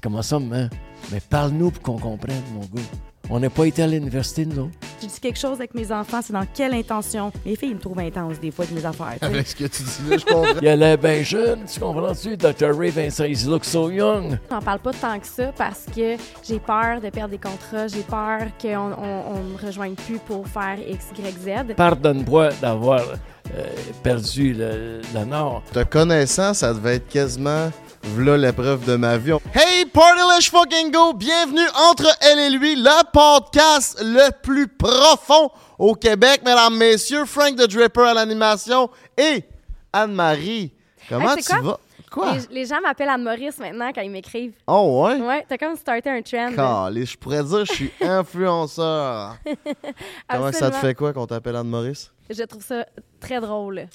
C'est comment ça, mais, mais parle-nous pour qu'on comprenne, mon gars. On n'a pas été à l'université, nous. Je dis quelque chose avec mes enfants, c'est dans quelle intention? Les filles, ils me trouvent intense des fois de mes affaires. tu sais. Avec ce que tu dis là, je comprends. Il a l'air bien jeune, tu comprends-tu? Dr. Ray Vincent, he looks so young. J'en parle pas tant que ça parce que j'ai peur de perdre des contrats, j'ai peur qu'on on, on me rejoigne plus pour faire X, Y, Z. Pardonne-moi d'avoir euh, perdu le, le Nord. Te connaissant, ça devait être quasiment v'là l'épreuve de ma vie. Hey, Party Let's fucking go! Bienvenue entre elle et lui, le podcast le plus profond au Québec, mesdames, messieurs. Frank the Dripper à l'animation et Anne-Marie. Comment Hey, tu vas? Quoi? Les, les gens m'appellent Anne-Maurice maintenant quand ils m'écrivent. Oh ouais? Ouais, t'as comme starté un trend. Calé, je pourrais dire je suis influenceur. Comment ça te fait quoi qu'on t'appelle Anne-Maurice? Je trouve ça très drôle.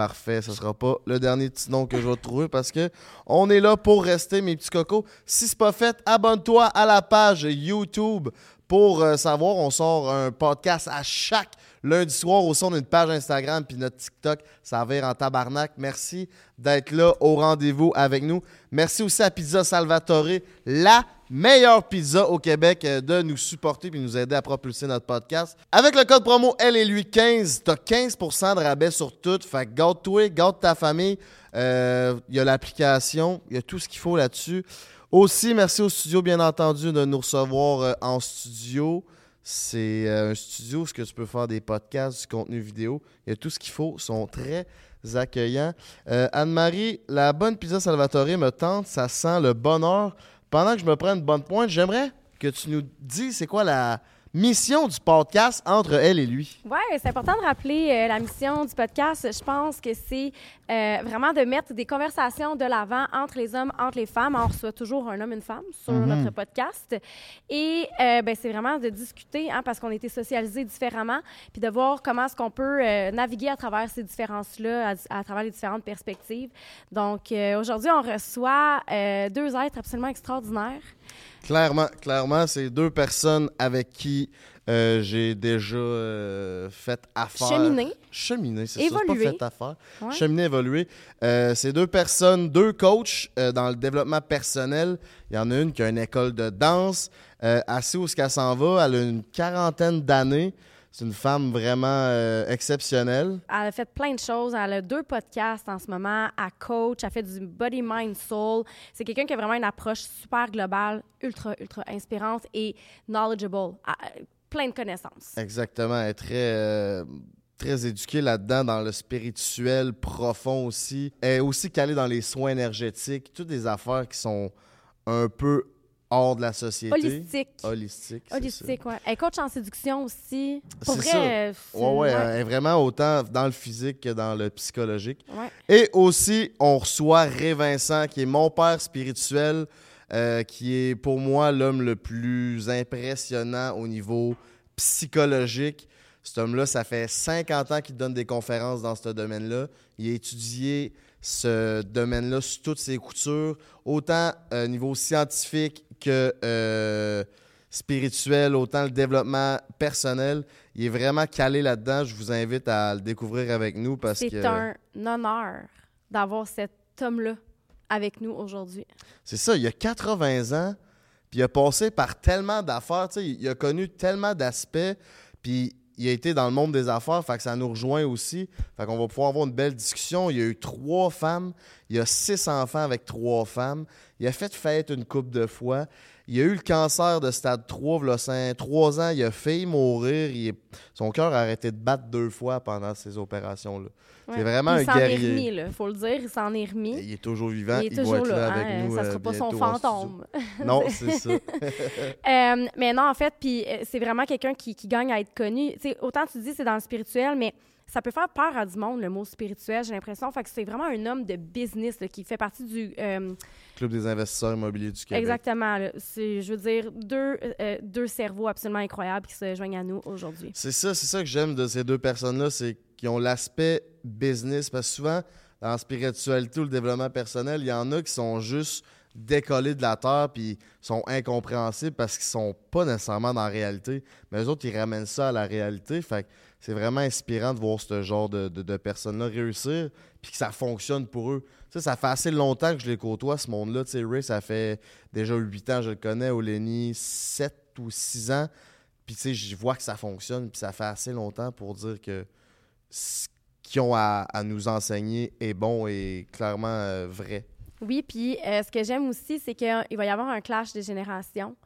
Parfait, ce sera pas le dernier petit nom que je vais trouver parce que on est là pour rester, mes petits cocos. Si c'est pas fait, abonne-toi à la page YouTube pour euh, savoir. On sort un podcast à chaque lundi soir au son d'une page Instagram puis notre TikTok, ça vire en tabarnak. Merci d'être là au rendez-vous avec nous. Merci aussi à Pizza Salvatore, la meilleure pizza au Québec, euh, de nous supporter puis nous aider à propulser notre podcast. Avec le code promo Elle et lui 15, t'as 15% de rabais sur tout. Fait que garde-toi, garde ta famille. Euh, Il y a l'application, il y a tout ce qu'il faut là-dessus. Aussi, merci au studio, bien entendu, de nous recevoir euh, en studio. C'est euh, un studio où ce que tu peux faire des podcasts, du contenu vidéo. Il y a tout ce qu'il faut. Ils sont très accueillants. Euh, Anne-Marie, la bonne pizza Salvatore me tente. Ça sent le bonheur. Pendant que je me prends une bonne pointe, j'aimerais que tu nous dises c'est quoi la mission du podcast entre elle et lui. Ouais, c'est important de rappeler euh, la mission du podcast. Je pense que c'est euh, vraiment de mettre des conversations de l'avant entre les hommes, entre les femmes. On reçoit toujours un homme, une femme sur Mhm. notre podcast. Et euh, ben, c'est vraiment de discuter, hein, parce qu'on a été socialisés différemment, puis de voir comment est-ce qu'on peut naviguer à travers ces différences-là, à, à travers les différentes perspectives. Donc, aujourd'hui, on reçoit deux êtres absolument extraordinaires. Clairement, clairement, c'est deux personnes avec qui euh, j'ai déjà euh, fait affaire. Cheminer. Cheminer, c'est ça. C'est pas fait affaire. Ouais. Cheminer, évoluer. Euh, c'est deux personnes, deux coachs dans le développement personnel. Il y en a une qui a une école de danse. Assez où ce qu'elle s'en va, elle a une quarantaine d'années. C'est une femme vraiment euh, exceptionnelle. Elle a fait plein de choses. Elle a deux podcasts en ce moment. Elle coach. Elle fait du body, mind, soul. C'est quelqu'un qui a vraiment une approche super globale, ultra, ultra inspirante et knowledgeable. Elle a plein de connaissances. Exactement. Elle est très, euh, très éduquée là-dedans, dans le spirituel profond aussi. Elle est aussi calée dans les soins énergétiques, toutes des affaires qui sont un peu hors de la société. Holistique. Holistique. Holistique, ouais. Elle coach en séduction aussi. Pour C'est vrai, ça. euh, Ouais, ouais. Elle est vraiment autant dans le physique que dans le psychologique. Ouais. Et aussi, on reçoit Ray Vincent, qui est mon père spirituel, euh, qui est pour moi l'homme le plus impressionnant au niveau psychologique. Cet homme-là, ça fait 50 ans qu'il donne des conférences dans ce domaine-là. Il a étudié ce domaine-là sous toutes ses coutures, autant au niveau scientifique que euh, spirituel, autant le développement personnel. Il est vraiment calé là-dedans. Je vous invite à le découvrir avec nous parce C'est que... un honneur d'avoir cet homme-là avec nous aujourd'hui. C'est ça, il a 80 ans, puis il a passé par tellement d'affaires, il a connu tellement d'aspects, puis il a été dans le monde des affaires, fait ça nous rejoint aussi. Fait qu'on va pouvoir avoir une belle discussion. Il y a eu trois femmes, il y a six enfants avec trois femmes. Il a fait fête une coupe de fois. Il a eu le cancer de stade 3, là, cinq- trois ans. Il a failli mourir. Il est- Son cœur a arrêté de battre deux fois pendant ces opérations-là. C'est Ouais. vraiment il un s'en est guerrier. remis, là, faut le dire. Il s'en est remis. Il est toujours vivant. il est Il, va toujours être là, là. avec hein, nous. ça euh, sera pas son fantôme. Non, c'est ça. Euh, mais non, en fait, puis euh, c'est vraiment quelqu'un qui, qui gagne à être connu. Tu sais, autant tu dis c'est dans le spirituel, mais ça peut faire peur à du monde, le mot spirituel, j'ai l'impression. Fait que c'est vraiment un homme de business là, qui fait partie du... euh, Club des investisseurs immobiliers du Québec. exactement. C'est, je veux dire, deux, euh, deux cerveaux absolument incroyables qui se joignent à nous aujourd'hui. C'est ça, c'est ça que j'aime de ces deux personnes-là, c'est qu'ils ont l'aspect business. Parce que souvent, la spiritualité ou le développement personnel, il y en a qui sont juste décollés de la terre puis sont incompréhensibles parce qu'ils sont pas nécessairement dans la réalité. Mais eux autres, ils ramènent ça à la réalité. Fait que c'est vraiment inspirant de voir ce genre de, personnes-là réussir puis que ça fonctionne pour eux. Tu sais, ça fait assez longtemps que je les côtoie, ce monde-là. Ray, ça fait déjà 8 ans, je le connais. Olenny, 7 ou 6 ans. Puis, tu sais, je vois que ça fonctionne. Puis, ça fait assez longtemps pour dire que ce qu'ils ont à, à nous enseigner est bon et clairement euh, vrai. Oui, puis euh, ce que j'aime aussi, c'est qu'il va y avoir un clash des générations.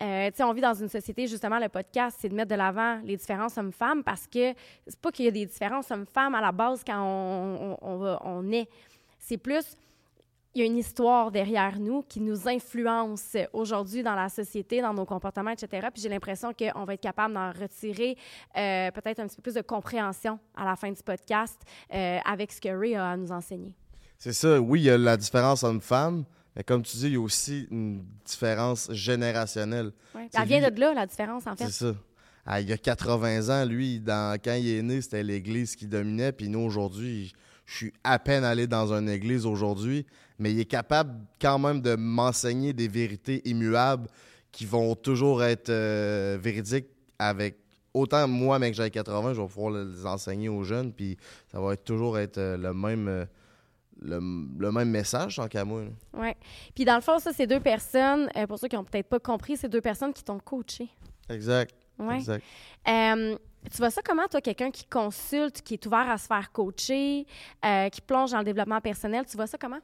Euh, on vit dans une société, justement, le podcast, c'est de mettre de l'avant les différences hommes-femmes parce que c'est pas qu'il y a des différences hommes-femmes à la base quand on, on est. C'est plus, il y a une histoire derrière nous qui nous influence aujourd'hui dans la société, dans nos comportements, etc. Puis j'ai l'impression qu'on va être capable d'en retirer euh, peut-être un petit peu plus de compréhension à la fin du podcast euh, avec ce que Ray a à nous enseigner. C'est ça, oui, il y a la différence homme-femme, mais comme tu dis, il y a aussi une différence générationnelle. Ouais. Elle vient lui- de là, la différence, en fait. C'est ça. Ah, il y a 80 ans, lui, dans, quand il est né, c'était l'Église qui dominait. Puis nous, aujourd'hui, je suis à peine allé dans une église aujourd'hui, mais il est capable quand même de m'enseigner des vérités immuables qui vont toujours être euh, véridiques avec autant moi, mec, j'ai 80, je vais pouvoir les enseigner aux jeunes, puis ça va être toujours être euh, le même euh, le, le même message tant qu'à moi. Oui. Puis dans le fond, ça, c'est deux personnes, euh, pour ceux qui n'ont peut-être pas compris, c'est deux personnes qui t'ont coaché. Exact. Ouais. Exact. Euh, tu vois ça comment, toi, quelqu'un qui consulte, qui est ouvert à se faire coacher, euh, qui plonge dans le développement personnel, tu vois ça comment?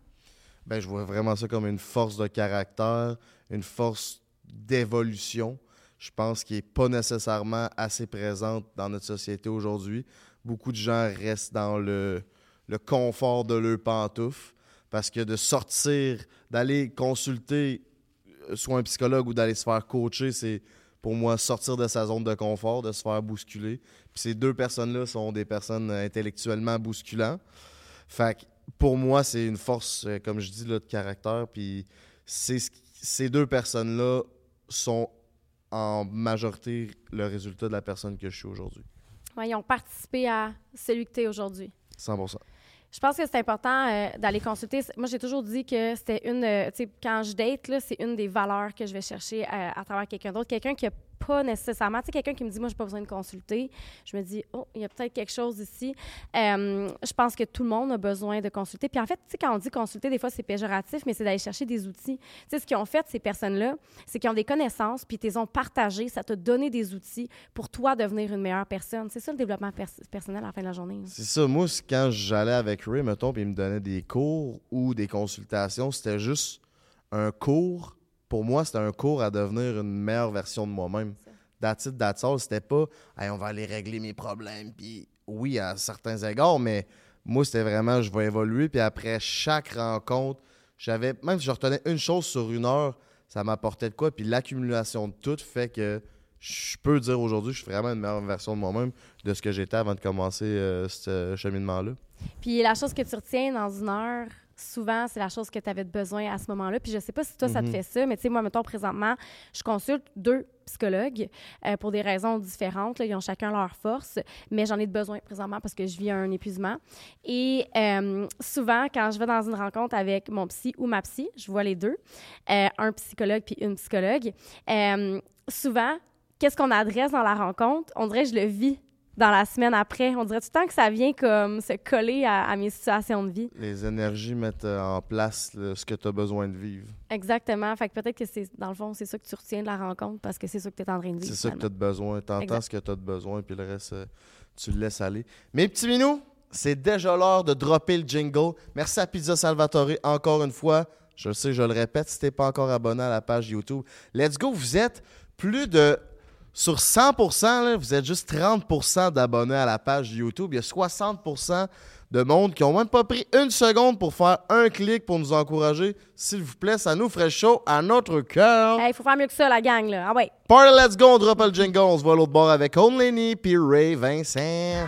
Ben, je vois vraiment ça comme une force de caractère, une force d'évolution. Je pense qu'il n'est pas nécessairement assez présente dans notre société aujourd'hui. Beaucoup de gens restent dans le, le confort de leur pantoufle parce que de sortir, d'aller consulter euh, soit un psychologue ou d'aller se faire coacher, c'est pour moi sortir de sa zone de confort, de se faire bousculer. Puis ces deux personnes-là sont des personnes intellectuellement bousculantes. Fait que pour moi, c'est une force, euh, comme je dis, là, de caractère. Puis ces deux personnes-là sont en majorité le résultat de la personne que je suis aujourd'hui. Ouais, ils ont participé à celui que tu es aujourd'hui. 100%. Je pense que c'est important euh, d'aller consulter. Moi, j'ai toujours dit que c'était une. euh, quand je date, c'est une des valeurs que je vais chercher euh, à travers quelqu'un d'autre. Quelqu'un qui n'a pas nécessairement. Tu sais, quelqu'un qui me dit, moi, j'ai pas besoin de consulter. Je me dis, oh, il y a peut-être quelque chose ici. Euh, je pense que tout le monde a besoin de consulter. Puis en fait, tu sais, quand on dit consulter, des fois, c'est péjoratif, mais c'est d'aller chercher des outils. Tu sais, ce qu'ils ont fait, ces personnes-là, c'est qu'ils ont des connaissances, puis ils les ont partagées. Ça t'a donné des outils pour toi devenir une meilleure personne. C'est ça le développement pers- personnel à la fin de la journée. C'est ça. Moi, quand j'allais avec Ray, mettons, puis il me donnait des cours ou des consultations, c'était juste un cours. Pour moi, c'était un cours à devenir une meilleure version de moi-même. That's it, that's all. C'était pas, Hey, on va aller régler mes problèmes. Puis oui, à certains égards, mais moi, c'était vraiment, je vais évoluer. Puis après chaque rencontre, j'avais, même si je retenais une chose sur une heure, ça m'apportait de quoi. Puis l'accumulation de tout fait que je peux dire aujourd'hui, je suis vraiment une meilleure version de moi-même de ce que j'étais avant de commencer euh, ce cheminement-là. Puis la chose que tu retiens dans une heure, souvent, c'est la chose que tu avais besoin à ce moment-là. Puis je sais pas si toi, ça te Mhm. fait ça, mais tu sais, moi, mettons, présentement, je consulte deux psychologues euh, pour des raisons différentes. là. Ils ont chacun leur force, mais j'en ai de besoin présentement parce que je vis un épuisement. Et euh, souvent, quand je vais dans une rencontre avec mon psy ou ma psy, je vois les deux, euh, un psychologue puis une psychologue, souvent, qu'est-ce qu'on adresse dans la rencontre? On dirait que je le vis dans la semaine après. On dirait tout le temps que ça vient comme se coller à, à mes situations de vie. Les énergies mettent euh, en place ce que tu as besoin de vivre. Exactement. Fait que peut-être que c'est, dans le fond, c'est ça que tu retiens de la rencontre parce que c'est ça que tu es en train de vivre. C'est ça que tu as de besoin. Tu entends ce que tu as de besoin, puis le reste, euh, tu le laisses aller. Mes petits minous, c'est déjà l'heure de dropper le jingle. Merci à Pizza Salvatore encore une fois. Je le sais, je le répète, si tu pas encore abonné à la page YouTube. Let's go, vous êtes plus de... Sur 100%, là, vous êtes juste 30% d'abonnés à la page YouTube. Il y a 60% de monde qui n'ont même pas pris une seconde pour faire un clic pour nous encourager. S'il vous plaît, ça nous ferait chaud à notre cœur. Il faut faire mieux que ça, la gang. Là. Ah ouais. Party, let's go, on drop le jingle, on se voit à l'autre bord avec Only puis Ray Vincent.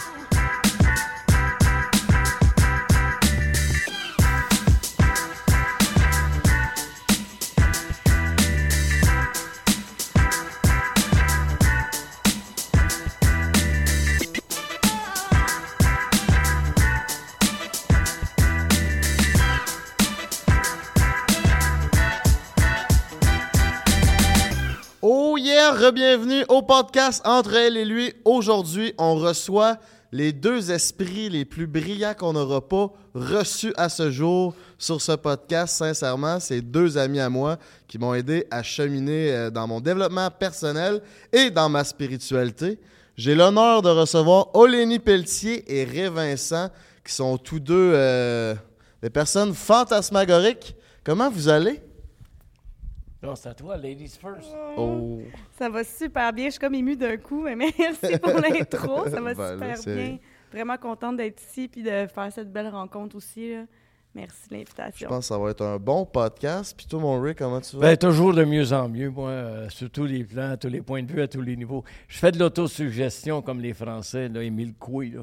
Bien, re-bienvenue au podcast Entre elle et lui. Aujourd'hui, on reçoit les deux esprits les plus brillants qu'on n'aura pas reçus à ce jour sur ce podcast. Sincèrement, c'est deux amis à moi qui m'ont aidé à cheminer euh, dans mon développement personnel et dans ma spiritualité. J'ai l'honneur de recevoir Olénie Pelletier et Ré Vincent, qui sont tous deux euh, des personnes fantasmagoriques. Comment vous allez? Non, c'est à toi, ladies first. Oh. Ça va super bien. Je suis comme émue d'un coup, mais merci pour l'intro. Ça va Ben super bien. Vraiment contente d'être ici puis de faire cette belle rencontre aussi. là. Merci de Je l'invitation. pense que ça va être un bon podcast. Puis toi, mon Rick, comment tu vas? Ben, toujours de mieux en mieux, moi, euh, sur tous les plans, à tous les points de vue, à tous les niveaux. Je fais de l'autosuggestion comme les Français, là, Émile Coué, là.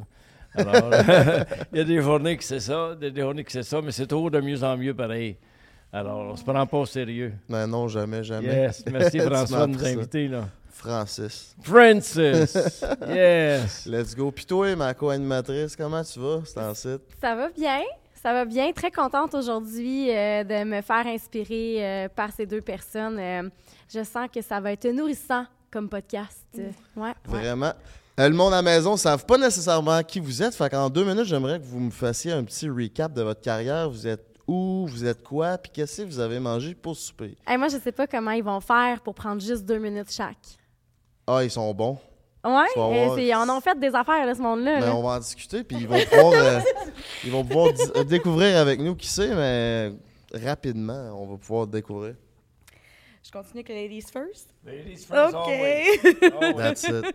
Alors, il y a des journées que c'est ça, des des journées que c'est ça, mais c'est toujours de mieux en mieux pareil. Alors, on se prend pas au sérieux. Ben non, jamais, jamais. Yes, merci François de nous inviter, là. Francis. Francis, yes. Let's go. Puis toi, ma co-animatrice, comment tu vas? C'est en site? Ça va bien. Ça va bien. Très contente aujourd'hui euh, de me faire inspirer euh, par ces deux personnes. Euh, je sens que ça va être nourrissant comme podcast. Euh, ouais, ouais. Vraiment. Euh, le monde à la maison ne savent pas nécessairement qui vous êtes. Fait qu'en deux minutes, j'aimerais que vous me fassiez un petit recap de votre carrière. Vous êtes où? Vous êtes quoi? Puis qu'est-ce que vous avez mangé pour souper? Hey, moi, je sais pas comment ils vont faire pour prendre juste deux minutes chaque. Ah, ils sont bons. Ouais, Tu vas voir. c'est- on en fait des affaires, là, ce monde-là. Mais là. on va en discuter. Puis ils vont pouvoir, euh, ils vont pouvoir di- euh, découvrir avec nous qui c'est, mais rapidement, on va pouvoir découvrir. Je continue avec ladies first? Ladies OK. That's it.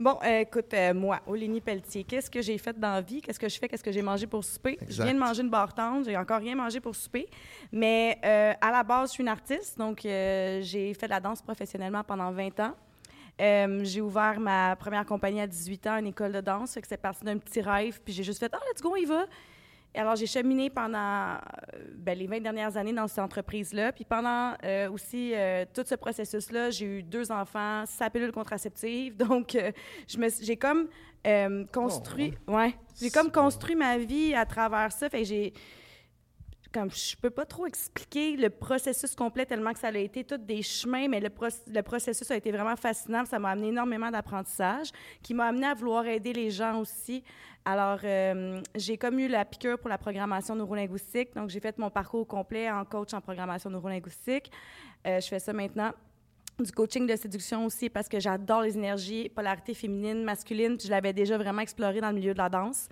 bon, euh, écoute, euh, moi, Olénie Pelletier, qu'est-ce que j'ai fait dans la vie? Qu'est-ce que je fais? Qu'est-ce que j'ai mangé pour souper? Je viens de manger une barre tendre. J'ai encore rien mangé pour souper. Mais euh, à la base, je suis une artiste. Donc, euh, j'ai fait de la danse professionnellement pendant 20 ans. Euh, j'ai ouvert ma première compagnie à 18 ans, une école de danse. Fait que c'est parti d'un petit rêve. Puis j'ai juste fait « Ah, let's go, on y va! » alors, j'ai cheminé pendant euh, ben, les 20 dernières années dans cette entreprise-là. Puis pendant euh, aussi euh, tout ce processus-là, j'ai eu deux enfants, sa pilule contraceptive. Donc, euh, je me suis- j'ai comme construit... ouais. J'ai comme construit ma vie à travers ça. Fait que j'ai... Comme, je peux pas trop expliquer le processus complet tellement que ça a été tous des chemins, mais le, proc- le processus a été vraiment fascinant. Ça m'a amené énormément d'apprentissage, qui m'a amené à vouloir aider les gens aussi. Alors, euh, j'ai comme eu la piqûre pour la programmation neurolinguistique. Donc, j'ai fait mon parcours complet en coach en programmation neurolinguistique. Euh, je fais ça maintenant. Du coaching de séduction aussi parce que j'adore les énergies, polarité féminine, masculine, puis je l'avais déjà vraiment exploré dans le milieu de la danse.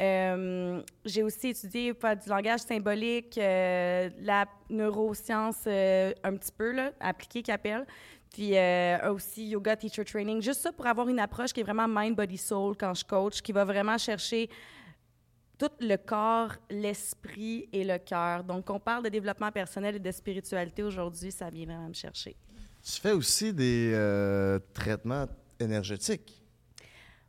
Euh, j'ai aussi étudié du langage symbolique, euh, la neuroscience euh, un petit peu, là, appliquée qui appelle. Puis aussi yoga teacher training, juste ça pour avoir une approche qui est vraiment mind, body, soul quand je coach, qui va vraiment chercher tout le corps, l'esprit et le cœur. Donc, on parle de développement personnel et de spiritualité aujourd'hui, ça vient vraiment me chercher. Tu fais aussi des euh, traitements énergétiques.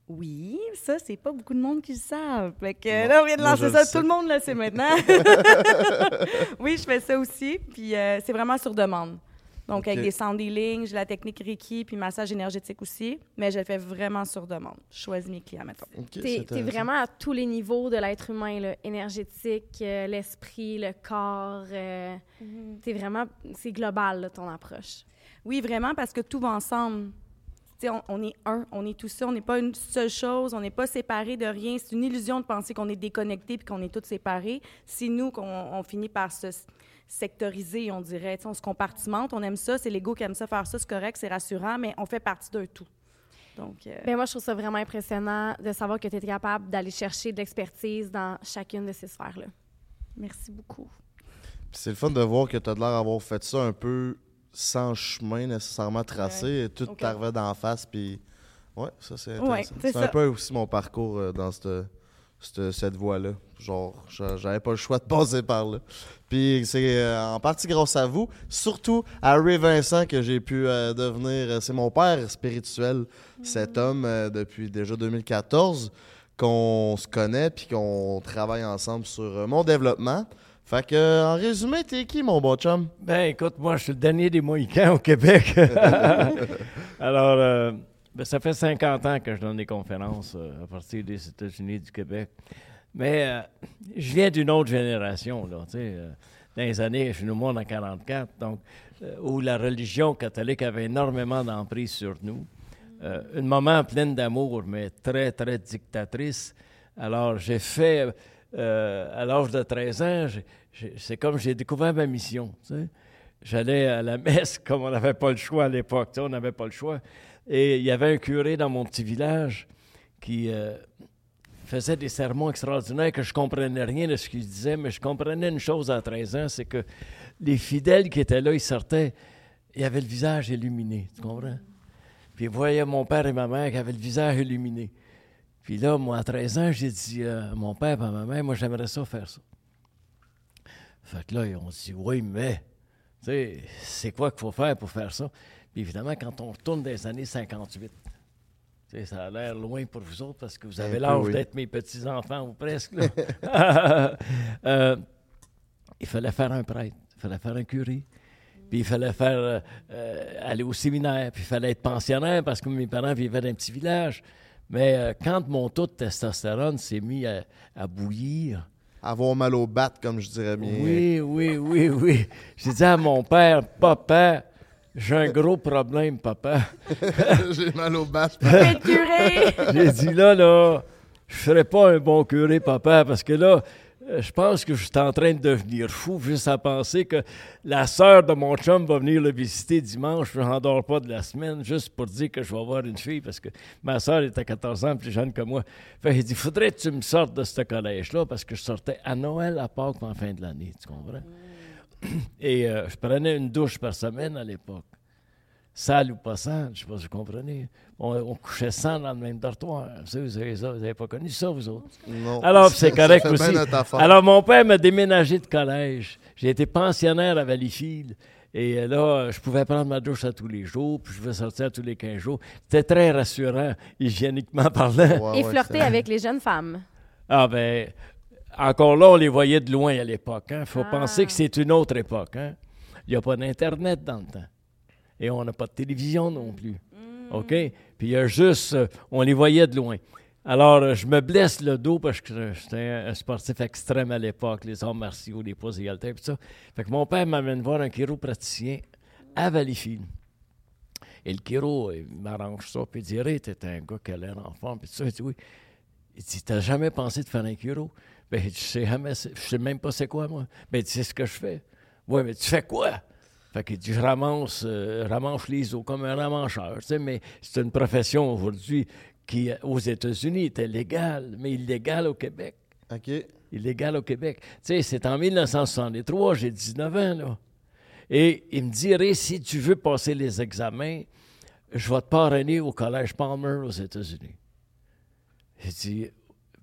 Oui, ça, c'est pas beaucoup de monde qui le savent. Fait que Non, là, on vient de lancer ça, le tout le monde le sait maintenant. oui, je fais ça aussi, puis euh, c'est vraiment sur demande. Donc, avec des sound healing, j'ai la technique Reiki, puis massage énergétique aussi, mais je le fais vraiment sur demande. Je choisis mes clients, mettons. Ok, c'est T'es t'es intéressant. vraiment à tous les niveaux de l'être humain, là, énergétique, euh, l'esprit, le corps. euh, T'es vraiment, c'est global là, ton approche. Oui, vraiment, parce que tout va ensemble. Tu sais, On, on est un, on est tout ça, on n'est pas une seule chose, on n'est pas séparés de rien. C'est une illusion de penser qu'on est déconnectés puis qu'on est tous séparés. C'est nous qu'on on finit par se sectoriser, on dirait. Tu sais, on se compartimente, on aime ça, c'est l'ego qui aime ça faire ça, c'est correct, c'est rassurant, mais on fait partie d'un tout. Donc, euh, Ben moi, je trouve ça vraiment impressionnant de savoir que tu es capable d'aller chercher de l'expertise dans chacune de ces sphères-là. merci beaucoup. C'est le fun de voir que tu as l'air d'avoir fait ça un peu sans chemin nécessairement tracé. Tout Ok. t'arrivait d'en face. Puis, ouais, ça c'est intéressant. un peu aussi mon parcours euh, dans cette, cette, cette voie-là. Genre, j'a- j'avais pas le choix de passer par là. Puis c'est euh, en partie grâce à vous, surtout à Ray Vincent que j'ai pu euh, devenir. c'est mon père spirituel, cet homme, euh, depuis déjà 2014, qu'on se connaît puis qu'on travaille ensemble sur mon développement. Fait que, euh, en résumé, t'es qui, mon bon chum? Ben, écoute, moi, je suis le dernier des Mohicans au Québec. Alors, euh, ben, ça fait 50 ans que je donne des conférences euh, à partir des États-Unis, du Québec. Mais euh, je viens d'une autre génération, là, tu sais. dans les années, je suis né moi en 44, donc où la religion catholique avait énormément d'emprise sur nous. Une maman pleine d'amour, mais très, très dictatrice. Alors, j'ai fait, à l'âge de 13 ans, c'est comme j'ai découvert ma mission. J'allais à la messe comme on n'avait pas le choix à l'époque. On n'avait pas le choix. Et il y avait un curé dans mon petit village qui faisait des sermons extraordinaires que je comprenais rien de ce qu'il disait, mais je comprenais une chose à 13 ans, c'est que les fidèles qui étaient là, ils sortaient, ils avaient le visage illuminé, tu comprends? Puis ils voyaient mon père et ma mère qui avaient le visage illuminé. Puis là, moi, à 13 ans, j'ai dit à mon père et à ma mère, moi, j'aimerais ça faire ça. Fait que là, ils ont dit, oui, mais, tu sais, c'est quoi qu'il faut faire pour faire ça? Puis évidemment, quand on retourne des années 58, ça a l'air loin pour vous autres parce que vous avez l'âge d'être mes petits-enfants ou presque. Euh, il fallait faire un prêtre, il fallait faire un curé, puis il fallait faire euh, euh, aller au séminaire, puis il fallait être pensionnaire parce que mes parents vivaient dans un petit village. Mais quand mon taux de testostérone s'est mis à, bouillir, avoir mal au bat, comme je dirais bien. Oui, oui, oui, oui. J'ai dit à mon père, papa, j'ai un gros problème, papa. J'ai mal au bas. curé. J'ai dit là, là, je serais pas un bon curé, papa, parce que là, euh, je pense que je suis en train de devenir fou juste à penser que la sœur de mon chum va venir le visiter dimanche. Je n'endors pas de la semaine juste pour dire que je vais avoir une fille parce que ma sœur était 14 ans plus jeune que moi. Fait il dit faudrait que tu me sortes de ce collège-là parce que je sortais à Noël, à Pâques, en fin de l'année. Tu comprends? Et euh, je prenais une douche par semaine à l'époque. Sale ou pas sale, je ne sais pas si vous comprenez. On, couchait sans dans le même dortoir. Vous n'avez pas connu ça, vous autres? Non. Alors, c'est correct aussi. Alors, mon père m'a déménagé de collège. J'ai été pensionnaire à Valleyfield. Et là, je pouvais prendre ma douche à tous les jours, puis je pouvais sortir tous les 15 jours. C'était très rassurant, hygiéniquement parlant. Et flirter avec les jeunes femmes. Ah ben, encore là, on les voyait de loin à l'époque. Il hein. faut ah. penser que c'est une autre époque. Hein. Il n'y a pas d'Internet dans le temps. Et on n'a pas de télévision non plus. Mm. OK? Puis il y a juste, euh, on les voyait de loin. Alors, euh, je me blesse le dos parce que j'étais un sportif extrême à l'époque, les arts martiaux, les poids et tout ça. Fait que mon père m'amène voir un chiropraticien à Valleyfield. Et le chiro, il m'arrange ça, puis il dit Ré, t'es un gars qui a l'air en forme, puis tout ça. Il dit Oui. Il dit T'as jamais pensé de faire un chiro? Ben, je sais, je sais même pas c'est quoi, moi. Ben, tu sais ce que je fais. Oui, mais tu fais quoi? Fait que je ramasse, euh, ramasse les eaux comme un ramancheur. Tu sais, mais c'est une profession aujourd'hui qui, aux États-Unis, était légale, mais illégale au Québec. OK. Illégale au Québec. Tu sais, c'est en 1963, j'ai 19 ans, là. Et il me dirait, si tu veux passer les examens, je vais te parrainer au Collège Palmer aux États-Unis. J'ai dit,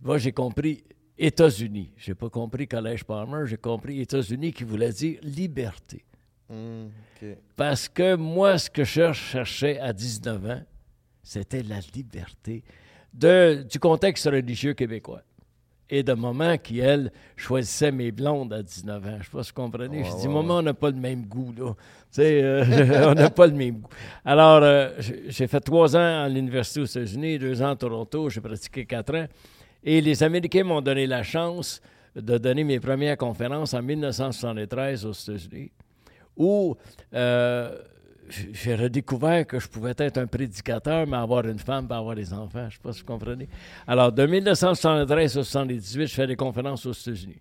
moi, j'ai compris États-Unis. Je n'ai pas compris Collège Palmer, j'ai compris États-Unis qui voulait dire liberté. Hmm, Parce que moi, ce que je cherchais à 19 ans, c'était la liberté de, du contexte religieux québécois. Et de moment qui, elle, choisissait mes blondes à 19 ans. Je ne sais pas si vous comprenez. je dis, maman, on n'a pas le même goût, là. Tu sais, euh, on n'a pas le même goût. Alors, euh, j'ai fait trois ans à l'Université aux États-Unis, deux ans à Toronto, j'ai pratiqué quatre ans. Et les Américains m'ont donné la chance de donner mes premières conférences en 1973 aux États-Unis, où euh, j'ai redécouvert que je pouvais être un prédicateur, mais avoir une femme, pas avoir des enfants. Je ne sais pas si vous comprenez. Alors, de 1973 à 1978, je fais des conférences aux États-Unis.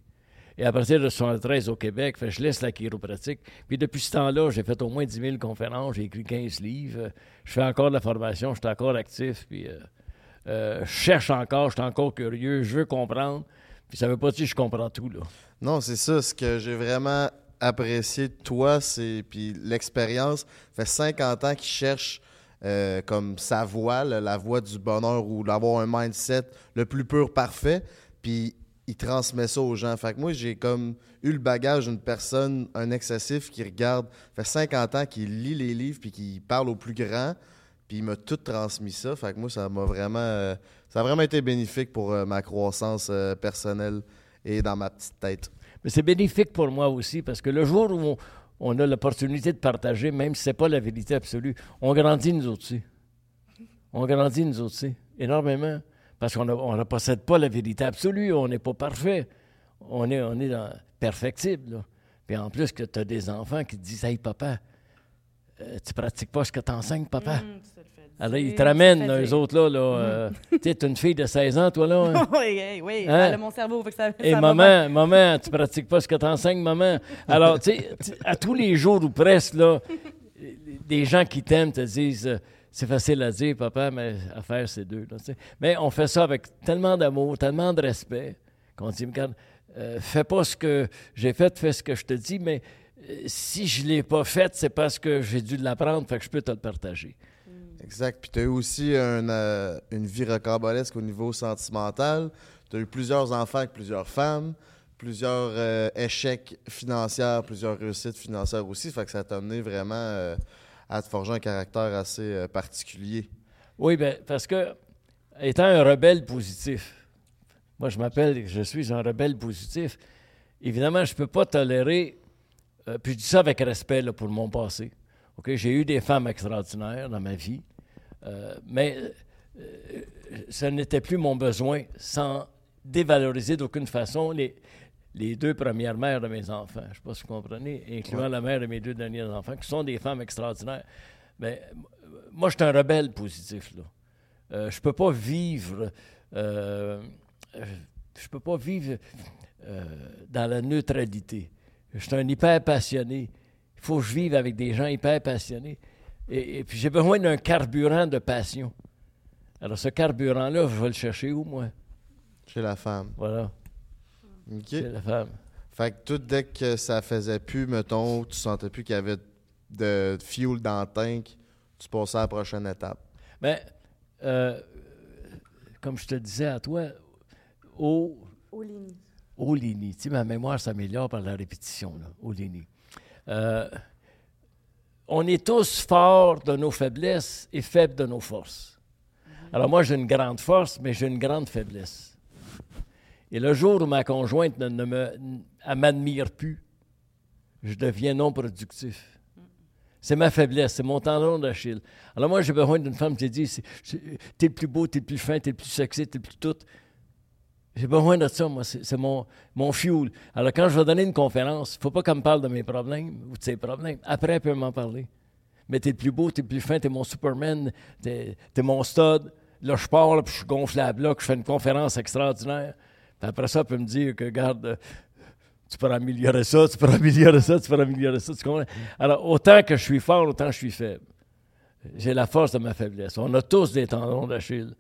Et à partir de 1973 au Québec, je laisse la chiropratique. Puis depuis ce temps-là, j'ai fait au moins 10 000 conférences, j'ai écrit 15 livres. Je fais encore de la formation, je suis encore actif. Puis, euh, euh, je cherche encore, je suis encore curieux, je veux comprendre. Puis ça veut pas dire que je comprends tout, là. Non, c'est ça. Ce que j'ai vraiment apprécié de toi, c'est. Puis l'expérience, fait 50 ans qu'il cherche euh, comme sa voie, la voie du bonheur ou d'avoir un mindset le plus pur parfait. Puis il transmet ça aux gens. Fait que moi, j'ai comme eu le bagage d'une personne, un excessif qui regarde, fait 50 ans qu'il lit les livres puis qui parle au plus grand. Puis il m'a tout transmis ça. Fait que moi, ça m'a vraiment. Euh, ça a vraiment été bénéfique pour euh, ma croissance personnelle et dans ma petite tête. Mais c'est bénéfique pour moi aussi parce que le jour où on, a l'opportunité de partager, même si ce n'est pas la vérité absolue, on grandit nous aussi. On grandit nous aussi, énormément. Parce qu'on ne possède pas la vérité absolue, on n'est pas parfait. On est, dans, perfectible. Puis en plus que tu as des enfants qui te disent Hey papa, euh, tu pratiques pas ce que tu enseignes, papa. Hum, Alors, ils dire, te ramènent, eux autres, là. là euh, tu sais, t'es une fille de 16 ans, toi, là. hein? oui, oui, oui. Hein? Elle a mon cerveau, fait que ça, Et ça maman, maman, tu pratiques pas ce que tu enseignes, maman. Alors, tu sais, à tous les jours ou presque, là, des gens qui t'aiment te disent euh, c'est facile à dire, papa, mais à faire, c'est deux. là, mais on fait ça avec tellement d'amour, tellement de respect, qu'on dit regarde, euh, fais pas ce que j'ai fait, fais ce que je te dis, mais euh, si je l'ai pas fait, c'est parce que j'ai dû l'apprendre, fait que je peux te le partager. Exact. Puis tu as eu aussi euh, une vie rocambolesque au niveau sentimental. Tu as eu plusieurs enfants avec plusieurs femmes, plusieurs euh, échecs financiers, plusieurs réussites financières aussi. Fait que ça t'a amené vraiment euh, à te forger un caractère assez euh, particulier. Oui, ben, parce que, étant un rebelle positif, moi, je m'appelle, je suis un rebelle positif, évidemment, je ne peux pas tolérer, euh, puis je dis ça avec respect pour mon passé. OK? J'ai eu des femmes extraordinaires dans ma vie, euh, mais euh, ce n'était plus mon besoin sans dévaloriser d'aucune façon les, les deux premières mères de mes enfants. Je ne sais pas si vous comprenez, incluant la mère de mes deux derniers enfants, qui sont des femmes extraordinaires. Mais euh, moi, je suis un rebelle positif. Là. Euh, je peux pas vivre. euh, euh, je peux pas vivre euh, dans la neutralité. Je suis un hyper passionné. Il faut que je vive avec des gens hyper passionnés. Et, et puis j'ai besoin d'un carburant de passion. Alors ce carburant-là, je vais le chercher où, moi? Chez la femme. Voilà, OK. c'est la femme. Fait que tout dès que ça faisait plus, mettons, tu sentais plus qu'il y avait de fuel dans le tank, tu passais à la prochaine étape. Mais, euh, comme je te disais à toi, au, au Lini. Tu sais, ma mémoire s'améliore par la répétition, là, au Lini. Euh, on est tous forts de nos faiblesses et faibles de nos forces. Alors moi, j'ai une grande force, mais j'ai une grande faiblesse. Et le jour où ma conjointe ne, m'admire plus, je deviens non productif. C'est ma faiblesse, c'est mon tendon d'Achille. Alors moi, j'ai besoin d'une femme qui dit, t'es le plus beau, t'es le plus fin, t'es le plus sexy, t'es le plus tout. J'ai besoin de ça, moi. C'est mon, mon fuel. Alors, quand je vais donner une conférence, il ne faut pas qu'elle me parle de mes problèmes ou de ses problèmes. Après, elle peut m'en parler. Mais t'es le plus beau, t'es le plus fin, t'es mon Superman, t'es es mon stud. Là, je pars, puis je suis gonflé à bloc, je fais une conférence extraordinaire. Puis après ça, elle peut me dire que, regarde, euh, tu peux améliorer ça, tu peux améliorer ça, tu peux améliorer ça. Alors, autant que je suis fort, autant je suis faible. J'ai la force de ma faiblesse. On a tous des tendons d'Achille.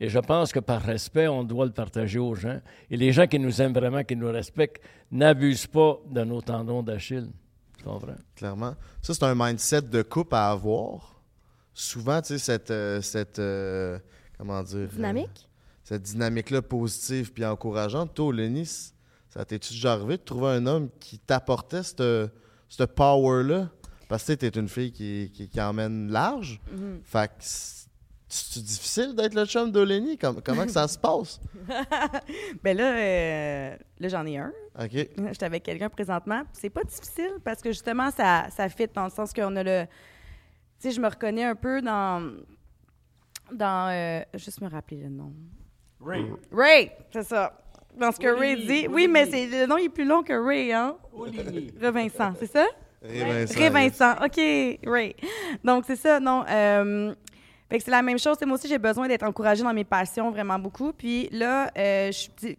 Et je pense que par respect, on doit le partager aux gens. Et les gens qui nous aiment vraiment, qui nous respectent, n'abusent pas de nos tendons d'Achille. Tu comprends? Clairement. Ça, c'est un mindset de couple à avoir. Souvent, tu sais, cette, euh, cette euh, comment dire... euh, Dynamique? cette dynamique-là positive puis encourageante. Toi, c- ça t'es-tu déjà arrivé de trouver un homme qui t'apportait cette, cette power-là? Parce que tu es une fille qui, qui, qui emmène large. Mhm. Fait que c'est difficile d'être le chum? Com- comment que ça se passe? Ben là, euh, là j'en ai un. OK. J'étais avec quelqu'un présentement. C'est pas difficile parce que justement, ça, ça fit dans le sens qu'on a le. Tu sais, je me reconnais un peu dans. Dans. euh, juste me rappeler le nom. Ray. Ray, c'est ça. Dans ce que Ray dit. Oui, mais c'est le nom il est plus long que Ray, hein? Ray Vincent, c'est ça? Ray Vincent, Ray Vincent, OK, Ray. Donc, c'est ça, non. euh, c'est la même chose. Moi aussi, j'ai besoin d'être encouragée dans mes passions vraiment beaucoup. Puis là, euh,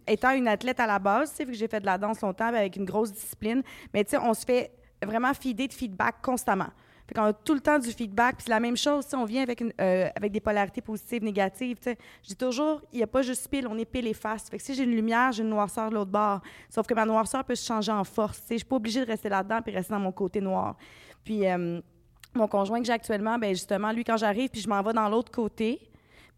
étant une athlète à la base, vu que j'ai fait de la danse longtemps mais avec une grosse discipline, mais tu sais, on se fait vraiment feeder de feedback constamment. Fait qu'on a tout le temps du feedback. Puis c'est la même chose, sais, on vient avec, euh, avec des polarités positives, négatives. tu sais. Je dis toujours, il n'y a pas juste pile, on est pile et face. Fait que si j'ai une lumière, j'ai une noirceur de l'autre bord. Sauf que ma noirceur peut se changer en force. Je suis pas obligée de rester là-dedans puis rester dans mon côté noir. Puis euh, mon conjoint que j'ai actuellement, ben justement, lui, quand j'arrive puis je m'en vais dans l'autre côté,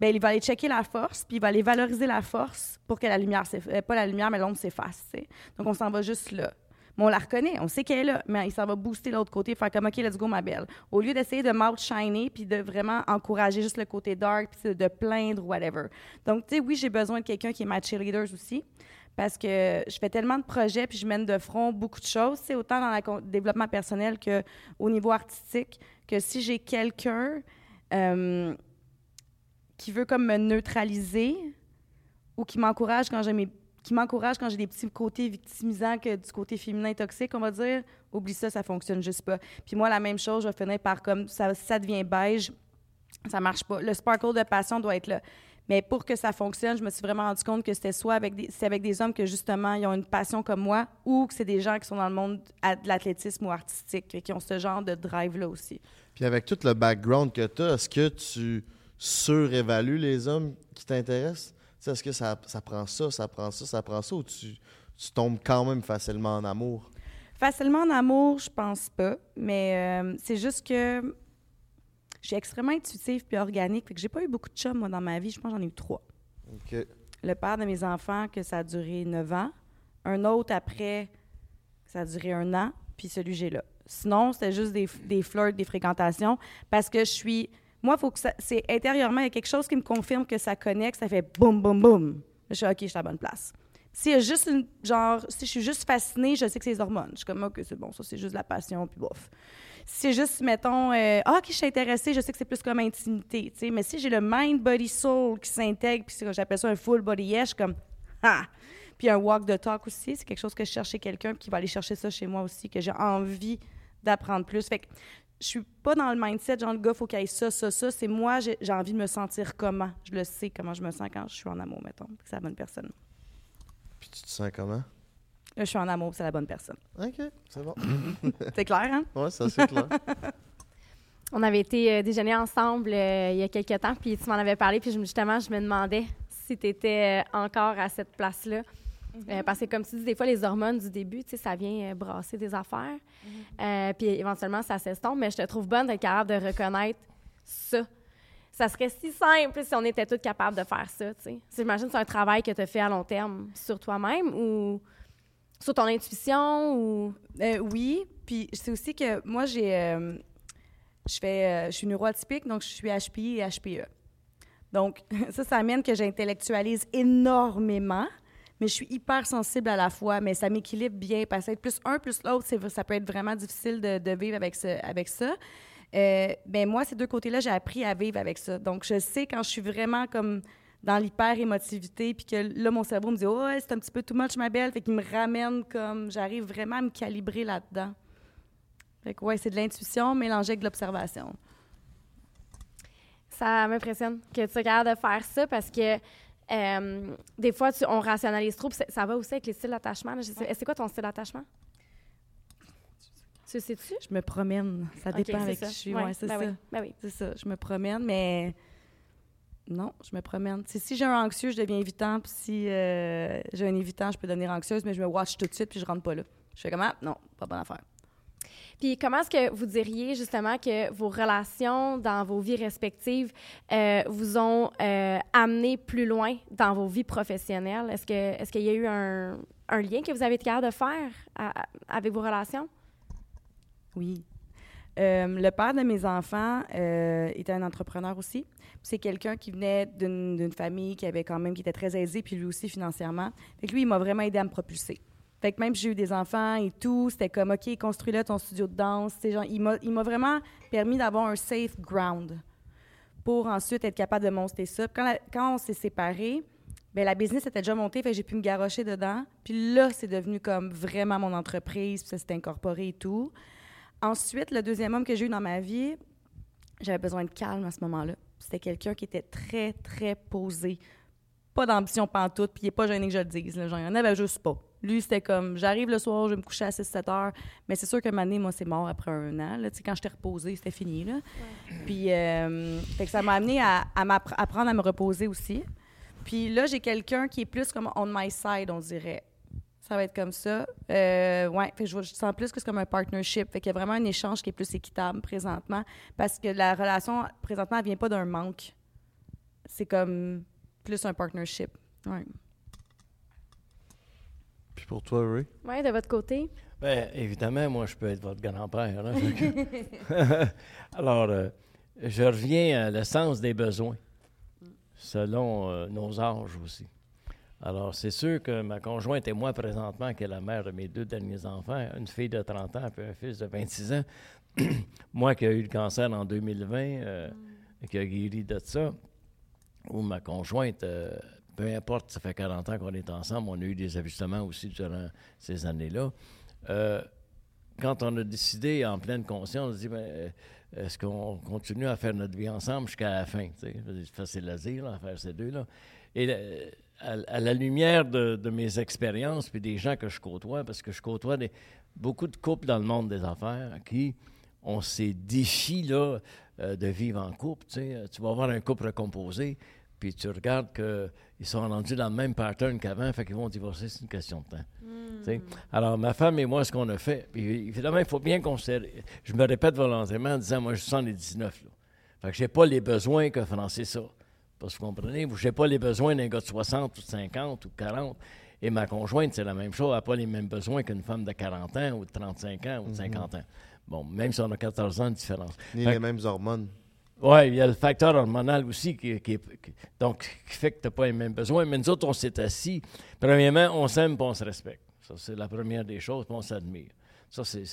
ben il va aller checker la force puis il va aller valoriser la force pour que la lumière, euh, pas la lumière, mais l'ombre s'efface. Donc on s'en va juste là. Mais on la reconnaît, on sait qu'elle est là, mais il s'en va booster l'autre côté, faire comme OK, let's go, ma belle. Au lieu d'essayer de m'outshiner puis de vraiment encourager juste le côté dark puis de, plaindre whatever. Donc, tu sais, oui, j'ai besoin de quelqu'un qui est ma cheerleader aussi parce que je fais tellement de projets puis je mène de front beaucoup de choses, c'est autant dans le développement personnel que au niveau artistique, que si j'ai quelqu'un euh, qui veut comme me neutraliser ou qui m'encourage quand j'ai mes qui m'encourage quand j'ai des petits côtés victimisants que du côté féminin toxique, on va dire, oublie ça, ça fonctionne juste pas. Puis moi, la même chose, je vais finir par comme ça, ça devient beige, ça marche pas. Le sparkle de passion doit être là. Mais pour que ça fonctionne, je me suis vraiment rendu compte que c'était soit avec des, c'est avec des hommes que justement ils ont une passion comme moi, ou que c'est des gens qui sont dans le monde de l'athlétisme ou artistique, qui ont ce genre de drive là aussi. Puis avec tout le background que tu as, est-ce que tu surévalues les hommes qui t'intéressent? Est-ce que ça, ça, prend ça, ça prend ça, ça prend ça, ou tu, tu tombes quand même facilement en amour? Facilement en amour, je pense pas, mais euh, c'est juste que je suis extrêmement intuitive puis organique. Fait que j'ai pas eu beaucoup de chums, moi, dans ma vie. Je pense que j'en ai eu trois. Le père de mes enfants, que ça a duré neuf ans. Un autre après, ça a duré un an. Puis celui que j'ai là. Sinon, c'était juste des, des flirts, des fréquentations. Parce que je suis. Moi, faut que ça. C'est intérieurement, il y a quelque chose qui me confirme que ça connecte. Ça fait boum, boum, boum. Je suis OK, je suis à la bonne place. Si, y a juste une, genre, si je suis juste fascinée, je sais que c'est les hormones. Je suis comme, OK, c'est bon, ça, c'est juste la passion, puis bof c'est juste, mettons, euh, ah, ok, je suis intéressée, je sais que c'est plus comme intimité, tu sais, mais si j'ai le mind, body, soul qui s'intègre, puis j'appelle ça un full body yes, je suis comme, ah! Puis un walk the talk aussi, c'est quelque chose que je cherche chez quelqu'un, qui va aller chercher ça chez moi aussi, que j'ai envie d'apprendre plus. Fait que je suis pas dans le mindset, genre, le gars, faut qu'il ait ça, ça, ça. C'est moi, j'ai envie de me sentir comment. Je le sais comment je me sens quand je suis en amour, mettons. C'est la bonne personne. Puis tu te sens comment? Je suis en amour, c'est la bonne personne. OK, c'est bon. c'est clair, hein? Oui, ça, c'est clair. On avait été euh, déjeuner ensemble euh, il y a quelques temps, puis tu m'en avais parlé, puis justement, je me demandais si tu étais euh, encore à cette place-là. Mm-hmm. parce que, comme tu dis, des fois, les hormones du début, tu sais, ça vient brasser des affaires. Mm-hmm. puis éventuellement, ça s'estompe, mais je te trouve bonne d'être capable de reconnaître ça. Ça serait si simple si on était toutes capables de faire ça, tu sais. J'imagine que c'est un travail que tu as fait à long terme sur toi-même ou sur ton intuition ou? Euh, oui. Puis c'est aussi que moi, j'ai. Euh, je fais. Euh, je suis neuroatypique, donc je suis HPI et HPE. Donc, ça, ça amène que j'intellectualise énormément, mais je suis hyper sensible à la fois, mais ça m'équilibre bien. Parce que plus un plus l'autre, ça peut être vraiment difficile de, vivre avec, avec ça. ben moi, ces deux côtés-là, j'ai appris à vivre avec ça. Donc, je sais quand je suis vraiment comme dans l'hyper-émotivité, puis que là, mon cerveau me dit « Oh, c'est un petit peu too much, ma belle », fait qu'il me ramène comme... J'arrive vraiment à me calibrer là-dedans. Fait que ouais, c'est de l'intuition mélangée avec de l'observation. Ça m'impressionne que tu sois capable de faire ça parce que euh, des fois, on rationalise trop. Ça, va aussi avec les styles d'attachement. C'est quoi ton style d'attachement? Tu sais-tu? Je me promène. Ça dépend avec qui je suis. Ouais, c'est ben ça. Ben oui. C'est ça. Je me promène, mais non, je me promène. si j'ai un anxieux, je deviens évitant. Puis si euh, j'ai un évitant, je peux devenir anxieuse, mais je me watch tout de suite puis je rentre pas là. Je fais comment? Non, pas bonne affaire. Puis comment est-ce que vous diriez justement que vos relations dans vos vies respectives euh, vous ont euh, amené plus loin dans vos vies professionnelles? Est-ce que est-ce qu'il y a eu un, lien que vous avez été capable de faire avec vos relations? Oui. Le père de mes enfants était un entrepreneur aussi. C'est quelqu'un qui venait d'une famille qui avait quand même, qui était très aisée, puis lui aussi financièrement. Fait lui, il m'a vraiment aidé à me propulser. Fait que même j'ai eu des enfants et tout, c'était comme, OK, construis-le ton studio de danse. Genre, il m'a vraiment permis d'avoir un safe ground pour ensuite être capable de monter ça. Quand, quand on s'est séparés, ben la business était déjà montée, j'ai pu me garrocher dedans. Puis là, c'est devenu comme vraiment mon entreprise, puis ça s'est incorporé et tout. Ensuite, le deuxième homme que j'ai eu dans ma vie, j'avais besoin de calme à ce moment-là. C'était quelqu'un qui était très, très posé. Pas d'ambition pantoute, puis il n'est pas gêné que je le dise. Là. Genre, il en avait juste pas. Lui, c'était comme, j'arrive le soir, je vais me coucher à 6-7 heures. Mais c'est sûr que année, moi, c'est mort après un an. Là. Quand j'étais reposée, c'était fini. Là. Puis, euh, ça m'a amené à, à apprendre à me reposer aussi. Puis là, j'ai quelqu'un qui est plus comme on my side, on dirait. Ça va être comme ça. Euh, ouais, fait je, sens plus que c'est comme un partnership. Fait qu'il y a vraiment un échange qui est plus équitable présentement parce que la relation présentement elle vient pas d'un manque. C'est comme plus un partnership. Ouais. Puis pour toi, Ray? Oui, de votre côté? Bien, évidemment, moi, je peux être votre grand-père. Hein, Alors, euh, je reviens à l'essence des besoins, selon euh, nos âges aussi. Alors, c'est sûr que ma conjointe et moi, présentement, qui est la mère de mes deux derniers enfants, une fille de 30 ans et un fils de 26 ans, moi qui ai eu le cancer en 2020, euh, et qui a guéri de ça, ou ma conjointe, euh, peu importe, ça fait 40 ans qu'on est ensemble, on a eu des ajustements aussi durant ces années-là. Euh, quand on a décidé en pleine conscience, on se dit, ben, euh, est-ce qu'on continue à faire notre vie ensemble jusqu'à la fin? C'est facile à dire, à faire ces deux-là. Et euh, à, la lumière de, mes expériences puis des gens que je côtoie, parce que je côtoie beaucoup de couples dans le monde des affaires qui ont ces défis là, de vivre en couple. Tu vas avoir un couple recomposé, puis tu regardes qu'ils sont rendus dans le même pattern qu'avant, fait qu'ils vont divorcer, c'est une question de temps. Hmm. Alors, ma femme et moi, ce qu'on a fait, puis évidemment, il faut bien considérer, je me répète volontairement en disant, moi, je suis en les 19, là. Fait que j'ai pas les besoins que Francis a. Parce que vous comprenez, je n'ai pas les besoins d'un gars de 60 ou de 50 ou de 40. Et ma conjointe, c'est la même chose, elle n'a pas les mêmes besoins qu'une femme de 40 ans ou de 35 ans ou de 50 mhm. ans. Bon, même si on a 14 ans de différence. Ni les mêmes hormones. Oui, il y a le facteur hormonal aussi qui, donc, qui fait que tu n'as pas les mêmes besoins. Mais nous autres, on s'est assis. Premièrement, on s'aime et on se respecte. Ça, c'est la première des choses, puis on s'admire. Ça, c'est,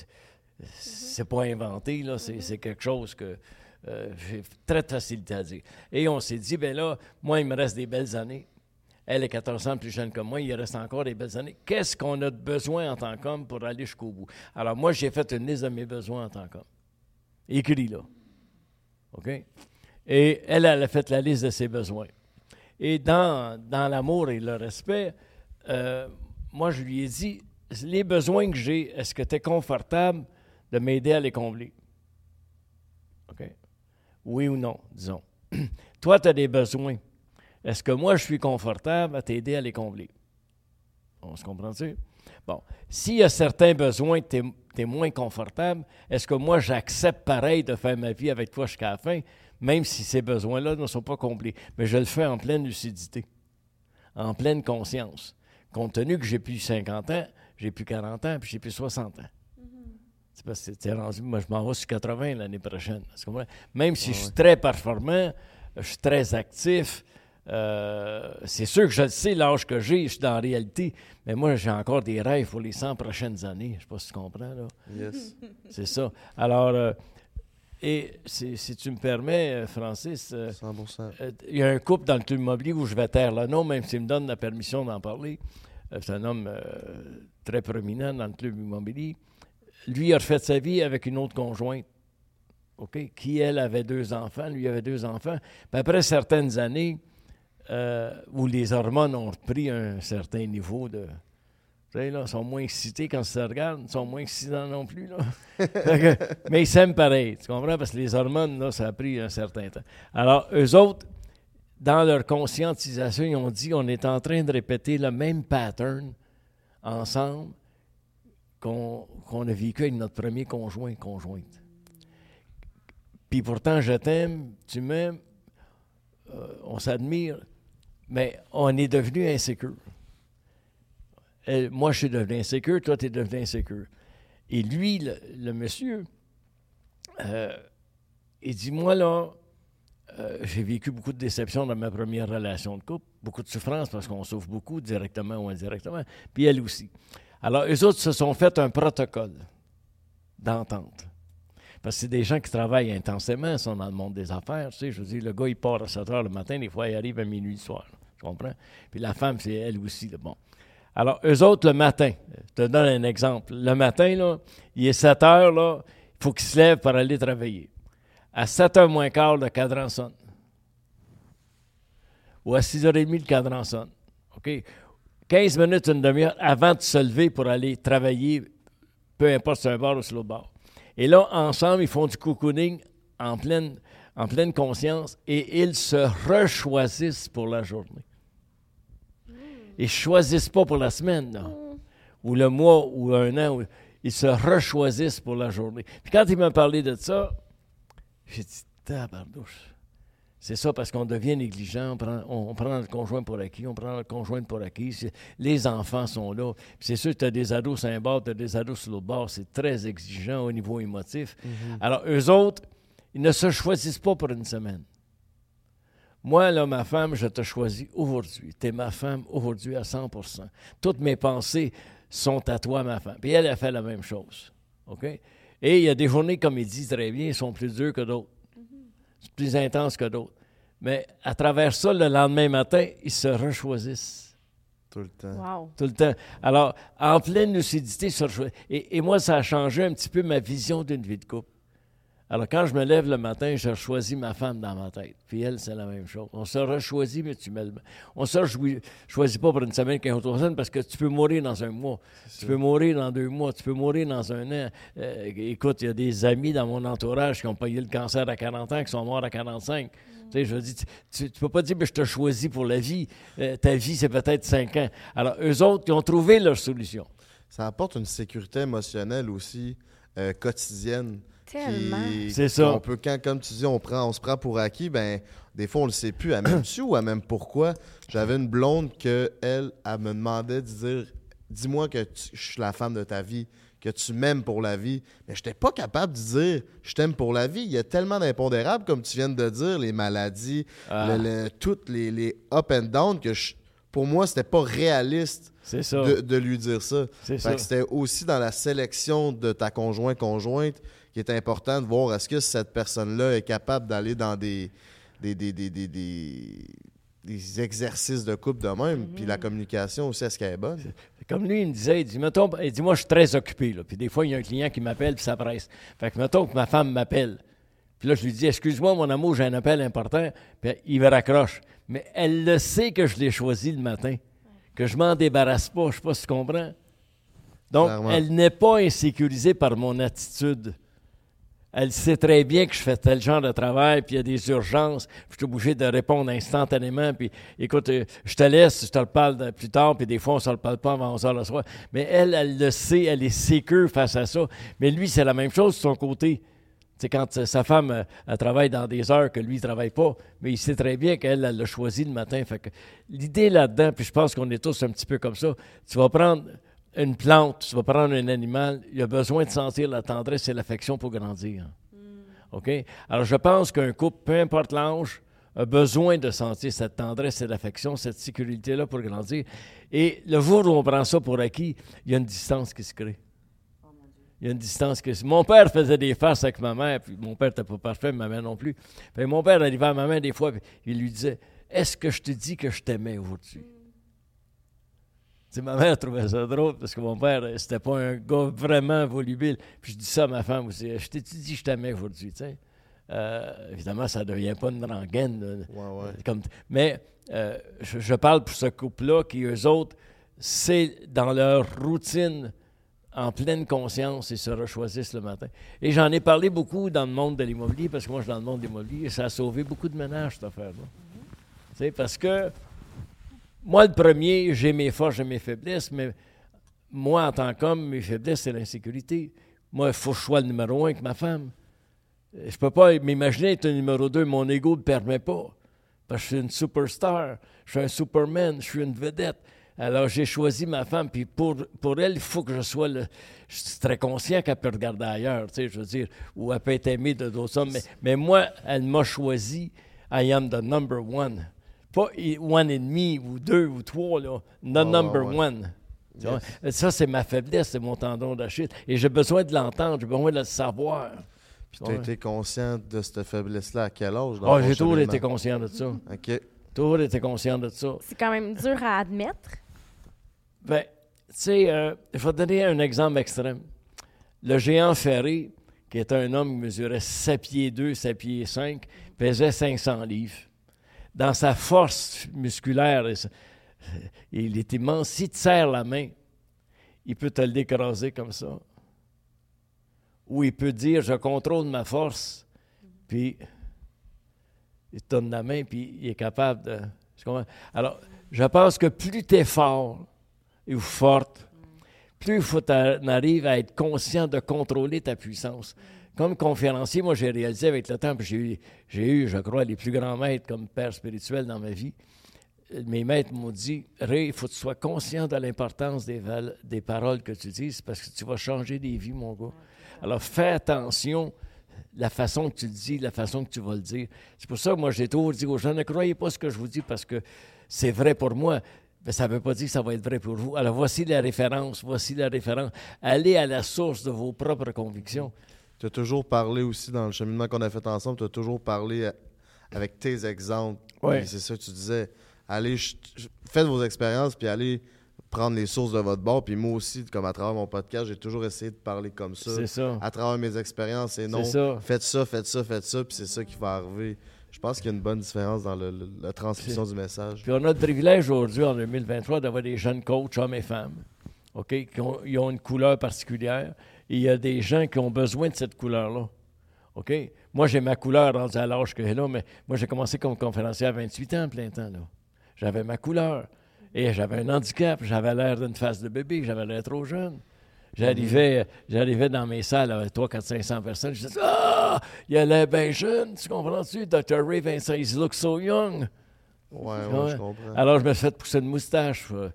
c'est pas inventé, là. C'est, quelque chose que euh, très facilité à dire. Et on s'est dit, ben là, moi, il me reste des belles années. Elle est 14 ans plus jeune que moi, il reste encore des belles années. Qu'est-ce qu'on a de besoin en tant qu'homme pour aller jusqu'au bout? Alors, moi, j'ai fait une liste de mes besoins en tant qu'homme. Écrit là. OK? Et elle, elle a fait la liste de ses besoins. Et dans, dans l'amour et le respect, euh, moi, je lui ai dit, les besoins que j'ai, est-ce que tu es confortable de m'aider à les combler? Oui ou non, disons. Toi, tu as des besoins. Est-ce que moi, je suis confortable à t'aider à les combler? On se comprend-tu? Bon, s'il y a certains besoins que tu es, moins confortable, est-ce que moi, j'accepte pareil de faire ma vie avec toi jusqu'à la fin, même si ces besoins-là ne sont pas comblés? Mais je le fais en pleine lucidité, en pleine conscience. Compte tenu que j'ai plus 50 ans, j'ai plus 40 ans, puis j'ai plus 60 ans. C'est parce que rendu, moi, je m'en vais sur 80 l'année prochaine. Même si je suis très performant, je suis très actif, euh, c'est sûr que je le sais, l'âge que j'ai, je suis dans la réalité, mais moi, j'ai encore des rêves pour les 100 prochaines années. Je ne sais pas si tu comprends, là. Yes. C'est ça. Alors, euh, et si, tu me permets, euh, Francis, il y a un couple dans le club immobilier où je vais taire le nom, même s'il me donne la permission d'en parler. c'est un homme très prominent dans le club immobilier. Lui a refait sa vie avec une autre conjointe. OK? Qui, elle, avait deux enfants. Lui avait deux enfants. Puis après certaines années, euh, où les hormones ont pris un certain niveau de. Tu sais, là, sont moins excités quand ça se regarde, ils sont moins excitants non plus. Là. mais ils s'aiment pareil, tu comprends? Parce que les hormones, là, ça a pris un certain temps. Alors, eux autres, dans leur conscientisation, ils ont dit on est en train de répéter le même pattern ensemble qu'on a vécu avec notre premier conjoint, conjointe. Puis pourtant, je t'aime, tu m'aimes, euh, on s'admire, mais on est devenu insécure. moi, je suis devenu insécure, toi, tu es devenu insécure. Et lui, le, monsieur, euh, il dit Moi, là, euh, j'ai vécu beaucoup de déceptions dans ma première relation de couple, beaucoup de souffrance parce qu'on souffre beaucoup, directement ou indirectement, puis elle aussi. Alors, eux autres se sont fait un protocole d'entente. Parce que c'est des gens qui travaillent intensément, ils sont dans le monde des affaires. Tu sais, je veux dire, le gars, il part à 7 heures le matin, des fois, il arrive à minuit le soir. Tu comprends? Puis la femme, c'est elle aussi. Bon. Alors, eux autres, le matin, je te donne un exemple. Le matin, là, il est 7 heures, là, il faut qu'ils se lèvent pour aller travailler. À 7 h moins quart, le cadran sonne. Ou à 6 h 30, le cadran sonne. OK? 15 minutes, une demi-heure avant de se lever pour aller travailler, peu importe si c'est un bar ou sur l'autre bar. Et là, ensemble, ils font du cocooning en pleine, en pleine conscience et ils se rechoisissent pour la journée. Ils ne choisissent pas pour la semaine, ou le mois, ou un an. Ils se rechoisissent pour la journée. Puis quand il m'a parlé de ça, j'ai dit, tabardouche. C'est ça parce qu'on devient négligent, on prend, on, prend, le conjoint pour acquis, on prend le conjoint pour acquis. Les enfants sont là. C'est sûr tu as des ados sur un bord, tu as des ados sur l'autre bord. C'est très exigeant au niveau émotif. Mm-hmm. Alors, eux autres, ils ne se choisissent pas pour une semaine. Moi, là, ma femme, je te choisis aujourd'hui. Tu es ma femme aujourd'hui à 100% Toutes mes pensées sont à toi, ma femme. Puis elle a fait la même chose. OK? Et il y a des journées, comme il dit très bien, sont plus dures que d'autres plus intense que d'autres. Mais à travers ça, le lendemain matin, ils se rechoisissent. Tout le temps. Wow. Tout le temps. Alors, en pleine lucidité, ils se rechoisissent. Et, et moi, ça a changé un petit peu ma vision d'une vie de couple. Alors, quand je me lève le matin, je choisis ma femme dans ma tête. Puis elle, c'est la même chose. On se rechoisit mutuellement. On se choisit pas pour une semaine, qu'une autre semaine, parce que tu peux mourir dans un mois. Tu peux mourir dans deux mois. Tu peux mourir dans un an. Euh, écoute, il y a des amis dans mon entourage qui ont payé le cancer à 40 ans, qui sont morts à 45. Tu sais, je dis, tu, tu peux pas dire, mais je te choisis pour la vie. Euh, ta vie, c'est peut-être 5 ans. Alors, eux autres, ils ont trouvé leur solution. Ça apporte une sécurité émotionnelle aussi euh, quotidienne. C'est ça. qu'on peut, quand, comme tu dis, on, prend, on se prend pour acquis, ben, des fois, on le sait plus. Elle même-tu ou elle même pourquoi? J'avais une blonde que elle, elle me demandait de dire Dis-moi que tu- je suis la femme de ta vie, que tu m'aimes pour la vie. Mais je n'étais pas capable de dire Je t'aime pour la vie. Il y a tellement d'impondérables, comme tu viens de dire, les maladies, Ah. le- le- toutes les, les up and down, que je- pour moi, c'était pas réaliste C'est ça. de, de lui dire ça. C'était aussi dans la sélection de ta conjoint-conjointe qui est important de voir est-ce que cette personne-là est capable d'aller dans des, des, des, des, des, des- des exercices de couple de même. Puis la communication aussi, est-ce qu'elle est bonne? Comme lui, il me disait, il dit, mettons, il dit, moi, je suis très occupé. Là. Puis des fois, il y a un client qui m'appelle, puis ça presse. Fait que, mettons que ma femme m'appelle. Puis là, je lui dis, excuse-moi, mon amour, j'ai un appel important. Puis il me raccroche. Mais elle le sait que je l'ai choisi le matin, que je m'en débarrasse pas. Je sais pas si tu comprends. Donc, Clairement. elle n'est pas insécurisée par mon attitude. Elle sait très bien que je fais tel genre de travail, puis il y a des urgences, puis je suis obligé de répondre instantanément, puis écoute, euh, je te laisse, je te reparle de- plus tard, puis des fois, on ne se reparle pas avant 11 heures le soir. Mais elle, elle le sait, elle est sécure face à ça. Mais lui, c'est la même chose de son côté. C'est quand euh, sa femme, euh, elle travaille dans des heures que lui, il ne travaille pas, mais il sait très bien qu'elle, elle l'a choisi le matin. L'idée là-dedans, puis je pense qu'on est tous un petit peu comme ça, tu vas prendre une plante, tu vas prendre un animal, il a besoin de sentir la tendresse et l'affection pour grandir. OK? Alors, je pense qu'un couple, peu importe l'âge, a besoin de sentir cette tendresse et l'affection, cette sécurité-là pour grandir. Et le jour où on prend ça pour acquis, il y a une distance qui se crée. Il y a une distance que mon père faisait des farces avec ma mère, puis mon père n'était pas parfait, ma mère non plus. Puis mon père arrivait à ma mère des fois, puis il lui disait Est-ce que je te dis que je t'aimais aujourd'hui Tu sais, ma mère trouvait ça drôle parce que mon père, c'était pas un gars vraiment volubile. Puis je dis ça à ma femme aussi Je t'ai dit je t'aimais aujourd'hui. Euh, évidemment, ça ne devient pas une rengaine. là. Ouais, ouais. Comme- mais euh, je, je parle pour ce couple-là qui, eux autres, c'est dans leur routine, en pleine conscience, ils se rechoisissent le matin. Et j'en ai parlé beaucoup dans le monde de l'immobilier, parce que moi, je suis dans le monde de l'immobilier, et ça a sauvé beaucoup de ménages, cette affaire-là. Tu sais, parce que moi, le premier, j'ai mes forces, j'ai mes faiblesses, mais moi, en tant qu'homme, mes faiblesses, c'est l'insécurité. Moi, il faut que je sois le numéro un avec ma femme. Euh, Je peux pas m'imaginer être le numéro deux. Mon ego ne le permet pas. Parce que je suis une superstar. Je suis un superman. Je suis une vedette. Alors, j'ai choisi ma femme. Puis pour, pour elle, il faut que je sois le. Je suis très conscient qu'elle peut regarder ailleurs, tu sais, je veux dire, ou elle peut être aimée de d'autres hommes. Mais moi, elle m'a choisi. I am the number one. Pas one and me, ou deux, ou trois, là. The Ouais, number ouais. one. Ça, c'est ma faiblesse, c'est mon tendon d'Achille. Et j'ai besoin de l'entendre, j'ai besoin de le savoir. Puis tu as Ouais. été conscient de cette faiblesse-là à quel âge? Ah, ton j'ai toujours été conscient de ça. OK. Toujours été conscient de ça. C'est quand même dur à admettre. Ben, tu sais, euh, je vais te donner un exemple extrême. Le géant Ferré, qui était un homme qui mesurait 7 pieds 2, 7 pieds 5, pesait 500 livres. Dans sa force musculaire, il est immense. Si tu serres la main, il peut te le décraser comme ça. Ou il peut dire, je contrôle ma force, puis il te donne la main, puis il est capable de... Alors, je pense que plus tu es fort ou forte, plus il faut qu'on arrive à être conscient de contrôler ta puissance. Comme conférencier, moi, j'ai réalisé avec le temps, j'ai eu, je crois, les plus grands maîtres comme père spirituel dans ma vie. Mes maîtres m'ont dit, Ray, il faut que tu sois conscient de l'importance des, paroles que tu dis, parce que tu vas changer des vies, mon gars. Alors, fais attention la façon que tu le dis, la façon que tu vas le dire. C'est pour ça que moi, j'ai toujours dit aux gens, ne croyez pas ce que je vous dis parce que c'est vrai pour moi. Mais ça ne veut pas dire que ça va être vrai pour vous. Alors, voici la référence, voici la référence. Allez à la source de vos propres convictions. Tu as toujours parlé aussi dans le cheminement qu'on a fait ensemble, tu as toujours parlé à, avec tes exemples. Ouais. C'est ça que tu disais. Allez, faites vos expériences, puis allez prendre les sources de votre bord. Puis moi aussi, comme à travers mon podcast, j'ai toujours essayé de parler comme ça. C'est ça. À travers mes expériences, et non, C'est ça. faites ça, faites ça, faites ça, puis c'est ça qui va arriver. Je pense qu'il y a une bonne différence dans le- le- la transmission du message. Puis on a le privilège aujourd'hui, en 2023, d'avoir des jeunes coachs, hommes et femmes, OK, qui ont, ils ont une couleur particulière. Il y a des gens qui ont besoin de cette couleur-là. OK? Moi, j'ai ma couleur rendue à l'âge que j'ai là, mais moi, j'ai commencé comme conférencier à 28 ans, plein temps. Là. J'avais ma couleur. Et j'avais un handicap. J'avais l'air d'une face de bébé. J'avais l'air trop jeune. J'arrivais, j'arrivais dans mes salles avec 3, 4, 500 personnes. Je disais Ah, il a l'air bien jeune. Tu comprends-tu? Dr. Ray Vincent, he looks so young. Ouais, ouais, Ouais. je comprends. Alors, je me suis fait pousser une moustache euh,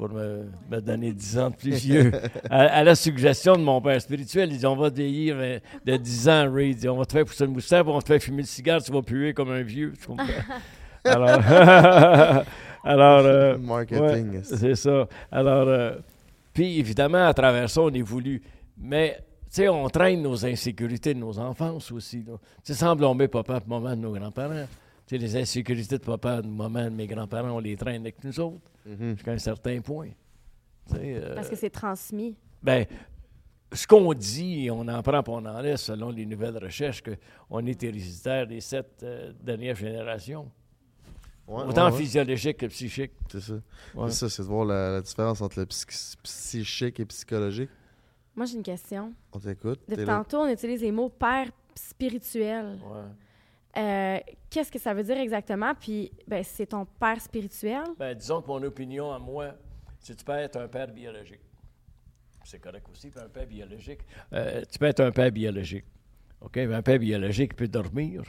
pour me, me donner 10 ans de plus vieux. à, à la suggestion de mon père spirituel, il dit On va vieillir euh, de 10 ans, Ray. Il dit On va te faire pousser une moustache, on va te faire fumer le cigare, tu vas puer comme un vieux. Tu comprends? Alors, alors euh, Marketing. ouais, c'est ça. Alors, euh, puis évidemment, à travers ça, on évolue. Mais, tu sais, on traîne nos insécurités de nos enfances aussi. Tu sais, semblons papa et maman de nos grands-parents. Tu sais, les insécurités de papa, de maman, de mes grands-parents, on les traîne avec nous autres Mhm. jusqu'à un certain point. Tu sais, euh, Parce que c'est transmis. ben, ce qu'on dit, on en prend et on en laisse selon les nouvelles recherches qu'on est héréditaire des sept euh, dernières générations. Ouais, Autant ouais, ouais. physiologique que psychique. C'est ça. Ouais. C'est ça, c'est de voir la, la différence entre le psy- psychique et psychologique. Moi, j'ai une question. On t'écoute. Depuis là. tantôt, on utilise les mots père spirituel. Ouais. Euh, Qu'est-ce que ça veut dire exactement? Puis, ben, c'est ton père spirituel? Ben, disons que mon opinion à moi, c'est que tu peux être un père biologique. C'est correct aussi, puis un père biologique. Euh, tu peux être un père biologique. OK? Mais Un père biologique il peut dormir,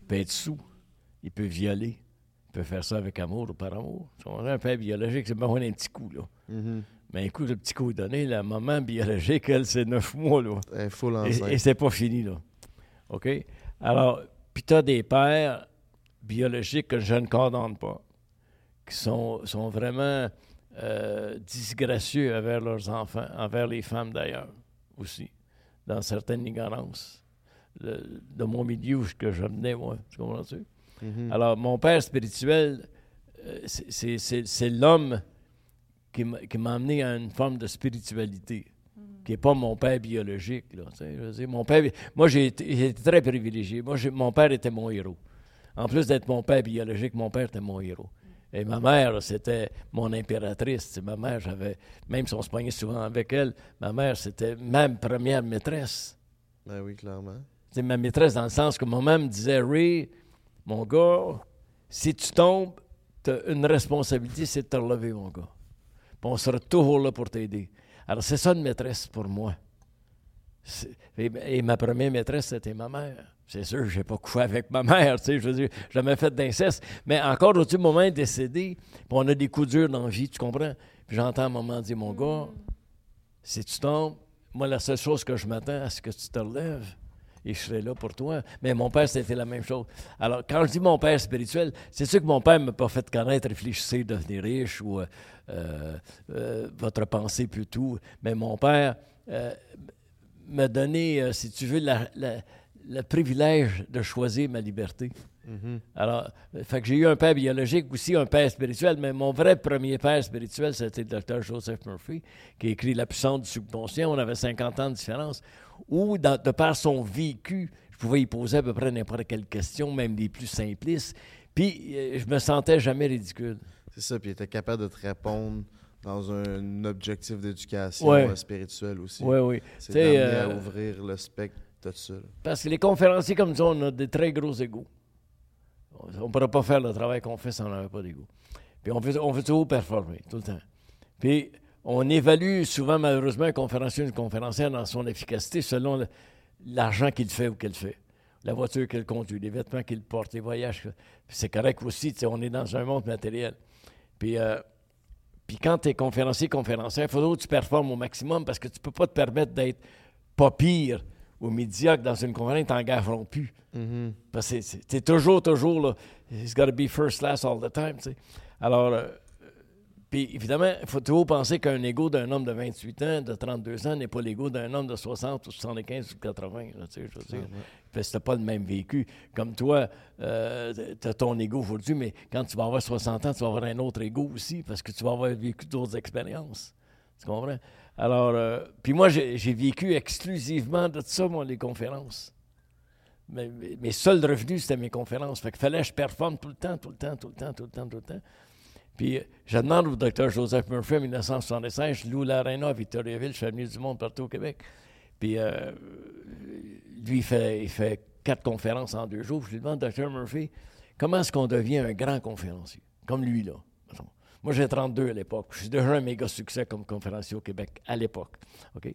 il peut être sous, il peut violer, il peut faire ça avec amour ou par amour. Tu comprends? Un père biologique, c'est besoin d'un petit coup, là. Mhm. Mais un coup, le petit coup donné, la maman biologique, elle, c'est neuf mois, là. Elle est full Et, enceinte. et c'est pas fini, là. OK? Alors, puis tu as des pères biologiques que je ne condamne pas, qui sont, sont vraiment euh, disgracieux envers leurs enfants, envers les femmes d'ailleurs, aussi, dans certaines ignorances. Le- de mon milieu que je venais, moi, tu comprends-tu? Mhm. Alors, mon père spirituel, euh, c'est- l'homme qui m'a qui m'a amené à une forme de spiritualité, qui n'est pas mon père biologique. Là, je veux dire, mon père, moi, j'ai été, très privilégié. Moi, mon père était mon héros. En plus d'être mon père biologique, mon père était mon héros. Et ma mère, c'était mon impératrice. Ma mère, j'avais, même si on se poignait souvent avec elle, ma mère, c'était ma première maîtresse. Ben oui, clairement. C'est ma maîtresse dans le sens que maman me disait Ray, mon gars, si tu tombes, tu as une responsabilité, c'est de te relever, mon gars. Puis on sera toujours là pour t'aider. Alors, c'est ça une maîtresse pour moi. C'est- Et, et ma première maîtresse, c'était ma mère. C'est sûr, je n'ai pas couché avec ma mère, tu sais, je veux dire, jamais fait d'inceste. Mais encore au-dessus, moment est décédé, puis on a des coups durs dans la vie, tu comprends? Puis j'entends maman dire, mon gars, si tu tombes, moi, la seule chose que je m'attends, à ce que tu te relèves et je serai là pour toi. Mais mon père, c'était la même chose. Alors, quand je dis mon père spirituel, c'est sûr que mon père ne m'a pas fait connaître, réfléchissez, devenir riche ou euh, euh, euh, votre pensée plutôt. Mais mon père euh, m'a donné, si tu veux, la- la- le privilège de choisir ma liberté. Mhm. Alors, fait que j'ai eu un père biologique, aussi un père spirituel, mais mon vrai premier père spirituel, c'était le docteur Joseph Murphy, qui a écrit La puissance du subconscient. On avait 50 ans de différence. Dans- de par son vécu, je pouvais y poser à peu près n'importe quelle question, même les plus simplistes. Puis, euh, je me sentais jamais ridicule. C'est ça, puis il était capable de te répondre dans un objectif d'éducation Ouais. euh, spirituelle aussi. Oui, oui. C'est d'amener à euh, ouvrir le spectre de ça. là. Parce que les conférenciers comme ça, on a des très gros égaux. On ne pourrait pas faire le travail qu'on fait si on n'avait pas d'ego. Puis on veut, on veut toujours performer, tout le temps. Puis on évalue souvent, malheureusement, un conférencier ou une conférencière dans son efficacité selon l'argent qu'il fait ou qu'elle fait. La voiture qu'elle conduit, les vêtements qu'il porte, les voyages. c'est correct aussi, on est dans un monde matériel. Puis, euh, puis quand tu es conférencier, conférencière, il faut que tu performes au maximum parce que tu ne peux pas te permettre d'être pas pire ou médiocre dans une conférence, t'en gafferont plus. Mhm. Parce que c'est- toujours, toujours, là, he's got to be first class all the time. Alors, euh, Puis évidemment, il faut toujours penser qu'un ego d'un homme de 28 ans, de 32 ans, n'est pas l'ego d'un homme de 60 ou 75 ou 80. Là, tu sais, je veux dire. Parce que t'as pas le même vécu. Comme toi, euh, tu as ton ego aujourd'hui, mais quand tu vas avoir 60 ans, tu vas avoir un autre ego aussi parce que tu vas avoir vécu d'autres expériences. Tu comprends? Alors, euh, puis moi, j'ai vécu exclusivement de ça, moi, les conférences. Mais- mes seuls revenus, c'était mes conférences. Fait qu'il fallait que je performe tout le temps, tout le temps, tout le temps, tout le temps, tout le temps. Puis, je demande au docteur Joseph Murphy en 1976, je loue l'aréna à Victoriaville, je fais venir du monde partout au Québec. Puis, euh, lui, il fait, il fait quatre conférences en deux jours. Je lui demande, docteur Murphy, comment est-ce qu'on devient un grand conférencier? Comme lui, là. Moi, j'ai 32 à l'époque. Je suis déjà un méga succès comme conférencier au Québec à l'époque. OK?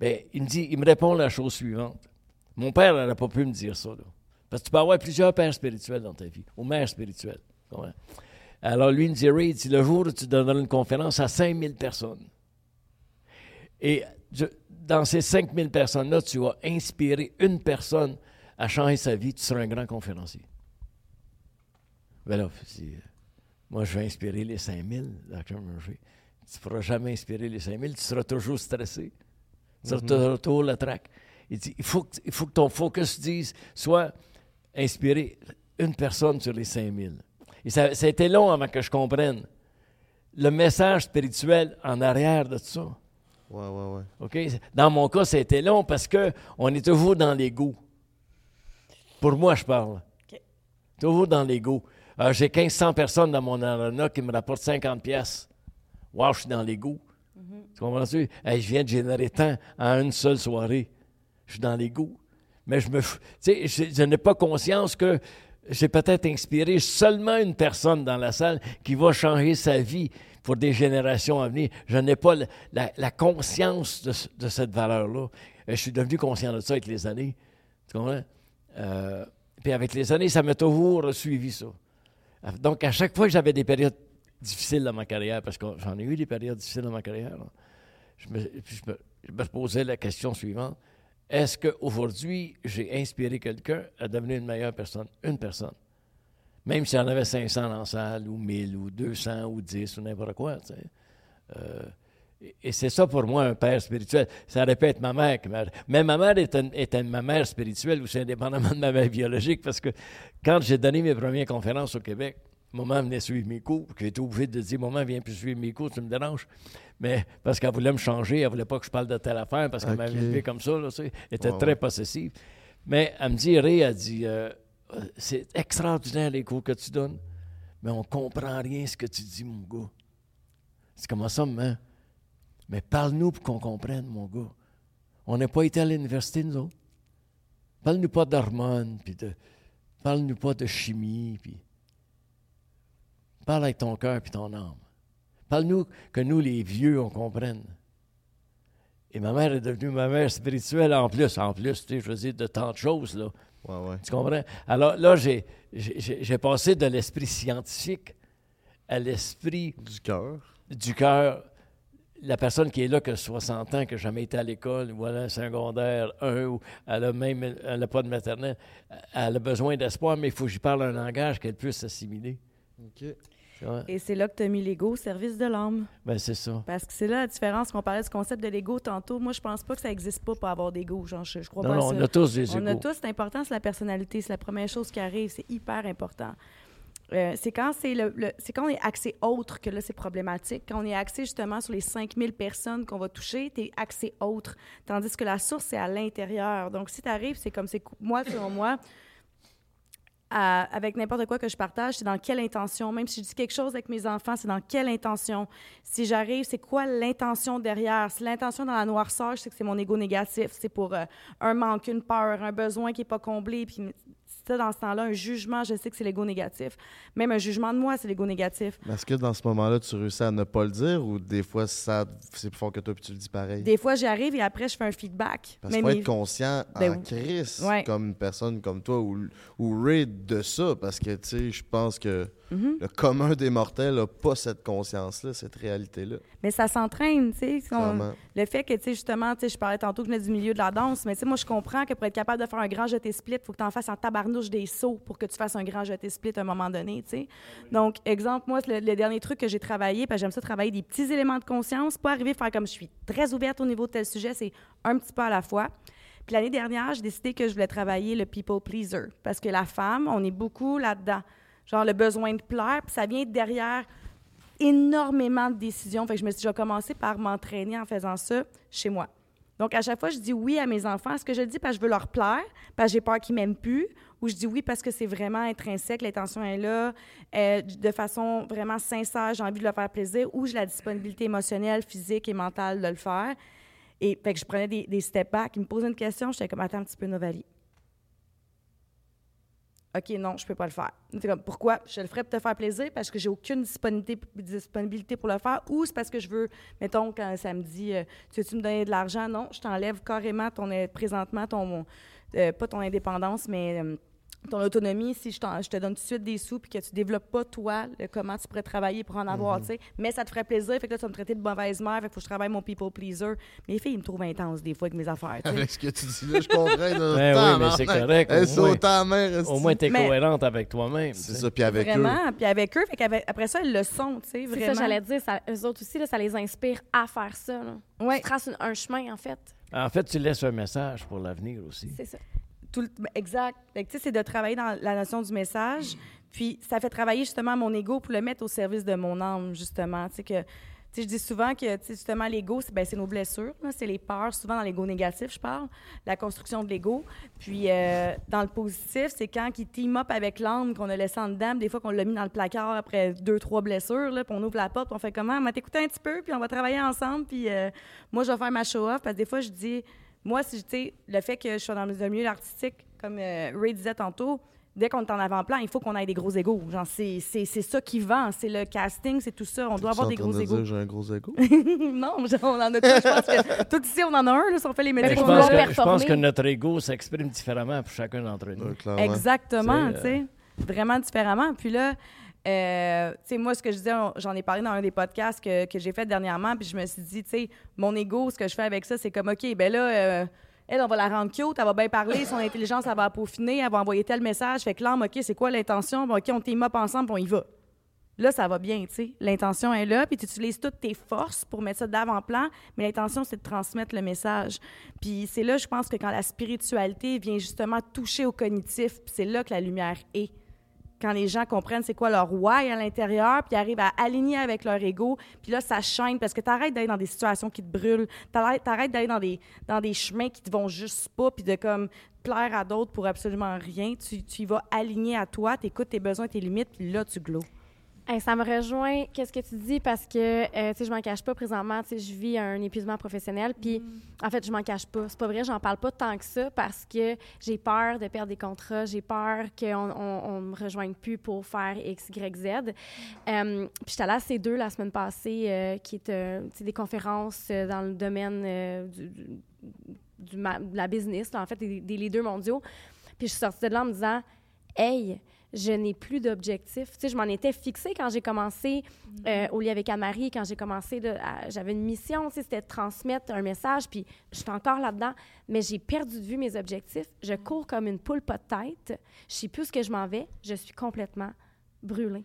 Bien, il me dit, il me répond la chose suivante. Mon père n'aurait pas pu me dire ça, là. Parce que tu peux avoir plusieurs pères spirituels dans ta vie, ou mères spirituelles. Alors, lui, il me dit, Ray, il dit, le jour où tu donneras une conférence à 5000 personnes, et dans ces 5000 personnes-là, tu vas inspirer une personne à changer sa vie, tu seras un grand conférencier. Ben là, c'est, euh, moi, je vais inspirer les 5000, Dr. Murphy. Tu ne pourras jamais inspirer les 5000, tu seras toujours stressé. Tu seras toujours- toujours la traque. Il dit, il faut, que, il faut que ton focus dise, soit inspirer une personne sur les 5000. Et ça, ça a été long avant que je comprenne le message spirituel en arrière de tout ça. Ouais, ouais, ouais. OK? Dans mon cas, ça a été long parce qu'on est toujours dans l'ego. Pour moi, je parle. OK. Toujours dans l'ego. Euh, J'ai 1500 personnes dans mon arena qui me rapportent 50 pièces. Wow, je suis dans l'ego. Tu comprends-tu? Hey, je viens de générer tant en une seule soirée. Je suis dans l'ego. Mais je me. Tu sais, je, je n'ai pas conscience que j'ai peut-être inspiré seulement une personne dans la salle qui va changer sa vie pour des générations à venir. Je n'ai pas la, conscience de, ce- de cette valeur-là. Euh, Je suis devenu conscient de ça avec les années. Euh, puis avec les années, ça m'a toujours suivi ça. Donc, à chaque fois que j'avais des périodes difficiles dans ma carrière, parce que j'en ai eu des périodes difficiles dans ma carrière, je me posais la question suivante. Est-ce qu'aujourd'hui, j'ai inspiré quelqu'un à devenir une meilleure personne? Une personne. Même s'il y en avait 500 dans la salle, ou 1000, ou 200, ou 10, ou n'importe quoi. Euh, et- c'est ça pour moi un père spirituel. Ça être ma mère. Mais ma mère était, une- ma mère spirituelle aussi, indépendamment de ma mère biologique, parce que quand j'ai donné mes premières conférences au Québec, maman venait suivre mes cours. J'ai été obligé de dire Maman, viens plus suivre mes cours, tu me déranges. Mais parce qu'elle voulait me changer, elle voulait pas que je parle de telle affaire, parce qu'elle Ok. m'avait élevé comme ça. Là. Elle était très possessive. Mais elle me dit Ray, elle dit euh, Euh, C'est extraordinaire les cours que tu donnes, mais on comprend rien ce que tu dis, mon gars. C'est comment ça, maman? Mais parle-nous pour qu'on comprenne, mon gars. On n'a pas été à l'université, nous autres. Parle-nous pas d'hormones, puis de. Parle-nous pas de chimie, puis. Parle avec ton cœur puis ton âme. Parle-nous que nous, les vieux, on comprenne. Et ma mère est devenue ma mère spirituelle en plus, en plus, tu sais, je veux dire, de tant de choses, là. Ouais, ouais. Tu comprends? Alors là, j'ai- passé de l'esprit scientifique à l'esprit Du cœur. du cœur. La personne qui est là, que 60 ans, qui n'a jamais été à l'école, ou à un secondaire 1, ou elle n'a même elle a pas de maternelle, elle a besoin d'espoir, mais il faut que j'y parle un langage qu'elle puisse assimiler. OK. Et c'est là que tu as mis l'ego au service de l'âme. Ben, c'est ça. Parce que c'est là la différence qu'on parlait du concept de l'ego tantôt. Moi, je pense pas que ça existe pas pour avoir d'ego. Genre, je, je crois Non, pas à non, ça. on a tous des On a tous, c'est important, c'est la personnalité. C'est la première chose qui arrive. C'est hyper important. Euh, c'est quand c'est le, le- c'est quand on est axé autre que là c'est problématique. Quand on est axé justement sur les 5000 personnes qu'on va toucher, tu es axé autre. Tandis que la source c'est à l'intérieur. Donc si tu arrives, c'est comme c'est moi selon moi avec n'importe quoi que je partage, c'est dans quelle intention. Même si je dis quelque chose avec mes enfants, c'est dans quelle intention. Si j'arrive, c'est quoi l'intention derrière? Si l'intention dans la noirceur, je sais que c'est mon ego négatif. C'est pour euh, un manque, une peur, un besoin qui n'est pas comblé. Puis dans ce temps-là, un jugement, je sais que c'est l'ego négatif. Même un jugement de moi, c'est l'ego négatif. Est-ce que dans ce moment-là, tu réussis à ne pas le dire ou des fois, ça c'est plus fort que toi puis tu le dis pareil? Des fois, j'y arrive et après, je fais un feedback. Parce qu'il faut être conscient Ben en crise, Ouais. comme une personne comme toi ou, ou Ray de ça, parce que, tu sais, je pense que Mhm. Le commun des mortels n'a pas cette conscience-là, cette réalité-là. Mais ça s'entraîne, tu sais. Le fait que, tu sais, justement, tu sais, je parlais tantôt que je venais du milieu de la danse, mais tu sais, moi, je comprends que pour être capable de faire un grand jeté split, il faut que tu en fasses en tabarnouche des sauts pour que tu fasses un grand jeté split à un moment donné, tu sais. Donc, exemple, moi, le, le dernier truc que j'ai travaillé, parce que j'aime ça travailler des petits éléments de conscience, pas arriver à faire comme je suis très ouverte au niveau de tel sujet, c'est un petit peu à la fois. Puis l'année dernière, j'ai décidé que je voulais travailler le people pleaser, parce que la femme, on est beaucoup là-dedans. Genre le besoin de plaire, puis ça vient derrière énormément de décisions. Fait que je me suis déjà commencé par m'entraîner en faisant ça chez moi. Donc, à chaque fois, je dis oui à mes enfants. Est-ce que je le dis parce que je veux leur plaire, parce que j'ai peur qu'ils m'aiment plus, ou je dis oui parce que c'est vraiment intrinsèque, l'intention est là, euh, de façon vraiment sincère, j'ai envie de leur faire plaisir, ou j'ai la disponibilité émotionnelle, physique et mentale de le faire? Et fait que je prenais des, des step back. Ils me posaient une question, j'étais comme, attends un petit peu, Novali. OK, non, je peux pas le faire. C'est comme, pourquoi? Je le ferais pour te faire plaisir parce que j'ai aucune disponibilité, pour le faire ou c'est parce que je veux, mettons, quand ça me dit, euh, tu veux-tu me donner de l'argent? Non, je t'enlève carrément ton, euh, présentement ton, euh, pas ton indépendance, mais ton autonomie si je, t'en- je te donne tout de suite des sous puis que tu développes pas, toi, le comment tu pourrais travailler pour en avoir, tu sais. Mais ça te ferait plaisir, fait que là, tu vas me traiter de mauvaise mère, fait qu'il faut que je travaille mon people pleaser. Mais les filles, ils me trouvent intense des fois avec mes affaires, tu sais. Avec ce que tu dis là, je comprends. là. Ben oui, mais c'est correct, au Elle moins. la mer. Au moins, tu es Mais- cohérente avec toi-même. C'est ça, puis avec eux. Vraiment, puis avec eux, fait qu'avec- après ça, elles le sont, tu sais, C'est vraiment. ça, j'allais dire. Ça, eux autres aussi, là, ça les inspire à faire ça. Là. Ouais. Tu traces une- un chemin, en fait. En fait, tu laisses un message pour l'avenir aussi. C'est ça. Tout le- ben, exact. C'est de travailler dans la notion du message. Puis ça fait travailler justement mon ego pour le mettre au service de mon âme, justement. Tu sais, que, je dis souvent que justement, l'ego, c'est ben, nos blessures, c'est les peurs, souvent dans l'ego négatif, je parle, la construction de l'ego. Puis euh, dans le positif, c'est quand il team up avec l'âme qu'on a laissé en dedans, des fois qu'on l'a mis dans le placard après deux, trois blessures, là, puis on ouvre la porte, puis on fait comment? On va t'écouter un petit peu, puis on va travailler ensemble, puis euh, moi, je vais faire ma show-off, parce que des fois, je dis, moi, si, tu sais, le fait que je sois dans le milieu artistique, comme euh, Ray disait tantôt, dès qu'on est en avant-plan, il faut qu'on ait des gros égaux. Genre, c'est, c'est, c'est ça qui vend, c'est le casting, c'est tout ça. On doit avoir des gros de égaux. que J'ai un gros égo. non, genre, on en a tous. Je pense que tout ici, on en a un, là, si on fait les métiers qu'on je pense que notre ego s'exprime différemment pour chacun d'entre nous. Ouais. Exactement, C'est, tu sais. Vraiment différemment. Puis là, euh, tu sais, moi, ce que je disais, j'en ai parlé dans un des podcasts que, que j'ai fait dernièrement, puis je me suis dit, tu sais, mon ego, ce que je fais avec ça, c'est comme, OK, ben là, euh, elle, on va la rendre cute, elle va bien parler, son intelligence, elle va peaufiner, elle va envoyer tel message. Fait que l'âme, OK, c'est quoi l'intention? Bon, OK, on team up ensemble, on y va. Là, ça va bien, tu sais. L'intention est là, puis tu utilises toutes tes forces pour mettre ça d'avant-plan, mais l'intention, c'est de transmettre le message. Puis c'est là, je pense que quand la spiritualité vient justement toucher au cognitif, c'est là que la lumière est. Quand les gens comprennent c'est quoi leur why à l'intérieur, puis arrivent à aligner avec leur ego, puis là, ça chaîne parce que tu arrêtes d'aller dans des situations qui te brûlent, tu arrêtes d'aller dans des, chemins qui te vont juste pas, puis de comme plaire à d'autres pour absolument rien. Tu, tu y vas aligner à toi, tu écoutes tes besoins, tes limites, puis là, tu glows. Hey, ça me rejoint, qu'est-ce que tu dis, parce que, euh, tu sais, je m'en cache pas présentement, tu sais, je vis un épuisement professionnel, puis en fait, je m'en cache pas. C'est pas vrai, j'en parle pas tant que ça, parce que j'ai peur de perdre des contrats, j'ai peur qu'on on, on me rejoigne plus pour faire X, Y, Z. Euh, puis j'étais allée à ces deux la semaine passée, euh, qui est, euh, tu sais, des conférences dans le domaine du, du- du ma- de la business, là, en fait, des, des leaders mondiaux. Puis je suis sortie de là en me disant, hey, je n'ai plus d'objectif. Tu sais, je m'en étais fixée quand j'ai commencé euh, au lit avec Anne-Marie, quand j'ai commencé, de- à- j'avais une mission, tu sais, c'était de transmettre un message, puis je suis encore là-dedans, mais j'ai perdu de vue mes objectifs. Je cours comme une poule pas de tête, je sais plus où ce que je m'en vais, je suis complètement brûlée.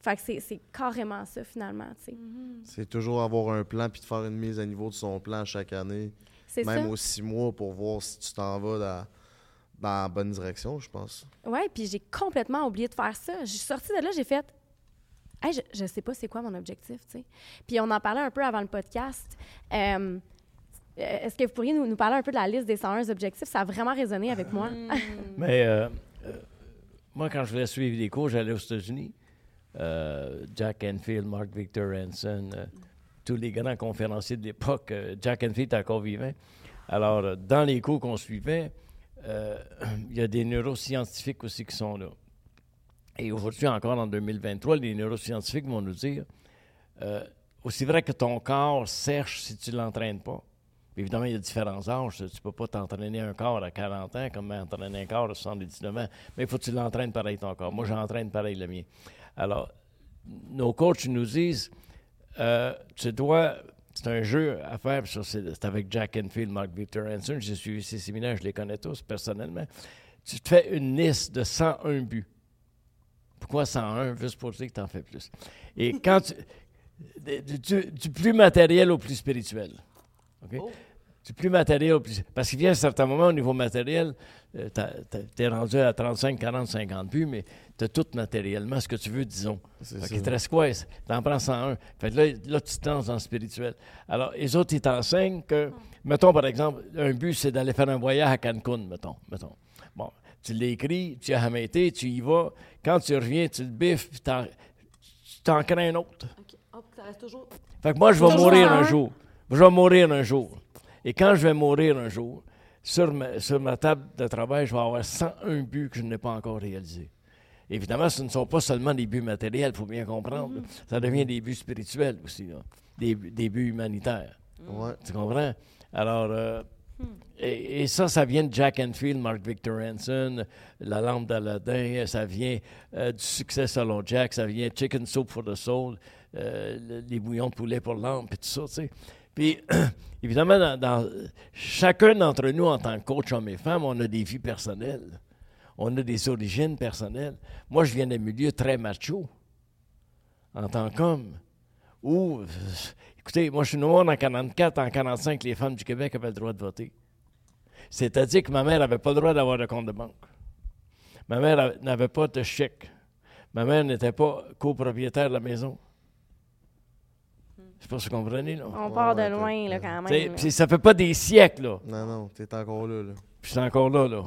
Fait que c'est, c'est carrément ça, finalement, tu sais. C'est toujours avoir un plan puis de faire une mise à niveau de son plan chaque année, C'est même ça. aux six mois pour voir si tu t'en vas dans, dans la bonne direction, je pense. Oui, puis j'ai complètement oublié de faire ça. Je suis sortie de là, j'ai fait Hey, je, je sais pas c'est quoi mon objectif, tu sais. Puis on en parlait un peu avant le podcast. Euh, Est-ce que vous pourriez nous, nous parler un peu de la liste des 101 objectifs? Ça a vraiment résonné avec moi. Mais euh, euh, moi, quand je voulais suivre des cours, j'allais aux États-Unis. Euh, Jack Enfield, Mark Victor Hansen, euh, tous les grands conférenciers de l'époque. euh, Jack Enfield est encore vivant. Alors, euh, dans les cours qu'on suivait, euh, il y a des neuroscientifiques aussi qui sont là. Et aujourd'hui, encore en 2023, les neuroscientifiques vont nous dire euh, aussi vrai que ton corps sèche si tu ne l'entraînes pas. Évidemment, il y a différents âges. Tu ne peux pas t'entraîner un corps à 40 ans comme entraîner un corps à 79 ans. Mais il faut que tu l'entraînes pareil ton corps. Moi, j'entraîne pareil le mien. Alors, nos coachs nous disent, euh, tu dois, c'est un jeu à faire, c'est avec Jack Enfield, Mark Victor Hanson, j'ai suivi ces séminaires, je les connais tous personnellement. Tu te fais une liste de 101 buts. Pourquoi 101? Juste pour dire que tu en fais plus. Et quand tu, du, plus matériel au plus spirituel. OK? Du plus matériel plus. Parce qu'il vient un certain moment au niveau matériel, tu es rendu à 35, 40, 50 buts, mais tu as tout matériellement ce que tu veux, disons. C'est qu'il te reste quoi? T'en prends 101. Fait que là, là, tu te lances dans le spirituel. Alors, les autres, ils t'enseignent que, mettons, par exemple, un but, c'est d'aller faire un voyage à Cancun, mettons. mettons. Bon, tu l'écris, tu as jamais été, tu y vas. Quand tu reviens, tu le biffes, puis t'en- tu t'en crées un autre. OK. Hop, ça reste toujours. Fait que moi, je vais mourir un? un jour. Je vais mourir un jour. Et quand je vais mourir un jour, sur ma, sur ma table de travail, je vais avoir 101 buts que je n'ai pas encore réalisés. Évidemment, ce ne sont pas seulement des buts matériels, il faut bien comprendre. Ça devient des buts spirituels aussi, là. Des, des buts humanitaires. Ouais. Tu comprends? Alors, euh, et, et ça, ça vient de Jack Enfield, Mark Victor Hanson, La lampe d'Aladin, ça vient euh, du succès selon Jack, ça vient Chicken Soup for the Soul, euh, le- les bouillons de poulet pour l'âme, puis tout ça, tu sais. Puis, évidemment, dans, chacun d'entre nous, en tant que coach hommes et femmes, on a des vies personnelles. On a des origines personnelles. Moi, je viens d'un milieu très macho, en tant qu'homme, où, euh, écoutez, moi, je suis noir en 44, en 45, les femmes du Québec avaient le droit de voter. C'est-à-dire que ma mère n'avait pas le droit d'avoir de compte de banque. Ma mère n'avait pas de chèque. Ma mère n'était pas copropriétaire de la maison. Je sais pas si vous comprenez, là. On part de loin, là, quand même. là. puis ça fait pas des siècles, là. Non, non, t'es encore là. là. Puis c'est encore là, là.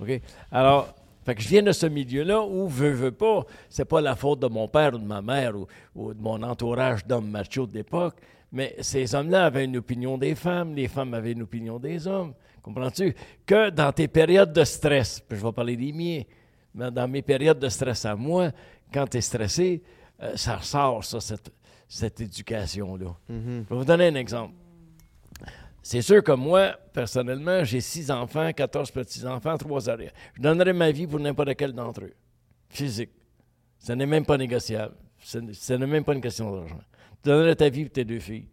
OK? Alors, fait que je viens de ce milieu-là où, veux, veux pas, c'est pas la faute de mon père ou de ma mère ou, ou de mon entourage d'hommes machos de l'époque, mais ces hommes-là avaient une opinion des femmes, les femmes avaient une opinion des hommes. Comprends-tu? Que dans tes périodes de stress, puis je vais parler des miens, mais dans mes périodes de stress à moi, quand tu es stressé, euh, ça ressort, ça, cette, cette éducation-là. Mhm. Je vais vous donner un exemple. C'est sûr que moi, personnellement, j'ai six enfants, 14 petits-enfants, trois arrières. Je donnerais ma vie pour n'importe quel d'entre eux. Physique. Ce n'est même pas négociable. Ce n'est même pas une question d'argent. Tu donnerais ta vie pour tes deux filles.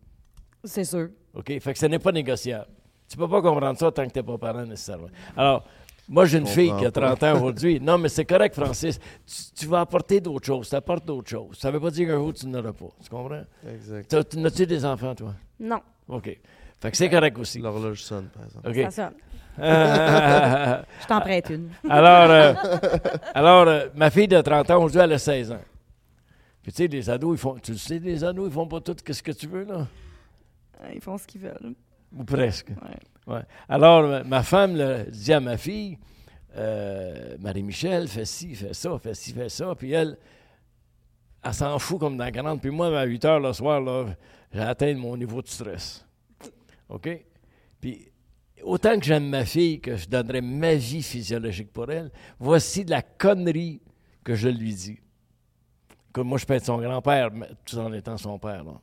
C'est sûr. OK? Fait que ce n'est pas négociable. Tu peux pas comprendre ça tant que tu n'es pas parent nécessairement. Alors, moi, j'ai une fille qui a 30 ans aujourd'hui. Non, mais c'est correct, Francis. Tu, tu vas apporter d'autres choses. Tu apportes d'autres choses. Ça ne veut pas dire qu'un jour, tu n'auras pas. Tu comprends? Exact. N'as-tu des enfants, toi? Non, OK. Fait que c'est correct aussi. L'horloge sonne, par exemple. OK. ça sonne. Je t'en prête une. alors, euh, alors euh, ma fille de 30 ans, aujourd'hui, elle a 16 ans. Puis tu sais, les ados, ils font. Tu le sais, les ados, ils font pas tout ce que tu veux, là? Ils font ce qu'ils veulent. Ou presque. Ouais. Alors, ma- femme là, dit à ma fille, euh, Marie-Michel, fais ci, fais ça, fais ci, fais ça. Puis elle, elle s'en fout comme dans 40. Puis moi, à 8 heures le soir, j'ai atteint mon niveau de stress. OK? Puis autant que j'aime ma fille, que je donnerais ma vie physiologique pour elle, voici de la connerie que je lui dis. Comme moi, je peux être son grand-père, tout en étant son père. Là.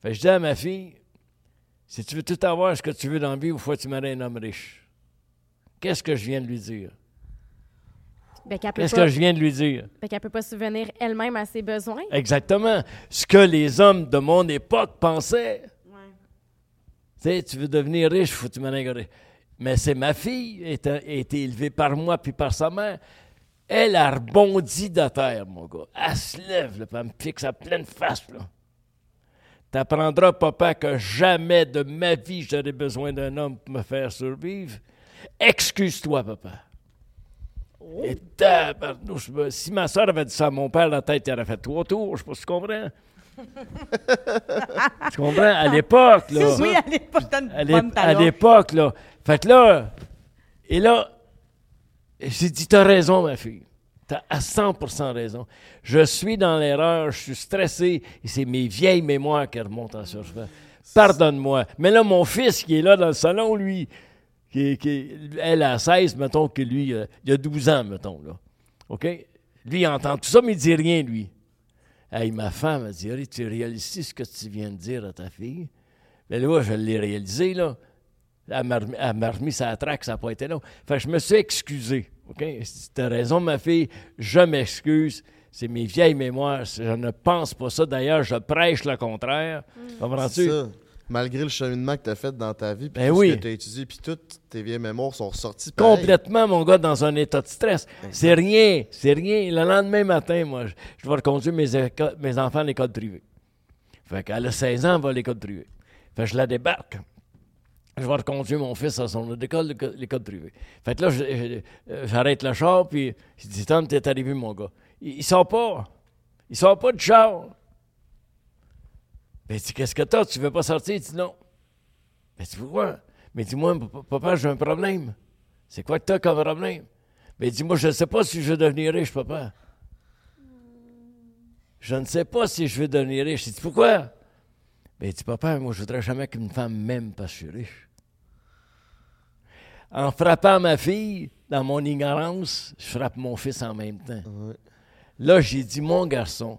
Fait que je dis à ma fille, si tu veux tout avoir ce que tu veux dans la vie, il faut que tu marries un homme riche? Qu'est-ce que je viens de lui dire? Ben, Qu'est-ce que je viens de lui dire? ben, qu'elle peut pas subvenir elle-même à ses besoins. Exactement. Ce que les hommes de mon époque pensaient. Tu sais, tu veux devenir riche, faut que tu maries un gars riche. Mais c'est ma fille, elle a a été élevée par moi puis par sa mère. Elle a rebondi de terre, mon gars. Elle se lève, là, puis elle me fixe à pleine face. Là. T'apprendras, papa, que jamais de ma vie j'aurai besoin d'un homme pour me faire survivre. Excuse-toi, papa. Et tabarnouche, ben, si ma soeur avait dit ça à mon père, la tête, il aurait fait trois tours. Je sais pas si tu comprends. tu comprends? À l'époque, là. Oui, à l'époque, À l'époque, là. Fait que là, et là, j'ai dit, t'as raison, ma fille. T'as à 100% raison. Je suis dans l'erreur, je suis stressé, et c'est mes vieilles mémoires qui remontent en surface. Pardonne-moi. Mais là, mon fils qui est là dans le salon, lui, qui, elle a 16, mettons que lui, euh, il a 12 ans, mettons, là. OK? Lui, il entend tout ça, mais il dit rien, lui. Hey, ma femme a dit, tu réalises ce que tu viens de dire à ta fille? Mais là, je l'ai réalisé, là. Elle m'a remis- elle remis sa traque, ça n'a pas été long. Fait que je me suis excusé. OK? Tu as raison, ma fille, je m'excuse. C'est mes vieilles mémoires. Je ne pense pas ça. D'ailleurs, je prêche le contraire. C'est Comprends-tu? ça. Malgré le cheminement que tu as fait dans ta vie, puis Ben tout oui. ce que tu as étudié, puis toutes tes vieilles mémoires sont ressorties pareil. Complètement, mon gars, dans un état de stress. C'est rien, c'est rien. Le lendemain matin, moi, je, je vais reconduire mes, éco- mes enfants à l'école privée. Fait qu'elle a 16 ans, elle va à l'école privée. Fait que je la débarque. Je vais reconduire mon fils à son école, l'école- privée. Fait que là, euh, j'arrête le char, puis je dis, Tom, t'es arrivé, mon gars. Il, il sort pas. Il sort pas du char. Ben, dit, qu'est-ce que t'as? Tu veux pas sortir? Il dit, non. Ben, tu pourquoi? Mais dis-moi, papa, j'ai un problème. C'est quoi que t'as comme problème? Ben, dis-moi, je ne sais pas si je veux devenir riche, papa. Je ne sais pas si je veux devenir riche. Il dit, pourquoi? Ben, il dit, papa, moi, je voudrais jamais qu'une femme m'aime parce que je suis riche. En frappant ma fille, dans mon ignorance, je frappe mon fils en même temps. Là, j'ai dit, mon garçon,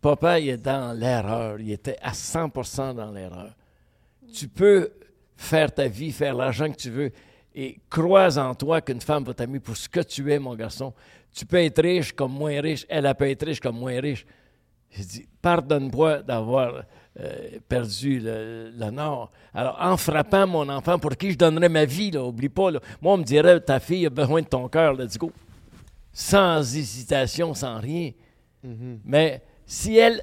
papa, il est dans l'erreur. Il était à 100% dans l'erreur. Tu peux faire ta vie, faire l'argent que tu veux, et crois en toi qu'une femme va t'aimer pour ce que tu es, mon garçon. Tu peux être riche comme moins riche, elle, elle peut être riche comme moins riche. J'ai dit, pardonne-moi d'avoir euh, perdu le, le nord. Alors, en frappant mon enfant, pour qui je donnerais ma vie, là, oublie pas, là. moi, on me dirait, ta fille a besoin de ton cœur, let's go. Sans hésitation, sans rien. Mhm. Mais si elle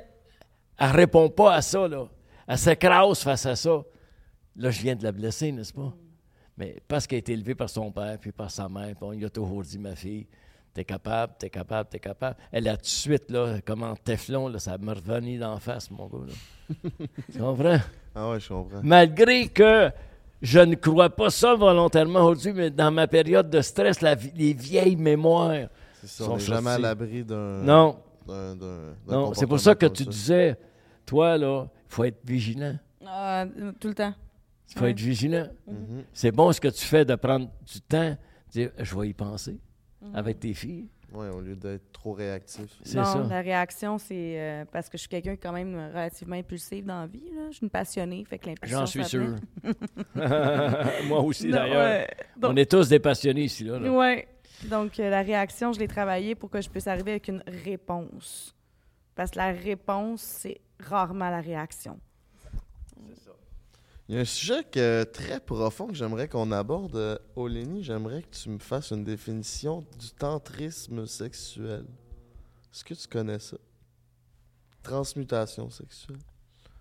ne répond pas à ça, là, elle s'écrase face à ça, là, je viens de la blesser, n'est-ce pas? Mais parce qu'elle a été élevée par son père puis par sa mère, puis on lui a toujours dit, ma fille, t'es capable, t'es capable, t'es capable. Elle a tout de suite, là, comme en téflon, là, ça me revenait d'en face, mon gars. Là. tu comprends? Ah ouais, je comprends. Malgré que je ne crois pas ça volontairement aujourd'hui, mais dans ma période de stress, la les vieilles mémoires. C'est ça, sont on n'est jamais à l'abri d'un. Non, d'un- d'un- d'un non, c'est pour ça que tu ça. disais, toi, là, il faut être vigilant. Euh, tout le temps. Il faut Ouais. être vigilant. Mhm. C'est bon ce que tu fais de prendre du temps, de dire, je vais y penser avec tes filles. Ouais, au lieu d'être trop réactif. C'est non, ça. la réaction, c'est euh, parce que je suis quelqu'un quand même relativement impulsive dans la vie. Là. Je suis une passionnée, fait que l'impulsion, J'en suis sûr. Moi aussi, Non, d'ailleurs. On est tous des passionnés ici. Là, là. Ouais. Donc, euh, la réaction, je l'ai travaillée pour que je puisse arriver avec une réponse. Parce que la réponse, c'est rarement la réaction. Il y a un sujet que- très profond que j'aimerais qu'on aborde. Euh, Olénie, j'aimerais que tu me fasses une définition du tantrisme sexuel. Est-ce que tu connais ça? Transmutation sexuelle.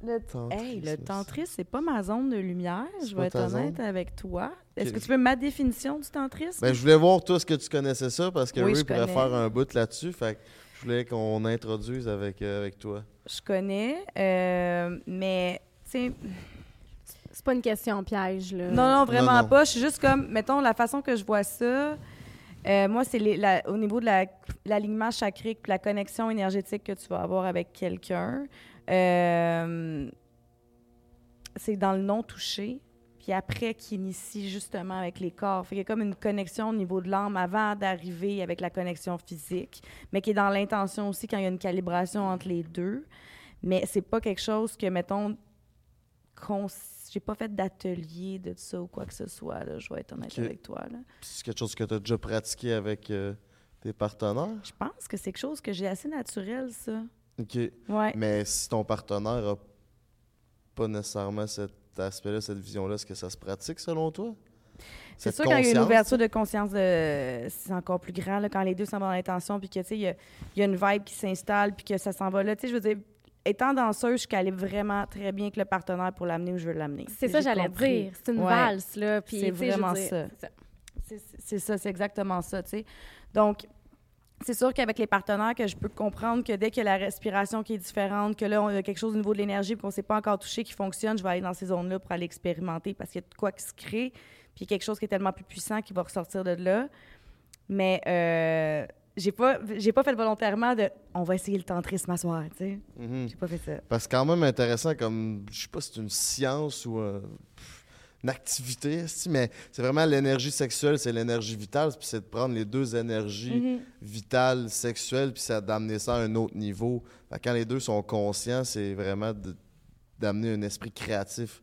Le Tantrisme, Hey, le tantrisme, c'est pas ma zone de lumière. Je vais être honnête zone? avec toi. Est-ce que tu veux ma définition du tantrisme? Ben, je voulais voir toi ce que tu connaissais ça? Parce que Oui, Ray pourrait connais. faire un bout là-dessus. Fait que je voulais qu'on introduise avec, euh, avec toi. Je connais, euh, mais, tu sais, C'est pas une question piège, là. non, non, vraiment non. pas. Je suis juste comme, mettons, la façon que je vois ça, euh, moi, c'est les- la- au niveau de la- l'alignement chakrique, puis la connexion énergétique que tu vas avoir avec quelqu'un. euh, c'est dans le non-touché, puis après qui initie justement avec les corps. Fait qu'il y a comme une connexion au niveau de l'âme avant d'arriver avec la connexion physique, mais qui est dans l'intention aussi quand il y a une calibration entre les deux. Mais c'est pas quelque chose que, mettons, qu'on s- j'ai pas fait d'atelier de ça ou quoi que ce soit, là, je vais être honnête avec toi. C'est quelque chose que tu as déjà pratiqué avec euh, tes partenaires? Je pense que c'est quelque chose que j'ai assez naturel, ça. OK. Ouais. Mais si ton partenaire a pas nécessairement cet aspect-là, cette vision-là, est-ce que ça se pratique selon toi? C'est sûr quand il y a une ouverture de conscience, de... c'est encore plus grand, là, quand les deux sont dans l'intention, puis que, tu sais, il y y a une vibe qui s'installe, puis que ça s'en va là. Tu sais, je veux dire, étant danseuse, je calibre vraiment très bien avec le partenaire pour l'amener où je veux l'amener. C'est ça, j'allais dire. C'est une Ouais. valse, là. Puis, C'est vraiment dire, ça. c'est ça, c'est exactement ça, tu sais. Donc, c'est sûr qu'avec les partenaires, que je peux comprendre que dès qu'il y a la respiration qui est différente, que là, on a quelque chose au niveau de l'énergie qu'on ne s'est pas encore touché qui fonctionne, je vais aller dans ces zones-là pour aller expérimenter parce qu'il y a de quoi qui se crée, puis quelque chose qui est tellement plus puissant qui va ressortir de là. Mais euh, j'ai pas, j'ai pas fait volontairement de « on va essayer le tantrisme à soir », tu sais. Mhm. J'ai pas fait ça. Parce que c'est quand même intéressant comme, je sais pas si c'est une science ou pff, une activité, mais c'est vraiment l'énergie sexuelle, c'est l'énergie vitale, puis c'est de prendre les deux énergies Mhm. vitales, sexuelles, puis c'est d'amener ça à un autre niveau. Quand les deux sont conscients, c'est vraiment d'amener un esprit créatif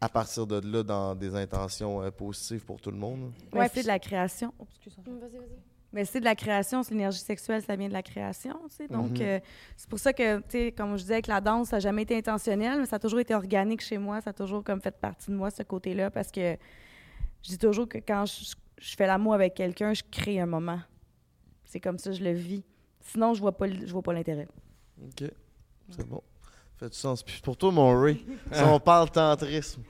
à partir de là dans des intentions euh, positives pour tout le monde. Ouais, c'est puis- de la création. Oh, excuse-moi. Vas-y, vas-y. Mais c'est de la création, c'est l'énergie sexuelle, ça vient de la création, tu sais. Donc, Mhm. euh, c'est pour ça que, tu sais, comme je disais, avec la danse, ça n'a jamais été intentionnel, mais ça a toujours été organique chez moi, ça a toujours comme fait partie de moi, ce côté-là, parce que je dis toujours que quand je, je fais l'amour avec quelqu'un, je crée un moment. C'est comme ça, je le vis. Sinon, je vois pas, je vois pas l'intérêt. OK. C'est bon. Fait du sens. Puis pour toi, mon Ray, si on parle tantrisme.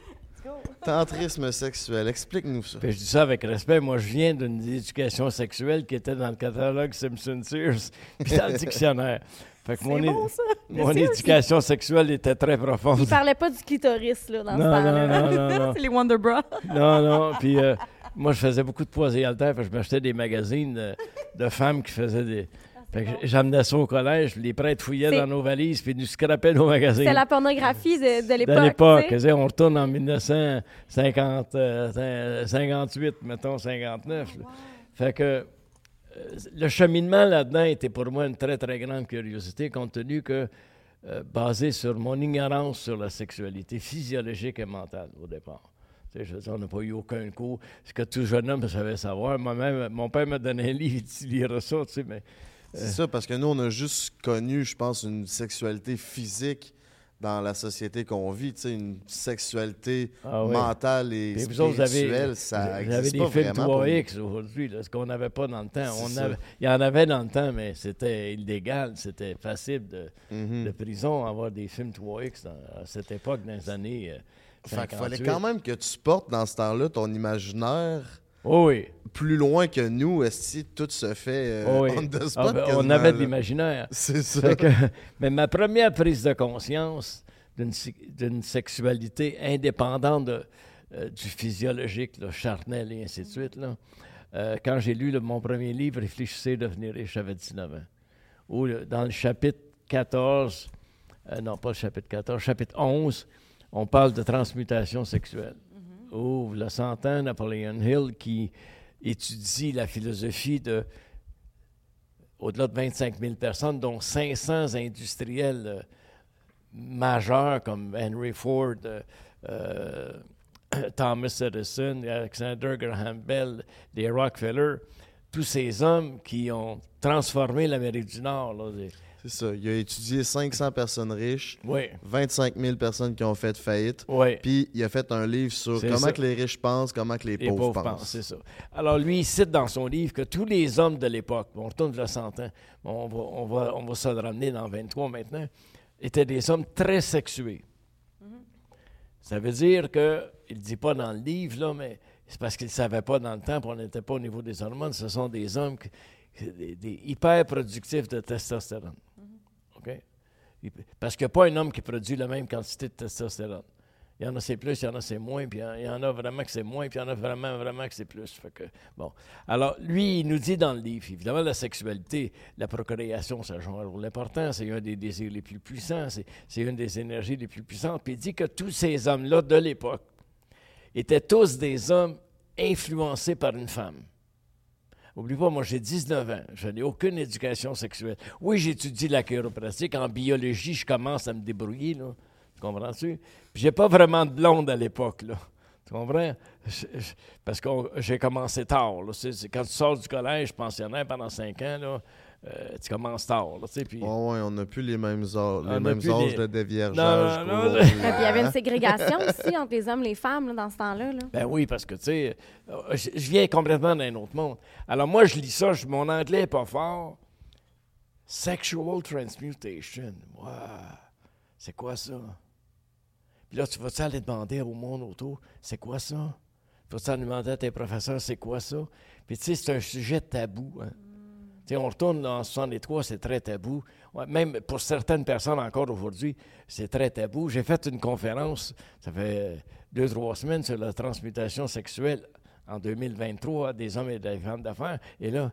Tantrisme sexuel, explique-nous ça. Puis je dis ça avec respect. Moi, je viens d'une éducation sexuelle qui était dans le catalogue Simpson Sears, puis dans le dictionnaire. Fait que mon, bon, ça! mon éducation sexuelle était très profonde. Il parlait pas du clitoris, là, dans ce Non, non, temps-là. non, non, non. c'est les Wonder Bras. Non, non. Puis euh, moi, je faisais beaucoup de poids et haltères. Je m'achetais des magazines de, de femmes qui faisaient des. Fait que j'amenais ça au collège. Les prêtres fouillaient dans nos valises, puis nous scrapaient nos magazines. C'était la pornographie de, de l'époque. de l'époque. tu sais. On retourne en 1958, euh, 58, mettons 59. là. Fait que euh, le cheminement là-dedans était pour moi une très, très grande curiosité, compte tenu que, euh, basé sur mon ignorance sur la sexualité physiologique et mentale au départ. Je veux dire, on n'a pas eu aucun cours. Ce que tout jeune homme savait savoir. Moi-même, mon père m'a donné un livre, il dit lire ça, tu sais, mais C'est ça, parce que nous, on a juste connu, je pense, une sexualité physique dans la société qu'on vit, tu sais, une sexualité Ah oui. mentale et Puis vous avez, spirituelle, ça existe des pas films vraiment. pour nous. 3X aujourd'hui, ce qu'on n'avait pas dans le temps. On avait- il y en avait dans le temps, mais c'était illégal, c'était facile de, Mhm. de prison avoir des films 3X dans- à cette époque, dans les années euh, Fait qu'il fallait 58. quand même que tu portes dans ce temps-là ton imaginaire Oh oui, plus loin que nous, si tout se fait euh, oh oui. on the Ah, ben, on avait de l'imaginaire. C'est ça. Que- mais ma première prise de conscience d'une se- d'une sexualité indépendante de, euh, du physiologique, là, charnel et ainsi de suite, là, euh, quand j'ai lu le- mon premier livre, Réfléchissez, devenir riche, j'avais 19 ans, où dans le chapitre 14, euh, non pas le chapitre 14, chapitre 11, on parle de transmutation sexuelle. Où, le 100 ans, Napoleon Hill qui étudie la philosophie de au-delà de 25 000 personnes, dont 500 industriels euh, majeurs comme Henry Ford, euh, euh, Thomas Edison, Alexander Graham Bell, les Rockefeller, tous ces hommes qui ont transformé l'Amérique du Nord. C'est ça. Il a étudié 500 personnes riches, Oui, 25 000 personnes qui ont fait faillite. oui. Puis il a fait un livre sur comment ça. que les riches pensent, comment que les, Les pauvres, pauvres pensent. pensent, c'est ça. Alors, lui, il cite dans son livre que tous les hommes de l'époque, on retourne de 100 ans, on va, on, va, on va se le ramener dans 23 maintenant, étaient des hommes très sexués. Ça veut dire que, il ne dit pas dans le livre, là, mais c'est parce qu'il ne savait pas dans le temps, puis on n'était pas au niveau des hormones, ce sont des hommes qui- qui- des, des hyper productifs de testostérone. Parce qu'il n'y a pas un homme qui produit la même quantité de testostérone. Il y en a c'est plus, il y en a c'est moins, puis il y en- a vraiment que c'est moins, puis il y en a vraiment, vraiment que c'est plus. Fait que, bon. Alors, lui, il nous dit dans le livre, évidemment, la sexualité, la procréation, ça joue un rôle important, c'est un des désirs les plus puissants, c'est une des énergies les plus puissantes. Puis il dit que tous ces hommes-là de l'époque étaient tous des hommes influencés par une femme. Oublie pas, moi j'ai 19 ans, je n'ai aucune éducation sexuelle. Oui, j'étudie la chiropratique, en biologie, je commence à me débrouiller, là. Tu comprends-tu? Puis j'ai pas vraiment de blonde à l'époque, là. Tu comprends? Parce que j'ai commencé tard, là. Quand tu sors du collège pensionnaire pendant 5 ans, euh, tu commences tard, là, tu sais, puis... Ouais, ouais, on n'a plus les mêmes, les plus âges les- de déviergeage. Non, non, non, qu'au- non. Ouais, puis il y avait une ségrégation aussi entre les hommes et les femmes là, dans ce temps-là. là. Ben oui, parce que, tu sais, euh, je viens complètement d'un autre monde. Alors, moi, je lis ça, je- mon anglais n'est pas fort. Sexual transmutation. Wow. C'est quoi ça? Puis là, tu vas-tu aller demander au monde autour, c'est quoi ça? Tu vas-tu aller demander à tes professeurs, c'est quoi ça? Puis, tu sais, c'est un sujet tabou. hein. On retourne dans 63, c'est très tabou. Ouais, même pour certaines personnes encore aujourd'hui, c'est très tabou. J'ai fait une conférence, ça fait deux, trois semaines, sur la transmutation sexuelle en 2023 des hommes et des femmes d'affaires. Et là,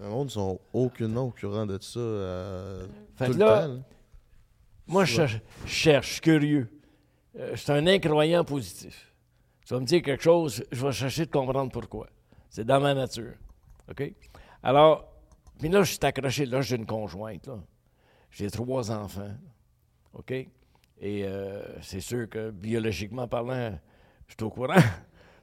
Le monde sont aucunement au courant de ça euh, Fait tout que le là, temps. là. moi, je cherche, je cherche, curieux. Euh, je suis un incroyant positif. Tu vas me dire quelque chose, je vais chercher de comprendre pourquoi. C'est dans ma nature. OK? Alors, puis là, je suis accroché. Là, j'ai une conjointe. J'ai trois enfants. OK? Et euh, c'est sûr que biologiquement parlant, je suis au courant.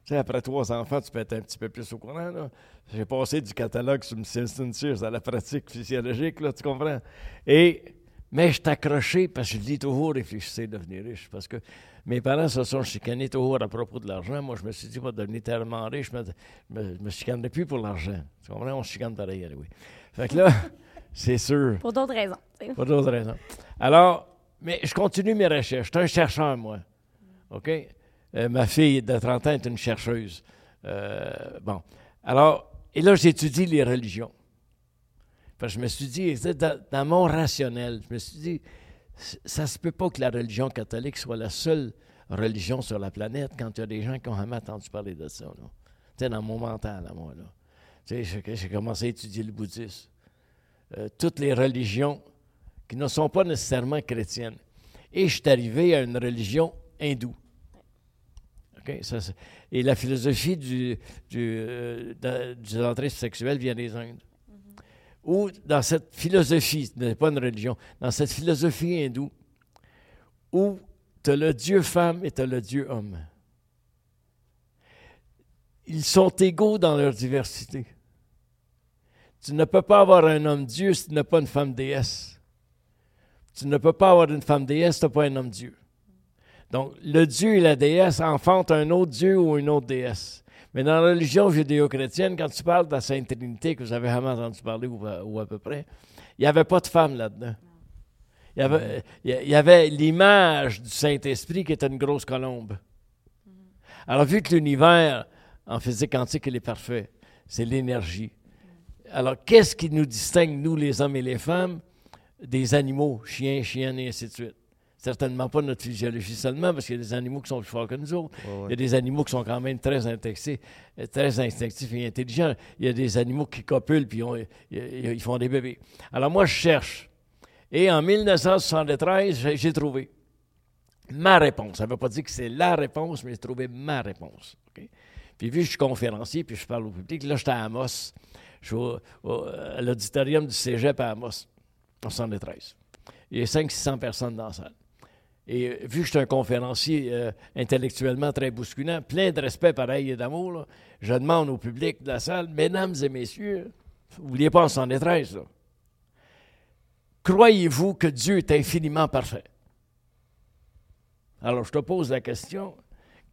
Tu sais, après trois enfants, tu peux être un petit peu plus au courant. J'ai passé du catalogue sur Simpson Sears à la pratique physiologique, là, tu comprends? Et, mais je accroché parce que je dis toujours réfléchissez devenir riche. Parce que mes parents se sont chicanés toujours à propos de l'argent. Moi, je me suis dit, pas devenir tellement riche, je me, me, me chicanerai plus pour l'argent. Tu comprends? On se chicane pareil, oui. Fait que là, c'est sûr. Pour d'autres raisons. Pas d'autres raisons. Alors, mais je continue mes recherches. Je suis un chercheur, moi. OK? Euh, ma fille de 30 ans est une chercheuse. Euh, bon. Alors, et là, j'étudie les religions. Parce que je me suis dit, c'est dans, dans mon rationnel, je me suis dit, ça se peut pas que la religion catholique soit la seule religion sur la planète quand il y a des gens qui ont jamais entendu parler de ça. Tu dans mon mental, à moi. J'ai- commencé à étudier le bouddhisme. Euh, toutes les religions qui ne sont pas nécessairement chrétiennes. Et je suis arrivé à une religion hindoue. OK? Ça, c'est- et la philosophie du, du, euh, sexuel vient des Indes. Ou dans cette philosophie, ce n'est pas une religion, dans cette philosophie hindoue, où tu as le Dieu femme et tu as le Dieu homme. Ils sont égaux dans leur diversité. Tu ne peux pas avoir un homme Dieu si tu n'as pas une femme déesse. Tu ne peux pas avoir une femme déesse si tu n'as pas un homme Dieu. Donc, le Dieu et la déesse enfantent un autre Dieu ou une autre déesse. Mais dans la religion judéo-chrétienne, quand tu parles de la Sainte Trinité, que vous avez jamais entendu parler ou, à- peu près, il n'y avait pas de femme là-dedans. Il y avait, il y avait l'image du Saint-Esprit qui était une grosse colombe. Alors, vu que l'univers en physique quantique, il est parfait, c'est l'énergie. Alors, qu'est-ce qui nous distingue, nous, les hommes et les femmes, des animaux, chiens, chiennes et ainsi de suite? Certainement pas notre physiologie seulement, parce qu'il y a des animaux qui sont plus forts que nous autres. Ouais, ouais. Il y a des animaux qui sont quand même très instinctifs, euh, très instinctifs et intelligents. Il y a des animaux qui copulent puis ils, font des bébés. Alors moi, je cherche. Et en 1973, j'ai trouvé ma réponse. Ça ne veut pas dire que c'est la réponse, mais j'ai trouvé ma réponse. Puis vu que je suis conférencier, puis je parle au public, là, j'étais à Amos. Je suis au- au- à l'auditorium du cégep à Amos, en 73. Il y a 500-600 personnes dans la salle. Et euh, vu que je suis un conférencier euh, intellectuellement très bousculant, plein de respect pareil et d'amour, je demande au public de la salle, mesdames et messieurs, n'oubliez pas en 73, là, croyez-vous que Dieu est infiniment parfait? Alors je te pose la question,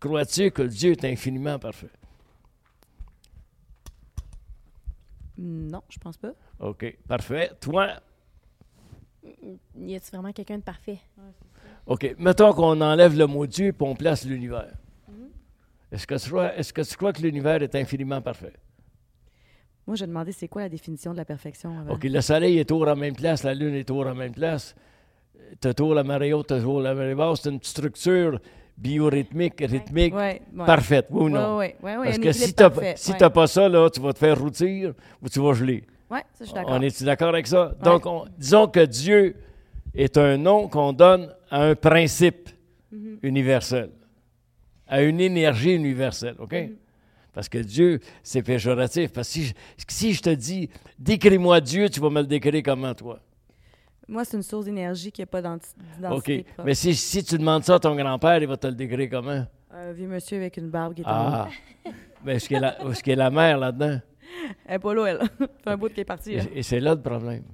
crois-tu que Dieu est infiniment parfait? Non, je pense pas. OK, parfait. Toi, Y a-tu vraiment quelqu'un de parfait? OK, mettons qu'on enlève le mot Dieu et on place l'univers. Est-ce que, tu crois- est-ce que tu crois que l'univers est infiniment parfait? Moi, j'ai demandé c'est quoi la définition de la perfection avant? OK, le soleil est toujours à la même place, la lune est toujours à la même place. Tu as toujours la marée haute, tu as toujours la marée basse. C'est une structure biorhythmique, rythmique, Ouais, ouais. parfaite, oui ou non? ouais, Parce que si n'as parfait, si t'as pas ça, là, tu vas te faire routir ou tu vas geler. Ouais, ça, je suis d'accord. On est-tu d'accord avec ça? Donc, on- disons que Dieu est un nom qu'on donne à un principe Mm-hmm. universel, à une énergie universelle, OK? Mm-hmm. Parce que Dieu, c'est péjoratif. Parce que si je, si je te dis, décris-moi Dieu, tu vas me le décrire comment, toi? Moi, c'est une source d'énergie qui n'a pas d'identi- d'identité OK. propre. Mais si, si tu demandes ça à ton grand-père, il va te le décrire comment? Un vieux monsieur avec une barbe qui est Ah! Mais est-ce qu'il y, a la- est-ce qu'il y a la mère là-dedans? Elle est pas là, elle. C'est un bout qui est parti. Et, et c'est là le problème.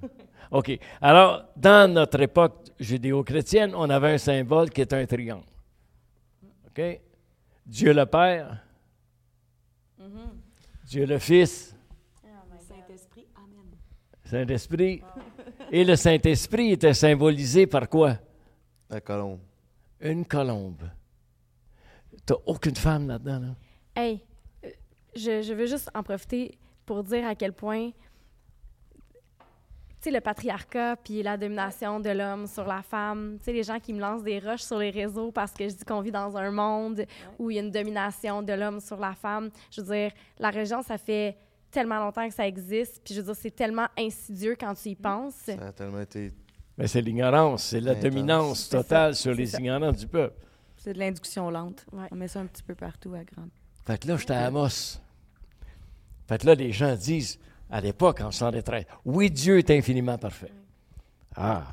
OK. Alors, dans notre époque judéo-chrétienne, on avait un symbole qui est un triangle. OK? Dieu le Père, Dieu le Fils, Saint-Esprit, Amen. Saint-Esprit. Et le Saint-Esprit était symbolisé par quoi? La colombe. Une colombe. Tu n'as aucune femme là-dedans, là? Hey, euh, je, je veux juste en profiter pour dire à quel point, sais, le patriarcat puis la domination de l'homme sur la femme, tu sais, les gens qui me lancent des roches sur les réseaux parce que je dis qu'on vit dans un monde où il y a une domination de l'homme sur la femme. Je veux dire, la religion, ça fait tellement longtemps que ça existe, puis je veux dire, c'est tellement insidieux quand tu y penses. Ça a tellement été. Mais c'est l'ignorance, c'est la Intense. dominance totale ça, sur les ça. ignorants du peuple. C'est de l'induction lente. Ouais. On met ça un petit peu partout à grande. Fait que là, j'étais à Amos. Fait que là, les gens disent, à l'époque, en 113, oui, Dieu est infiniment parfait. Ah,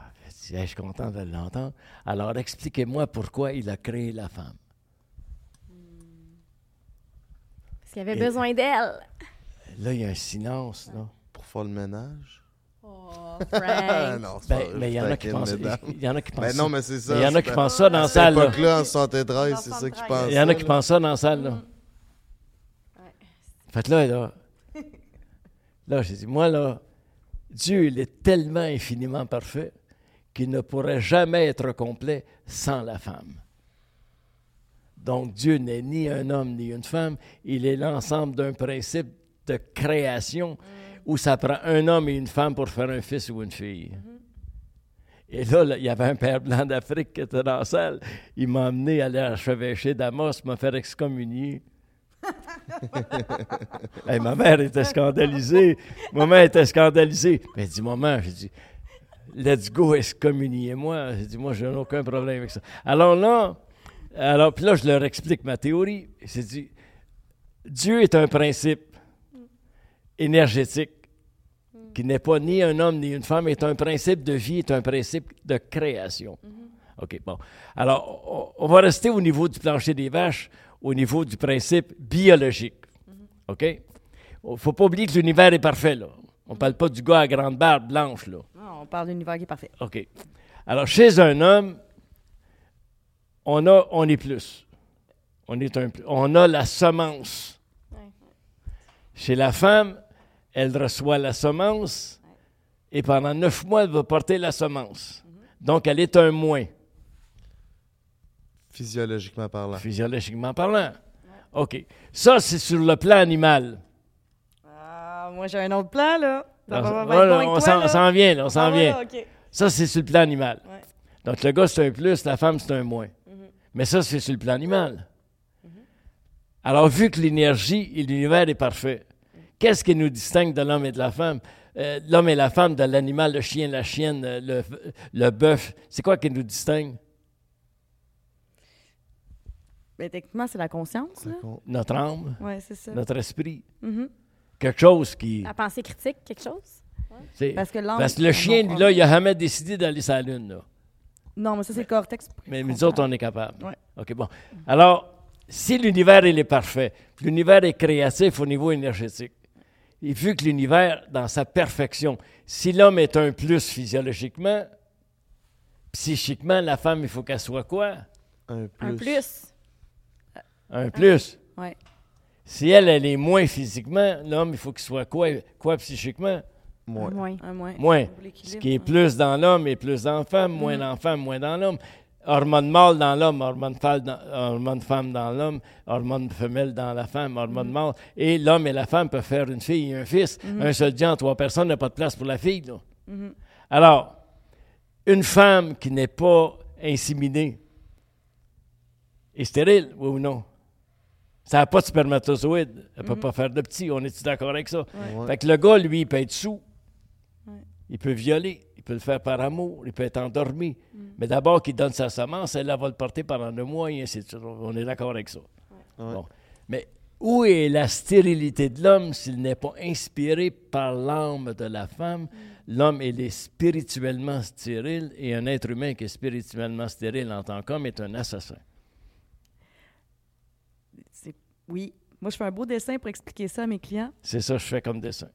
je suis content de l'entendre? Alors, expliquez-moi pourquoi il a créé la femme. qu'il avait Et- besoin d'elle. Là, il y a un silence, là. Pour faire le ménage? Oh, Ah Frank. non, Ben, pas- mais il y en a qui pensent, il y en a qui pensent Ben non, ça. mais c'est ça. Il y en a qui pensent ça dans À la cette salle, là. époque-là, en 73, c'est ça qu'ils 73. pensent. Il y en a qui pensent ça dans la salle, là. Fait que là, là, là, j'ai dit, moi, là, Dieu, il est tellement infiniment parfait qu'il ne pourrait jamais être complet sans la femme. Donc, Dieu n'est ni un homme ni une femme, il est l'ensemble d'un principe de création où ça prend un homme et une femme pour faire un fils ou une fille. Et là, là, il y avait un père blanc d'Afrique qui était dans la salle. Il m'a amené à l'archevêché d'Amos, m'a fait excommunier. Hey, ma mère était scandalisée. Ma mère était scandalisée. Mais elle dit, maman, j'ai dit, let's go, excommuniez-moi. J'ai dit, moi, je n'ai aucun problème avec ça. Alors là, alors, puis là, je leur explique ma théorie. J'ai dit, Dieu est un principe énergétique qui n'est pas ni un homme ni une femme, est un principe de vie, est un principe de création. OK, bon. Alors, on, on va rester au niveau du plancher des vaches, au niveau du principe biologique. OK? Il ne faut pas oublier que l'univers est parfait, là. On ne parle pas du gars à grande barbe blanche, là. Non, on parle d'univers qui est parfait. OK. Alors, chez un homme, on, a, on est plus. On, est un, on a la semence. Ouais. Chez la femme, elle reçoit la semence et pendant neuf mois, elle va porter la semence. Donc, elle est un moins, Physiologiquement parlant. physiologiquement parlant. OK. Ça, c'est sur le plan animal. Ah, moi, j'ai un autre plan, là. Ça va- va voilà, être bon avec on s'en vient, là, on s'en Ah, vient. voilà. Ça, c'est sur le plan animal. Ouais. Donc, le gars, c'est un plus, la femme, c'est un moins. Mais ça, c'est sur le plan animal. Alors, vu que l'énergie et l'univers est parfait, qu'est-ce qui nous distingue de l'homme et de la femme? Euh, l'homme et la femme, de l'animal, le chien, la chienne, euh, le, le bœuf, c'est quoi qui nous distingue? Ben, techniquement, c'est la conscience, là. Notre âme, Oui, c'est ça. notre esprit. Mhm. Quelque chose qui... La pensée critique, quelque chose? c'est- Parce que l'âme. Parce que le chien, lui, là, il n'a jamais décidé d'aller sur la Lune, là. Non, mais ça, c'est le cortex. Mais nous autres, on est capable. Ouais. OK, bon. Alors, si l'univers, il est parfait, l'univers est créatif au niveau énergétique, et vu que l'univers, dans sa perfection, si l'homme est un plus physiologiquement, psychiquement, la femme, il faut qu'elle soit quoi? Un plus. Un plus. Un plus. Ouais. Si elle, elle est moins physiquement, l'homme, il faut qu'il soit quoi, quoi psychiquement? Moins. Moins. Un moins. Moins. Ce qui est plus dans l'homme et plus dans la femme, moins dans la femme, moins dans l'homme. Hormone mâle dans l'homme, hormone, femme dans- hormone femme dans l'homme, hormone femelle dans la femme, hormone mâle. Et l'homme et la femme peuvent faire une fille et un fils. Un seul en trois personnes n'a pas de place pour la fille. là. Alors, une femme qui n'est pas inséminée est stérile, oui ou non? Ça n'a pas de spermatozoïde. Elle ne peut pas faire de petit. On est d'accord avec ça? Ouais. Fait que le gars, lui, il peut être sous. Ouais. Il peut violer. Il peut le faire par amour. Il peut être endormi. Mm. Mais d'abord qu'il donne sa semence, elle, elle va le porter pendant deux mois et ainsi de suite. On est d'accord avec ça. Ouais. Bon. Mais où est la stérilité de l'homme s'il n'est pas inspiré par l'âme de la femme? L'homme, il est spirituellement stérile et un être humain qui est spirituellement stérile en tant qu'homme est un assassin. C'est- Oui. Moi, je fais un beau dessin pour expliquer ça à mes clients. C'est ça que je fais comme dessin.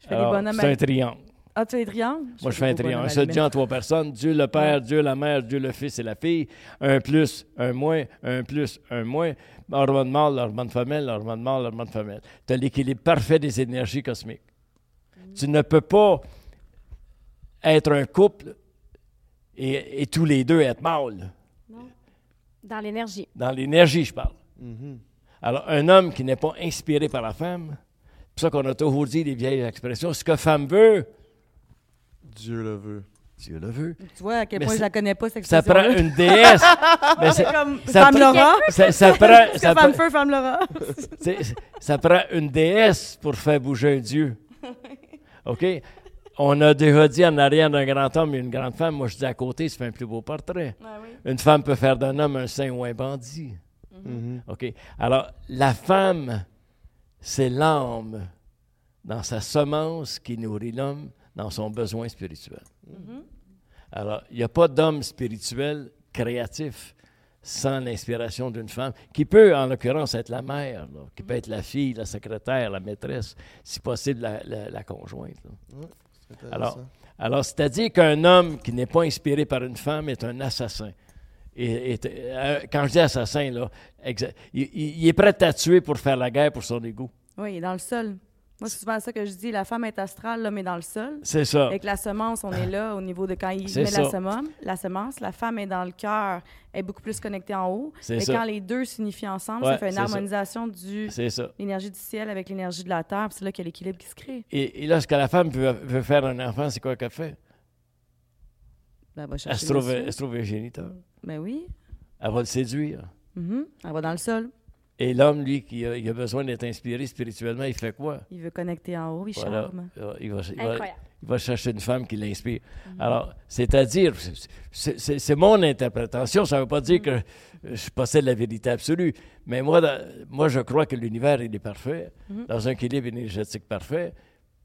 Je fais Alors, des bonhommes C'est à... un triangle. Ah, tu fais des triangles? Moi, je fais un triangle. Un bonhommes seul à Dieu en trois personnes. Dieu le Père, Dieu la Mère, Dieu le Fils et la Fille. Un plus, un moins, un plus, un moins. Hormone mâle, hormone femelle, hormone mâle, hormone femelle. Tu as l'équilibre parfait des énergies cosmiques. Tu ne peux pas être un couple et, et tous les deux être mâles. Dans l'énergie. Dans l'énergie, je parle. Mhm. Alors, un homme qui n'est pas inspiré par la femme, c'est pour ça qu'on a toujours dit les vieilles expressions, ce que femme veut, Dieu le veut. Dieu le veut. Tu vois à quel Mais point je la connais pas, cette Ça prend une déesse. mais c'est- comme ça femme prend- Laura. ça, ça prend, ça, femme prend- feu, femme Laura. ça prend une déesse pour faire bouger un Dieu. OK? On a déjà dit en arrière d'un grand homme et une grande femme. Moi, je dis à côté, ça fait un plus beau portrait. Une femme peut faire d'un homme un saint ou un bandit. Mhm. OK? Alors, la femme, c'est l'âme dans sa semence qui nourrit l'homme dans son besoin spirituel. Alors, il n'y a pas d'homme spirituel créatif sans l'inspiration d'une femme, qui peut, en l'occurrence, être la mère, là, qui peut être la fille, la secrétaire, la maîtresse, si possible, la, la- la conjointe. Alors, alors, c'est-à-dire qu'un homme qui n'est pas inspiré par une femme est un assassin. Et, et- euh, quand je dis assassin, là, il, il- est prêt à tuer pour faire la guerre pour son égout. Oui, il est dans le sol. Moi, c'est souvent ça que je dis. La femme est astrale, l'homme est dans le sol. C'est ça. Avec la semence, on est là au niveau de quand il met la semence, la semence. La femme est dans le cœur, elle est beaucoup plus connectée en haut. C'est Et ça. quand les deux s'unifient ensemble, Ouais, ça fait une harmonisation ça. l'énergie du ciel avec l'énergie de la terre. C'est là qu'il y a l'équilibre qui se crée. Et, et lorsque la femme veut, veut faire un enfant, c'est quoi qu'elle fait? Ben, elle va Elle chercher se trouve, elle se trouve un géniteur. Ben oui. Elle va le séduire. Mhm. Elle va dans le sol. Et l'homme, lui, qui a, il a besoin d'être inspiré spirituellement, il fait quoi? Il veut connecter en haut, il Voilà. charme. Euh, Il va, il va- Incroyable. il va chercher une femme qui l'inspire. Alors, c'est-à-dire, c'est- mon interprétation, ça ne veut pas dire que je possède la vérité absolue, mais moi, dans- moi je crois que l'univers, il est parfait, dans un équilibre énergétique parfait,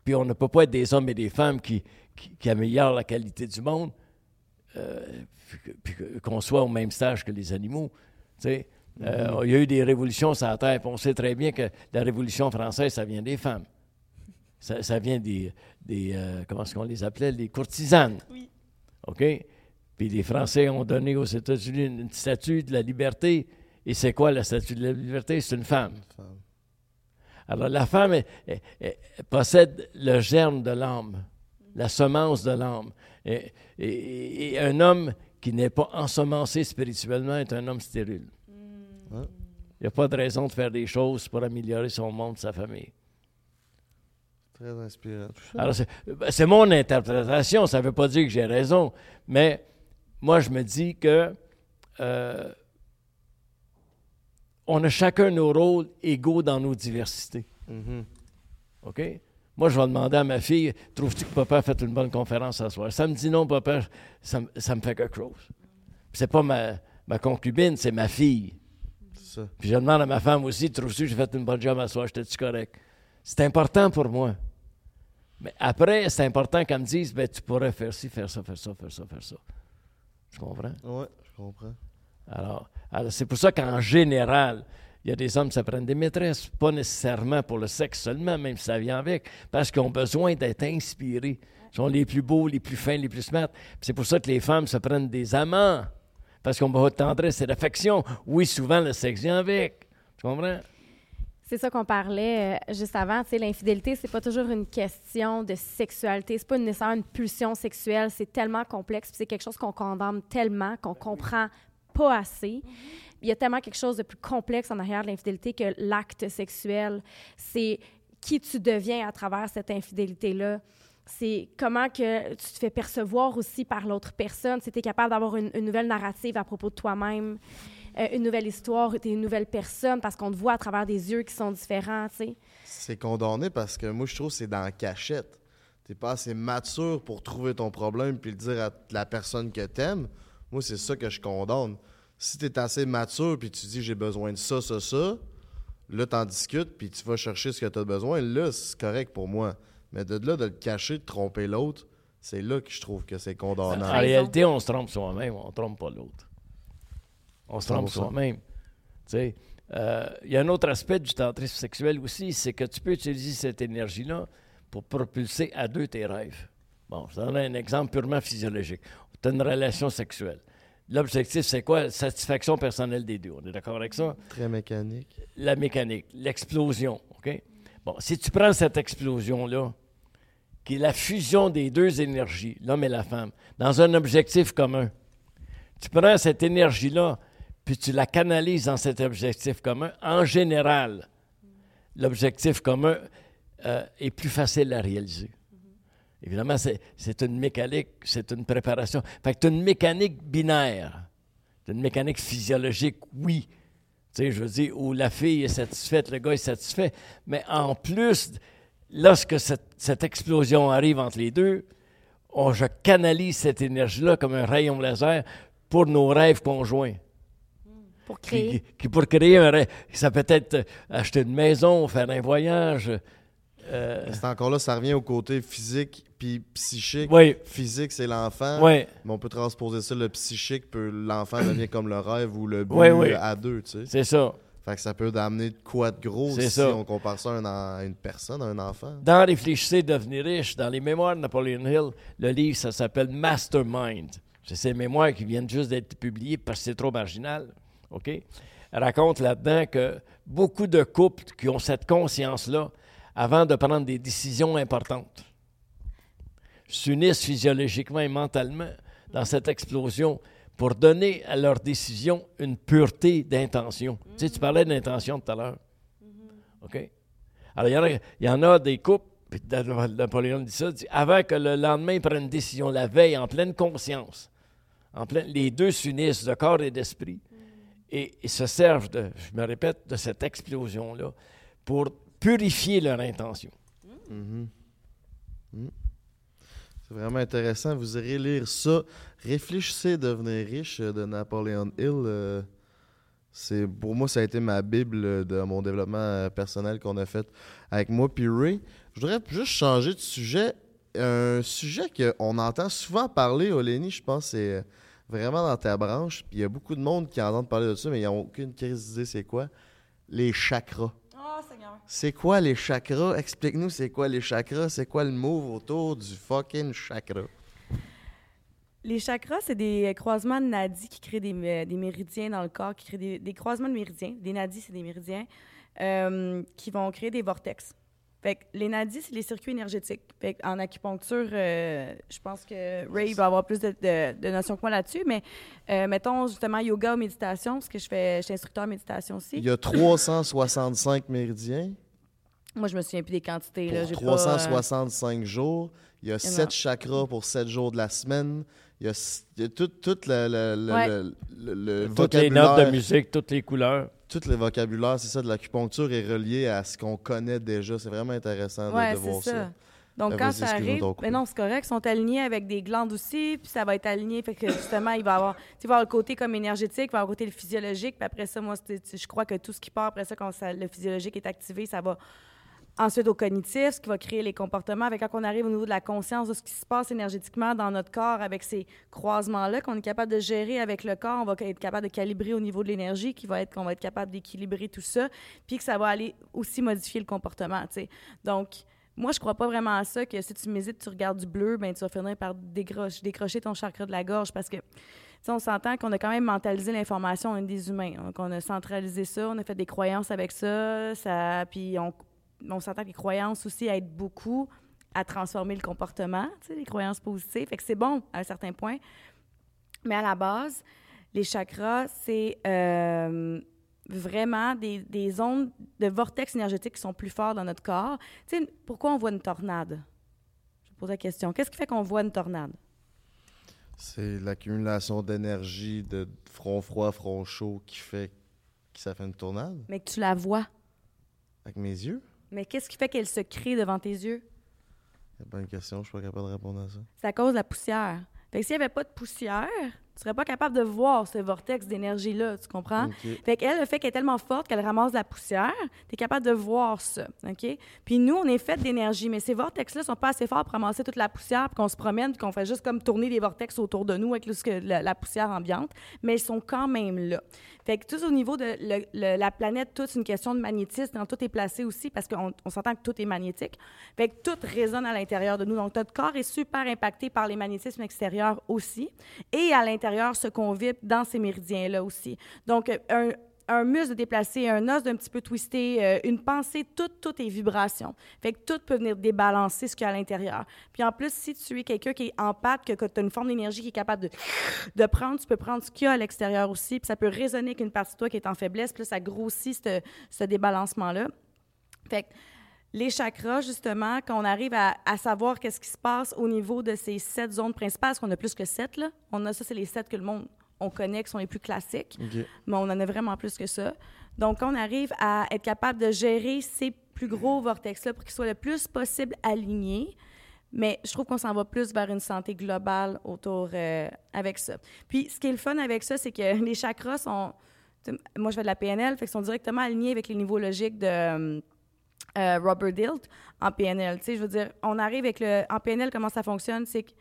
puis on ne peut pas être des hommes et des femmes qui, qui, qui améliorent la qualité du monde, euh, qu'on soit au même stage que les animaux. tu sais. Euh, Il y a eu des révolutions sur la Terre, puis on sait très bien que la Révolution française, ça vient des femmes. Ça, ça vient des, des euh, comment est-ce qu'on les appelait, les courtisanes. Oui. OK? Puis les Français ont donné aux États-Unis une, une statue de la liberté. Et c'est quoi la statue de la liberté? C'est une femme. Femme. Alors la femme elle- elle- elle possède le germe de l'âme, la semence de l'âme. Et, et- et un homme qui n'est pas ensemencé spirituellement est un homme stérile. Ouais. Il n'y a pas de raison de faire des choses pour améliorer son monde, sa famille. Très inspirant. Alors, c'est ben, c'est mon interprétation, ça ne veut pas dire que j'ai raison, mais moi, je me dis que euh, on a chacun nos rôles égaux dans nos diversités. Mhm. OK? Moi, je vais demander à ma fille Trouves-tu que papa a fait une bonne conférence ce soir? Ça me dit non, papa, ça, me- ça me fait quelque chose. C'est pas ma, ma concubine, c'est ma fille. Ça. Puis je demande à ma femme aussi, trouves-tu que j'ai fait une bonne job à soir, j'étais-tu correct? C'est important pour moi. Mais après, c'est important qu'elle me dise, ben, tu pourrais faire ci, faire ça, faire ça, faire ça, faire ça. Tu comprends? Ouais, je comprends. Alors, alors c'est pour ça qu'en général, il y a des hommes qui se prennent des maîtresses, pas nécessairement pour le sexe seulement, même si ça vient avec, parce qu'ils ont besoin d'être inspirés. Ils sont les plus beaux, les plus fins, les plus smart. Puis C'est pour ça que les femmes se prennent des amants, parce qu'on va de tendresse et d'affection. Oui, souvent, le sexe vient avec. Tu comprends? C'est ça qu'on parlait euh, juste avant. Tu sais, l'infidélité, c'est pas toujours une question de sexualité. C'est pas nécessairement une pulsion sexuelle. C'est tellement complexe. puis C'est quelque chose qu'on condamne tellement, qu'on comprend pas assez. Il y a tellement quelque chose de plus complexe en arrière de l'infidélité que l'acte sexuel. C'est qui tu deviens à travers cette infidélité-là. C'est comment que tu te fais percevoir aussi par l'autre personne. Si tu es capable d'avoir une, nouvelle narrative à propos de toi-même, euh, une nouvelle histoire, tu es une nouvelle personne parce qu'on te voit à travers des yeux qui sont différents, tu. C'est condamné parce que moi, je trouve que c'est dans la cachette. T'es pas assez mature pour trouver ton problème puis le dire à la personne que t'aimes. Moi, c'est ça que je condamne. Si t'es assez mature puis tu dis j'ai besoin de ça, ça, ça, là, t'en discutes puis tu vas chercher ce que t'as besoin. Là, c'est correct pour moi. Mais de là, de le cacher, de tromper l'autre, c'est là que je trouve que c'est En condamnant. Raison. réalité, on se trompe soi-même, on ne trompe pas l'autre. On se trompe 100%. soi-même. Tu sais, euh, il y a un autre aspect du tantrisme sexuel aussi, c'est que tu peux utiliser cette énergie-là pour propulser à deux tes rêves. Bon, je donne un exemple purement physiologique. Tu as une relation sexuelle. L'objectif, c'est quoi? Satisfaction personnelle des deux. On est d'accord avec ça? Très mécanique. la mécanique, l'explosion. OK? Bon, si tu prends cette explosion-là, qui est la fusion des deux énergies, l'homme et la femme, dans un objectif commun, tu prends cette énergie-là, puis tu la canalises dans cet objectif commun, en général, l'objectif commun euh, est plus facile à réaliser. Évidemment, c'est une mécanique, c'est une préparation. Fait que tu une mécanique binaire. Tu une mécanique physiologique, oui. Tu sais, je veux dire, où la fille est satisfaite, le gars est satisfait. Mais en plus, lorsque cette, cette explosion arrive entre les deux, on, je canalise cette énergie-là comme un rayon laser pour nos rêves conjoints. Pour créer. qui- pour créer un rêve. Ça peut être euh, acheter une maison, faire un voyage, euh, C'est encore là, ça revient au côté physique puis psychique. oui, Physique, c'est l'enfant. oui, Mais on peut transposer ça, le psychique, peut l'enfant devient comme le rêve ou le but à deux, tu sais. c'est ça. Fait que ça peut amener de quoi de gros si ça. on compare ça à, une personne, à un enfant. Dans Réfléchissez, devenir riche, dans les mémoires de Napoleon Hill, le livre, ça s'appelle Mastermind. C'est ces mémoires qui viennent juste d'être publiées parce que c'est trop marginal. OK? Elle raconte là-dedans que beaucoup de couples qui ont cette conscience-là, avant de prendre des décisions importantes, s'unissent physiologiquement et mentalement dans cette explosion pour donner à leurs décisions une pureté d'intention. Tu sais, tu parlais d'intention tout à l'heure. OK? Alors, il y en a, il y en a des couples, puis Napoléon dit ça, dit, avant que le lendemain ils prennent une décision, la veille, en pleine conscience, en pleine, les deux s'unissent de corps et d'esprit et, et se servent, de, je me répète, de cette explosion-là pour purifier leur intention. C'est vraiment intéressant. Vous irez lire ça. Réfléchissez, devenir riche euh, de Napoleon Hill. euh, c'est pour moi, ça a été ma bible de mon développement euh, personnel qu'on a fait avec moi puis Ray. Je voudrais juste changer de sujet. Un sujet qu'on entend souvent parler, Olénie, je pense, c'est vraiment dans ta branche. Puis il y a beaucoup de monde qui entendent parler de ça, mais ils n'ont aucune crise d'idée c'est quoi. Les chakras. Oh, Seigneur. C'est quoi les chakras? Explique-nous c'est quoi les chakras, c'est quoi le move autour du fucking chakra? Les chakras, c'est des croisements de nadis qui créent des, mé- des méridiens dans le corps, qui créent des, des croisements de méridiens. Des nadis, c'est des méridiens euh, qui vont créer des vortex. Fait que les nadis, c'est les circuits énergétiques. Fait que en acupuncture, euh, je pense que Ray va avoir plus de, de- de notions que moi là-dessus, mais euh, mettons justement yoga ou méditation, parce que je, fais, je suis instructeur en méditation aussi. Il y a 365 méridiens Moi, je me souviens plus des quantités. Là, pour j'ai pas, euh, 365 jours. Il y a non. 7 chakras pour 7 jours de la semaine. Il y a, il y a tout, tout le, le- le- Ouais. le- le- le Toutes les vocabulaire. notes de musique, toutes les couleurs. Tout le vocabulaire, c'est ça, de l'acupuncture est relié à ce qu'on connaît déjà. C'est vraiment intéressant de- Ouais, de, c'est voir ça. ça. Donc, Ben, quand ça arrive, mais non, c'est correct, ils sont alignés avec des glandes aussi, puis ça va être aligné, fait que justement, il va avoir, tu avoir le côté comme énergétique, il va avoir le côté physiologique, puis après ça, moi, je crois que tout ce qui part après ça, quand ça- le physiologique est activé, ça va ensuite au cognitif, ce qui va créer les comportements. Avec quand on arrive au niveau de la conscience de ce qui se passe énergétiquement dans notre corps avec ces croisements-là, qu'on est capable de gérer avec le corps, on va être capable de calibrer au niveau de l'énergie, qui va être qu'on va être capable d'équilibrer tout ça, puis que ça va aller aussi modifier le comportement, tu sais. Donc, moi, je crois pas vraiment à ça, que si tu médites, tu regardes du bleu, ben tu vas finir par décrocher, ton chakra de la gorge parce que, tu sais, on s'entend qu'on a quand même mentalisé l'information, on est des humains. hein, qu'on a centralisé ça, on a fait des croyances avec ça, ça puis on, on s'entend que les croyances aussi aident beaucoup à transformer le comportement, les croyances positives. Fait que c'est bon à un certain point. Mais à la base, les chakras, c'est euh, vraiment des, des zones de vortex énergétiques qui sont plus forts dans notre corps. Tu sais, pourquoi on voit une tornade? Je pose la question. Qu'est-ce qui fait qu'on voit une tornade? C'est l'accumulation d'énergie de front froid, front chaud qui fait que ça fait une tournade Mais que tu la vois. avec mes yeux. Mais qu'est-ce qui fait qu'elle se crée devant tes yeux? C'est pas une question, je suis pas capable de répondre à ça. C'est à cause de la poussière. Fait que s'il n'y avait pas de poussière, tu serais pas capable de voir ce vortex d'énergie-là, tu comprends? Ok. Fait qu'elle, le fait qu'elle est tellement forte qu'elle ramasse de la poussière, tu es capable de voir ça, OK? Puis nous, on est fait d'énergie, mais ces vortex-là sont pas assez forts pour ramasser toute la poussière, puis qu'on se promène, puis qu'on fait juste comme tourner des vortex autour de nous avec le- la poussière ambiante, mais ils sont quand même là. Fait que tout au niveau de la planète, tout, c'est une question de magnétisme, quand tout est placé aussi, parce qu'on on s'entend que tout est magnétique. Fait que tout résonne à l'intérieur de nous. Donc, notre corps est super impacté par les magnétismes extérieurs aussi. Et à l'intérieur, ce qu'on vibre dans ces méridiens-là aussi. Donc, un, un muscle déplacé, un os d'un petit peu twisté, euh, une pensée, tout, est vibration. Fait que tout peut venir débalancer ce qu'il y a à l'intérieur. Puis en plus, si tu es quelqu'un qui est empathe, que, que tu as une forme d'énergie qui est capable de, de prendre, tu peux prendre ce qu'il y a à l'extérieur aussi, puis ça peut résonner avec une partie de toi qui est en faiblesse, puis là, ça grossit ce, ce débalancement-là. Fait que les chakras, justement, quand on arrive à, à savoir qu'est-ce qui se passe au niveau de ces sept zones principales, parce qu'on a plus que sept, là. On a ça, c'est les sept que le monde, on connaît, qui sont les plus classiques mais on en a vraiment plus que ça. Donc, on arrive à être capable de gérer ces plus gros vortex-là pour qu'ils soient le plus possible alignés. Mais je trouve qu'on s'en va plus vers une santé globale autour euh, avec ça. Puis, ce qui est le fun avec ça, c'est que les chakras sont. Moi, je fais de la PNL, fait qu'ils sont directement alignés avec les niveaux logiques de, euh, Robert Dilt en PNL. Tu sais, je veux dire, on arrive avec le. En PNL, comment ça fonctionne? C'est que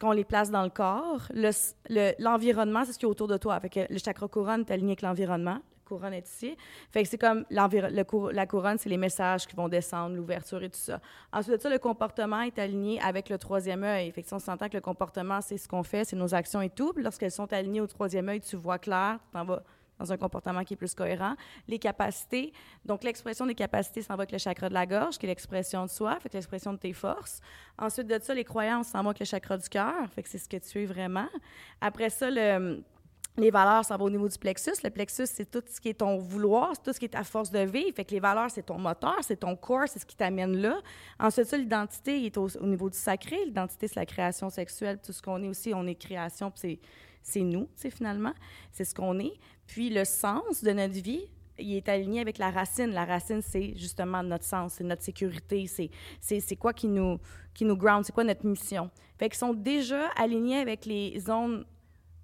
qu'on les place dans le corps. Le- le- L'environnement, c'est ce qui est autour de toi. Fait le chakra couronne est aligné avec l'environnement. La couronne est ici. Fait c'est comme la couronne, c'est les messages qui vont descendre, l'ouverture et tout ça. Ensuite de ça, le comportement est aligné avec le troisième œil. Fait que si on s'entend que le comportement, c'est ce qu'on fait, c'est nos actions et tout. Lorsqu'elles sont alignées au troisième œil, tu vois clair, tu t'en vas dans un comportement qui est plus cohérent. Les capacités, donc l'expression des capacités s'en va avec le chakra de la gorge, qui est l'expression de soi, fait que l'expression de tes forces. Ensuite de ça, les croyances s'en vont avec le chakra du cœur, fait que c'est ce que tu es vraiment. Après ça, le, les valeurs s'en vont au niveau du plexus. Le plexus, c'est tout ce qui est ton vouloir, c'est tout ce qui est ta force de vivre. Fait que les valeurs, c'est ton moteur, c'est ton corps, c'est ce qui t'amène là. Ensuite, ça, l'identité est au, au niveau du sacré. L'identité, c'est la création sexuelle. Tout ce qu'on est aussi, on est création, c'est nous, sais, finalement. C'est ce qu'on est. Puis le sens de notre vie, il est aligné avec la racine. La racine, c'est justement notre sens, c'est notre sécurité, c'est, c'est, c'est quoi qui nous, qui nous ground, c'est quoi notre mission. Fait qu'ils sont déjà alignés avec les zones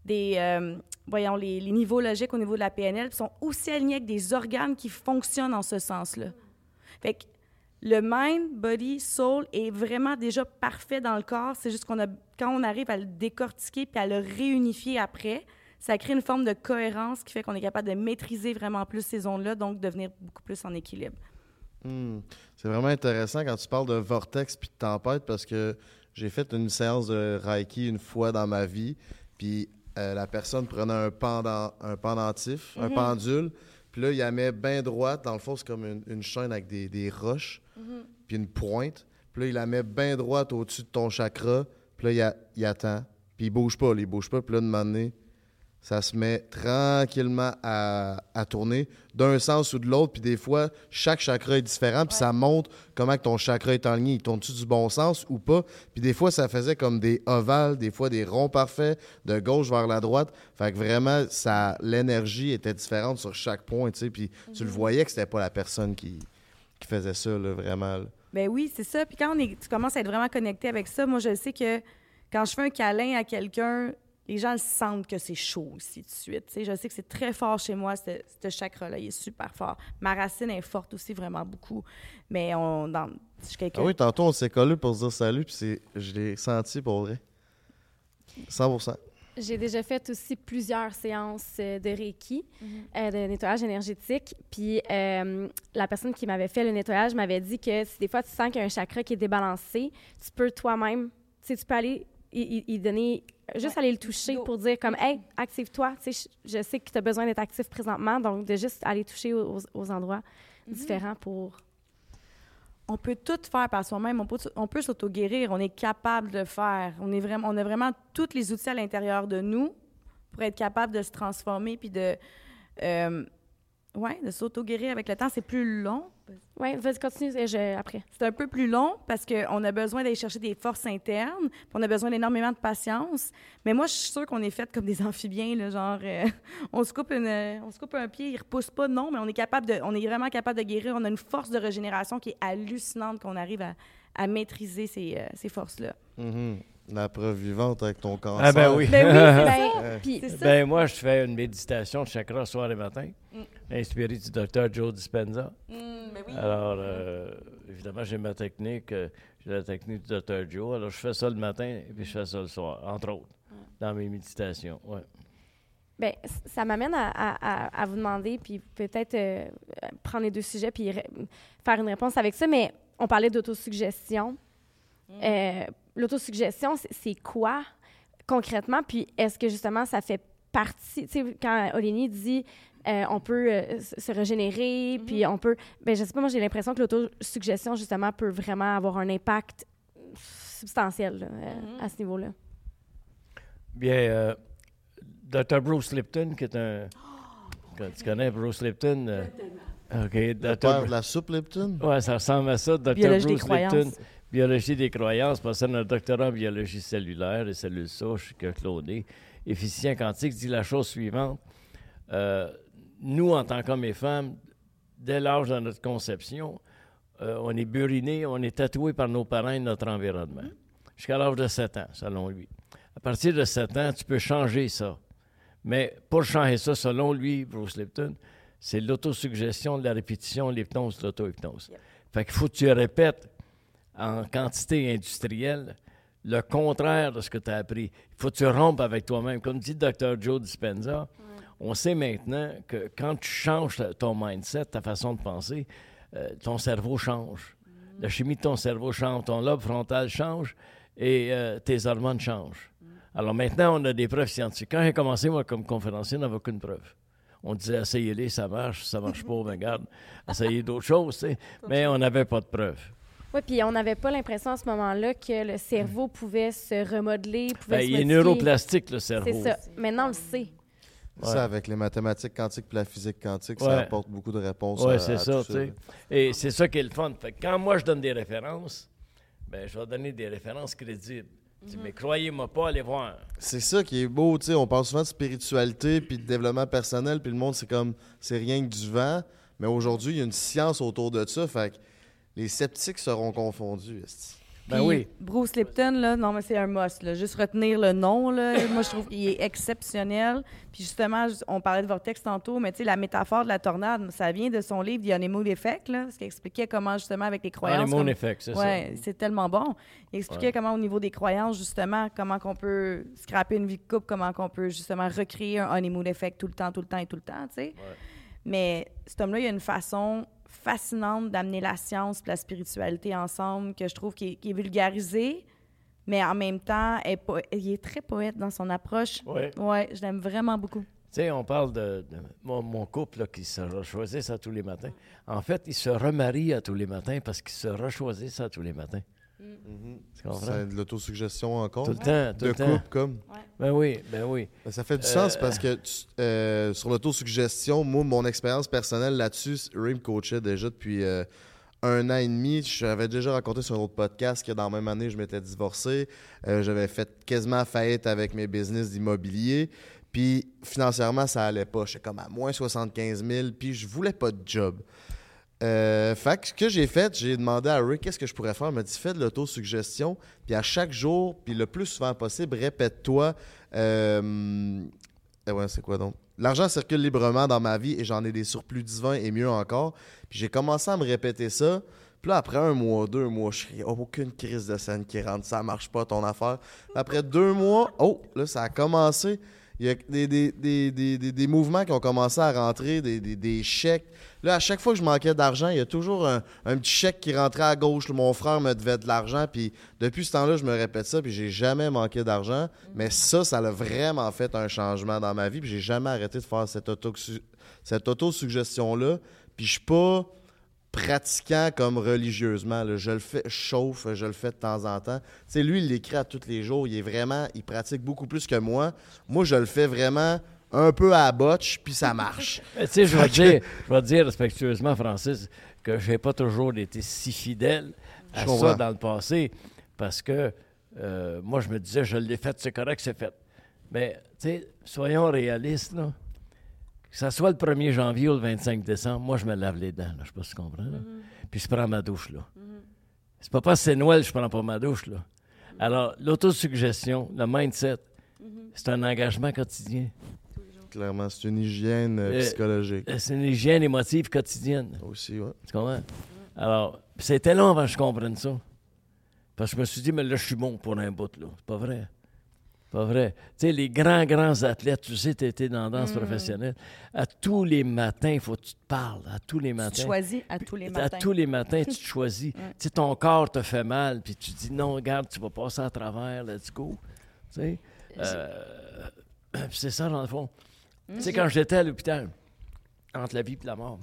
des, euh, voyons, les, les niveaux logiques au niveau de la PNL, sont aussi alignés avec des organes qui fonctionnent en ce sens-là. Fait que le mind, body, soul est vraiment déjà parfait dans le corps. C'est juste qu'on a, quand on arrive à le décortiquer puis à le réunifier après, ça crée une forme de cohérence qui fait qu'on est capable de maîtriser vraiment plus ces zones-là, donc devenir beaucoup plus en équilibre. Hmm. C'est vraiment intéressant quand tu parles de vortex puis de tempête parce que j'ai fait une séance de Reiki une fois dans ma vie. Puis euh, la personne prenait un, pendant, un pendentif, un pendule. Puis là, il la met bien droite. Dans le fond, c'est comme une, une chaîne avec des, des roches. Puis une pointe. Puis là, il la met bien droite au-dessus de ton chakra. Puis là, il, a- il attend. Puis il bouge pas, là, il bouge pas. Puis là, de moment donné, ça se met tranquillement à, à tourner d'un sens ou de l'autre. Puis des fois, chaque chakra est différent. Puis ça montre comment que ton chakra est aligné. Il tourne-tu du bon sens ou pas? Puis des fois, ça faisait comme des ovales, des fois des ronds parfaits, de gauche vers la droite. Fait que vraiment, ça, l'énergie était différente sur chaque point. Puis tu le voyais que c'était pas la personne qui, qui faisait ça, là, vraiment. là. Ben oui, c'est ça. Puis quand on est, tu commences à être vraiment connecté avec ça, moi, je sais que quand je fais un câlin à quelqu'un, les gens le sentent que c'est chaud aussi tout de suite. Je sais que c'est très fort chez moi, ce, chakra-là. Il est super fort. Ma racine est forte aussi, vraiment beaucoup. Mais on, dans. Ah oui, tantôt, on s'est collé pour se dire salut. Puis je l'ai senti pour vrai. 100 J'ai déjà fait aussi plusieurs séances euh, de Reiki, euh, de nettoyage énergétique. Puis euh, la personne qui m'avait fait le nettoyage m'avait dit que si des fois tu sens qu'il y a un chakra qui est débalancé, tu peux toi-même, tu sais, tu peux aller y, donner, juste aller le toucher pour dire comme, hey, active-toi. Tu sais, je, je sais que tu as besoin d'être actif présentement, donc de juste aller toucher aux, aux endroits différents pour. On peut tout faire par soi-même. On peut, s'auto-guérir. On est capable de faire. On, est vraiment, on a vraiment tous les outils à l'intérieur de nous pour être capable de se transformer puis de, euh, de s'auto-guérir avec le temps. C'est plus long. Oui, vas-y, continue et je, après. C'est un peu plus long parce qu'on a besoin d'aller chercher des forces internes, puis on a besoin d'énormément de patience. Mais moi, je suis sûre qu'on est fait comme des amphibiens, là, genre, euh, on, se coupe une, euh, on se coupe un pied, il repousse pas, non, mais on est, capable de, on est vraiment capable de guérir. On a une force de régénération qui est hallucinante qu'on arrive à, à maîtriser ces, euh, ces forces-là. Mhm. La preuve vivante avec ton cancer. Ah ben oui. Ben oui, Ben, ça. Ben moi, je fais une méditation de chakra soir et matin, Mm. inspiré du docteur Joe Dispenza. Mm, ben oui. Alors, euh, évidemment, j'ai ma technique, euh, j'ai la technique du docteur Joe. Alors, je fais ça le matin et puis je fais ça le soir, entre autres, dans mes méditations. Ouais. Bien, ça m'amène à, à- à- à vous demander, puis peut-être euh, prendre les deux sujets, puis faire une réponse avec ça, mais on parlait d'autosuggestion. Euh, L'autosuggestion, c'est- quoi concrètement? Puis est-ce que justement ça fait partie, tu sais, quand Olénie dit euh, on peut euh, se régénérer, puis on peut, ben je sais pas, moi j'ai l'impression que l'autosuggestion justement peut vraiment avoir un impact substantiel là, euh, à ce niveau-là. Bien, euh, Dr. Bruce Lipton, qui est un. Tu connais Bruce Lipton? euh, OK, Le Dr. père de la soupe Lipton? Ouais, ça ressemble à ça. Dr. Biologie Bruce croyances. Lipton, biologie des croyances, possède un doctorat en biologie cellulaire et cellules souches que cloné. Efficient quantique dit la chose suivante. Euh, nous, en tant qu'hommes et femmes, dès l'âge de notre conception, euh, on est burinés, on est tatoués par nos parents et notre environnement. Jusqu'à l'âge de 7 ans, selon lui. À partir de 7 ans, tu peux changer ça. Mais pour changer ça, selon lui, Bruce Lipton, c'est l'autosuggestion, de la répétition, l'hypnose, l'auto-hypnose. Fait qu'il faut que tu répètes en quantité industrielle le contraire de ce que tu as appris. Il faut que tu rompes avec toi-même. Comme dit le Dr. Joe Dispenza, on sait maintenant que quand tu changes ton mindset, ta façon de penser, euh, ton cerveau change. La chimie de ton cerveau change, ton lobe frontal change et euh, tes hormones changent. Alors maintenant, on a des preuves scientifiques. Quand j'ai commencé, moi, comme conférencier, on n'avait aucune preuve. On disait, essayez-les, ça marche, ça marche pas, ben garde, essayez d'autres choses, tu sais. Mais on n'avait pas de preuves. Oui, puis on n'avait pas l'impression à ce moment-là que le cerveau pouvait se remodeler, pouvait Ben, se il est neuroplastique, le cerveau. C'est ça. Maintenant, on le sait. Ça, avec les mathématiques quantiques et la physique quantique, ça apporte beaucoup de réponses. Oui, à- c'est ça, tout sais. Et c'est ça qui est le fun. Fait que quand moi, je donne des références, ben, je vais donner des références crédibles. Je dis, Mais croyez-moi pas, allez voir. C'est ça qui est beau, tu sais. On parle souvent de spiritualité puis de développement personnel, puis le monde, c'est comme, c'est rien que du vent. Mais aujourd'hui, il y a une science autour de ça, fait que les sceptiques seront confondus. Ben Puis oui. Bruce Lipton, là, non, mais c'est un must. Là. Juste retenir le nom, là, moi, je trouve qu'il est exceptionnel. Puis justement, ju- on parlait de vortex tantôt, mais tu sais, la métaphore de la tornade, ça vient de son livre The Honeymoon Effect, là, ce qui expliquait comment, justement, avec les croyances... Honeymoon comme- effect, c'est Ouais, c'est tellement bon. Il expliquait Ouais. comment, au niveau des croyances, justement, comment qu'on peut scraper une vie de couple, comment qu'on peut, justement, recréer un honeymoon effect tout le temps, tout le temps et tout le temps, tu sais. Mais cet homme-là, il a une façon fascinante d'amener la science et la spiritualité ensemble que je trouve qui est, vulgarisée, mais en même temps, est po- il est très poète dans son approche. ça. Ouais. Ouais, je l'aime vraiment beaucoup. Tu sais, on parle de, de mon, mon couple là, qui se rechoisissent à tous les matins. En fait, ils se remarient à tous les matins parce qu'ils se rechoisissent à tous les matins. Tu comprends? C'est de l'autosuggestion encore. Tout le temps, tout de le temps. couple, comme. Ben oui, ben oui. Ben, Ça fait du Euh, sens parce que tu- euh, sur l'autosuggestion, moi, mon expérience personnelle là-dessus, Ray me coachait déjà depuis euh, un an et demi. J'avais déjà raconté sur un autre podcast que dans la même année, je m'étais divorcé. Euh, J'avais fait quasiment faillite avec mes business d'immobilier. Puis financièrement, ça allait pas. J'étais comme à moins 75 000. Puis je voulais pas de job. Euh, fait que ce que j'ai fait, j'ai demandé à Ray qu'est-ce que je pourrais faire? Il m'a dit fais de l'autosuggestion, puis à chaque jour, puis le plus souvent possible, répète-toi. eh ouais, c'est quoi donc? L'argent circule librement dans ma vie et j'en ai des surplus divins et mieux encore. Puis j'ai commencé à me répéter ça. Puis là, après un mois, deux mois, je suis aucune crise de scène qui rentre, ça marche pas ton affaire. Après deux mois, oh, là, ça a commencé. Il y a des, des, des, mouvements qui ont commencé à rentrer, des, chèques. Là, à chaque fois que je manquais d'argent, il y a toujours un, un petit chèque qui rentrait à gauche. Mon frère me devait de l'argent. Puis depuis ce temps-là, je me répète ça. Puis j'ai jamais manqué d'argent. Mais ça, ça a vraiment fait un changement dans ma vie. Puis j'ai jamais arrêté de faire cette, auto cette autosuggestion-là. Puis je suis pas pratiquant comme religieusement. là. Je le fais, je chauffe, je le fais de temps en temps. Lui, il l'écrit à tous les jours. Il est vraiment, il pratique beaucoup plus que moi. Moi, je le fais vraiment un peu à la botche, puis ça marche. Tu sais, je vais te dire, dire respectueusement, Francis, que je n'ai pas toujours été si fidèle à Je ça dans le passé, parce que euh, moi, je me disais, je l'ai fait, c'est correct, c'est fait. Mais, tu sais, soyons réalistes, là. Que ça soit le 1er janvier ou le 25 décembre, moi, je me lave les dents, là, je sais pas si tu comprends, là. Puis je prends ma douche, là. C'est pas parce que c'est Noël, je prends pas ma douche, là. Alors, l'autosuggestion, le mindset, c'est un engagement quotidien. Clairement, c'est une hygiène euh, Euh, psychologique. C'est une hygiène émotive quotidienne. Aussi, ouais. Tu comprends? Alors, pis c'était long avant que je comprenne ça. Parce que je me suis dit, mais là, je suis bon pour un bout, là. C'est pas vrai. Pas vrai? Tu sais, les grands, grands athlètes, tu sais, tu étais dans la danse professionnelle. À tous les matins, il faut que tu te parles. À tous les Tu te matins. choisis à tous les À matins. tous les matins, tu te choisis. Tu sais, ton corps te fait mal, puis tu dis, non, regarde, tu vas passer à travers, let's go. Tu sais? Euh, puis c'est ça, dans le fond. Tu sais, quand j'étais à l'hôpital, entre la vie et la mort,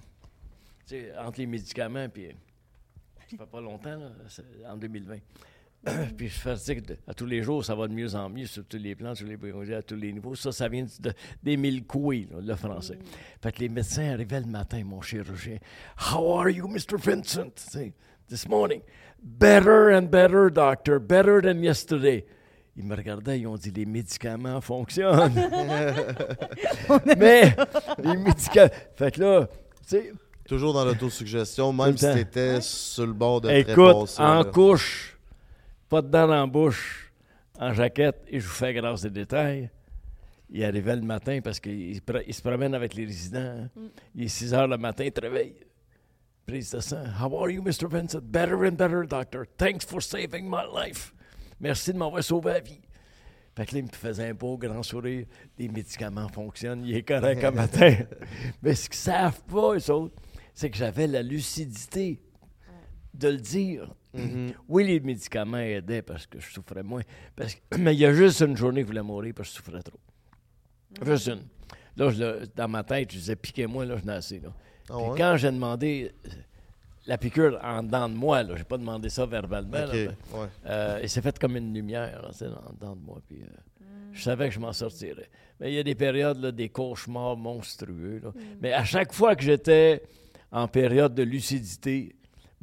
tu sais, entre les médicaments, puis ça fait pas longtemps, là, en 2020. puis je fais que à tous les jours, ça va de mieux en mieux sur tous les plans, sur les projets, à tous les niveaux. Ça, ça vient de- d'Émile Coué, là, le français. Fait que les médecins arrivaient le matin, mon chirurgien. How are you, Mr. Vincent? Tu sais, This morning. Better and better, doctor. Better than yesterday. Ils me regardaient, ils ont dit les médicaments fonctionnent. Mais les médicaments. Fait que là, tu sais, Toujours dans l'autosuggestion, même si tu étais sur le bord de écoute, en là. couche, pas de dents dans la bouche, en jaquette, et je vous fais grâce des détails. il arrivait le matin parce qu'il se pro- il se promène avec les résidents. hein. Mm. Il est 6 heures le matin, il te réveille. Prise de sang. How are you, Mr. Vincent? Better and better, doctor. Thanks for saving my life. Merci de m'avoir sauvé la vie. Fait que là, il me faisait un beau grand sourire. Les médicaments fonctionnent, il est correct un matin. Mais ce qu'ils savent pas, eux autres, c'est que j'avais la lucidité de le dire. Mhm. Oui, les médicaments aidaient parce que je souffrais moins. Parce que- mais il y a juste une journée que je voulais mourir parce que je souffrais trop. Juste une. Là, je dans ma tête, je disais, piquez-moi, là, je n'ai assez. Là. Ah Puis quand j'ai demandé euh, la piqûre en dedans de moi, je n'ai pas demandé ça verbalement, là, Ok, mais, ouais. euh, et c'est fait comme une lumière là, en dedans de moi. Puis, euh, Je savais que je m'en sortirais. Mais il y a des périodes, là, des cauchemars monstrueux. là. Mais à chaque fois que j'étais en période de lucidité,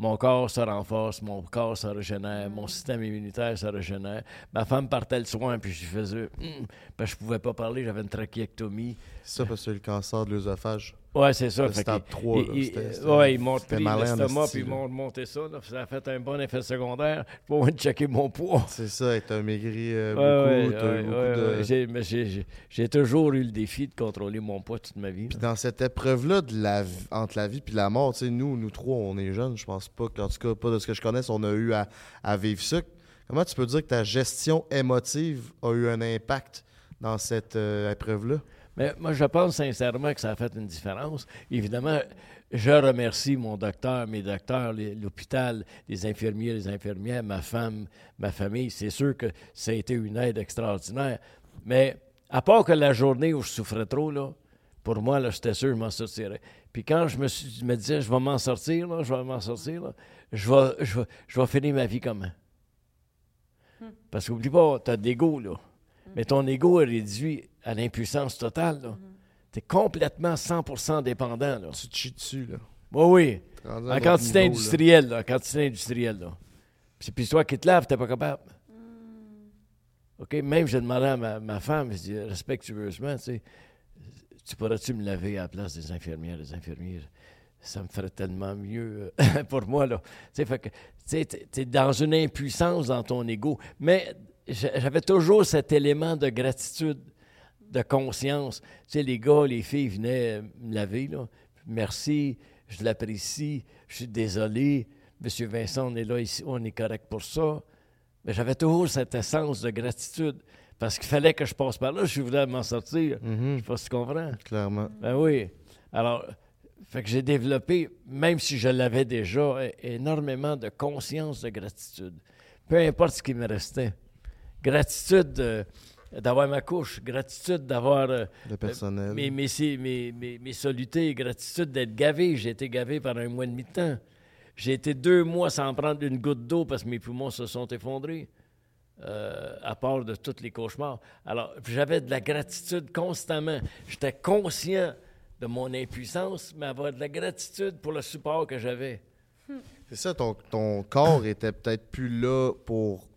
mon corps se renforce, mon corps se régénère, mon système immunitaire se régénère. Ma femme partait le soin, puis je faisais. Hum, parce que je pouvais pas parler, j'avais une trachéectomie. Ça parce que le cancer de l'œsophage. Ouais, c'est ça. Le Fait stade qu'il- 3, là, il- c'était- il- c'était- ouais, ils m'ont pris en l'estomac, puis ils m'ont monté ça. là. Ça a fait un bon effet secondaire. Pour moi de checker mon poids. C'est ça, et t'as maigri euh, Ouais, beaucoup. ouais, t'as eu ouais, beaucoup ouais. J'ai- toujours eu le défi de contrôler mon poids toute ma vie. Puis dans cette épreuve-là de la entre la vie et la mort, tu sais, nous, nous trois, on est jeunes. Je pense pas qu'en tout cas, pas de ce que je connaisse, on a eu à, à vivre ça. Comment tu peux dire que ta gestion émotive a eu un impact dans cette euh, épreuve-là? Mais moi, je pense sincèrement que ça a fait une différence. Évidemment, je remercie mon docteur, mes docteurs, l'hôpital, les infirmiers, les infirmières, ma femme, ma famille. C'est sûr que ça a été une aide extraordinaire. Mais à part que la journée où je souffrais trop, là, pour moi, là, j'étais sûr que je m'en sortirais. Puis quand je me, suis, je me disais, je vais m'en sortir, là, je vais m'en sortir, là, je, vais, je, vais, je vais finir ma vie comment? Parce qu'oublie pas, tu as de l'ego, là. Mais ton ego est réduit à l'impuissance totale, là. Tu es complètement 100% dépendant, là. Tu te chies dessus, là. Oui, oui. En quantité niveau, industrielle, là. En quantité industrielle, là. Puis, puis toi qui te laves, t'es pas capable. OK? Même, j'ai demandé à ma, ma femme, je dis respectueusement, tu sais, tu pourrais-tu me laver à la place des infirmières, des infirmiers? Ça me ferait tellement mieux euh, pour moi, là. Tu sais, fait que, tu sais, t'es- t'es dans une impuissance dans ton ego. Mais j'a- j'avais toujours cet élément de gratitude, de conscience. Tu sais, les gars, les filles venaient me laver, là. Merci, je l'apprécie, je suis désolé. Monsieur Vincent, on est là ici, on est correct pour ça. Mais j'avais toujours cette essence de gratitude. Parce qu'il fallait que je passe par là, je voulais m'en sortir. Mhm, Je sais pas si tu comprends. clairement. Ben oui. Alors, fait que j'ai développé, même si je l'avais déjà, énormément de conscience de gratitude. Peu importe ce qui me restait. Gratitude euh, d'avoir ma couche, gratitude d'avoir euh, Le personnel. mes, mes, mes, mes, mes- solutés, gratitude d'être gavé. J'ai été gavé pendant un mois et demi de temps. J'ai été deux mois sans prendre une goutte d'eau parce que mes poumons se sont effondrés, euh, à part de tous les cauchemars. Alors, j'avais de la gratitude constamment. J'étais conscient de mon impuissance, mais avoir de la gratitude pour le support que j'avais. C'est ça, ton, ton corps était peut-être plus là pour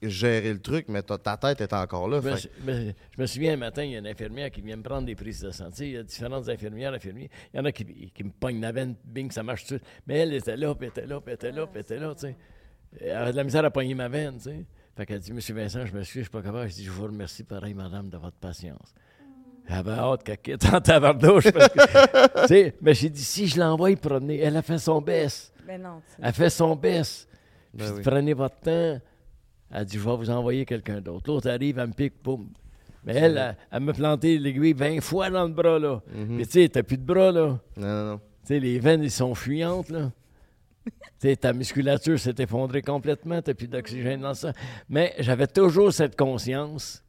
gérer le truc, mais ta, ta tête était encore là. Je me, fait sou- me- je me souviens un matin, il y a une infirmière qui vient me prendre des prises de santé. Il y a différentes infirmières, infirmiers. Il y en a qui, qui me pognent la veine, bing, ça marche tout. Mais elle était là, puis elle était là, puis elle était là, puis elle était là, tu sais. Elle avait de la misère à pogner ma veine, tu sais. Fait qu'elle dit, Monsieur Vincent, je m'excuse, je suis pas capable. Je dis, je vous remercie pareil, madame, de votre patience. Elle avait hâte qu'elle quitte en tabardouche. Parce que, tu sais, mais j'ai dit, si je l'envoie promener, elle a fait son baisse. Ben non. Elle fait son baisse. Ben oui. prenez votre temps. Elle dit, je vais vous envoyer quelqu'un d'autre. L'autre arrive, elle me pique, boum. Mais elle, elle, elle m'a planté l'aiguille 20 fois dans le bras, là. Mhm. Puis tu sais, t'as plus de bras, là. Non, non, non. Tu sais, les veines, ils sont fuyantes, là. tu sais, ta musculature s'est effondrée complètement, t'as plus d'oxygène dans ça. Mais j'avais toujours cette conscience.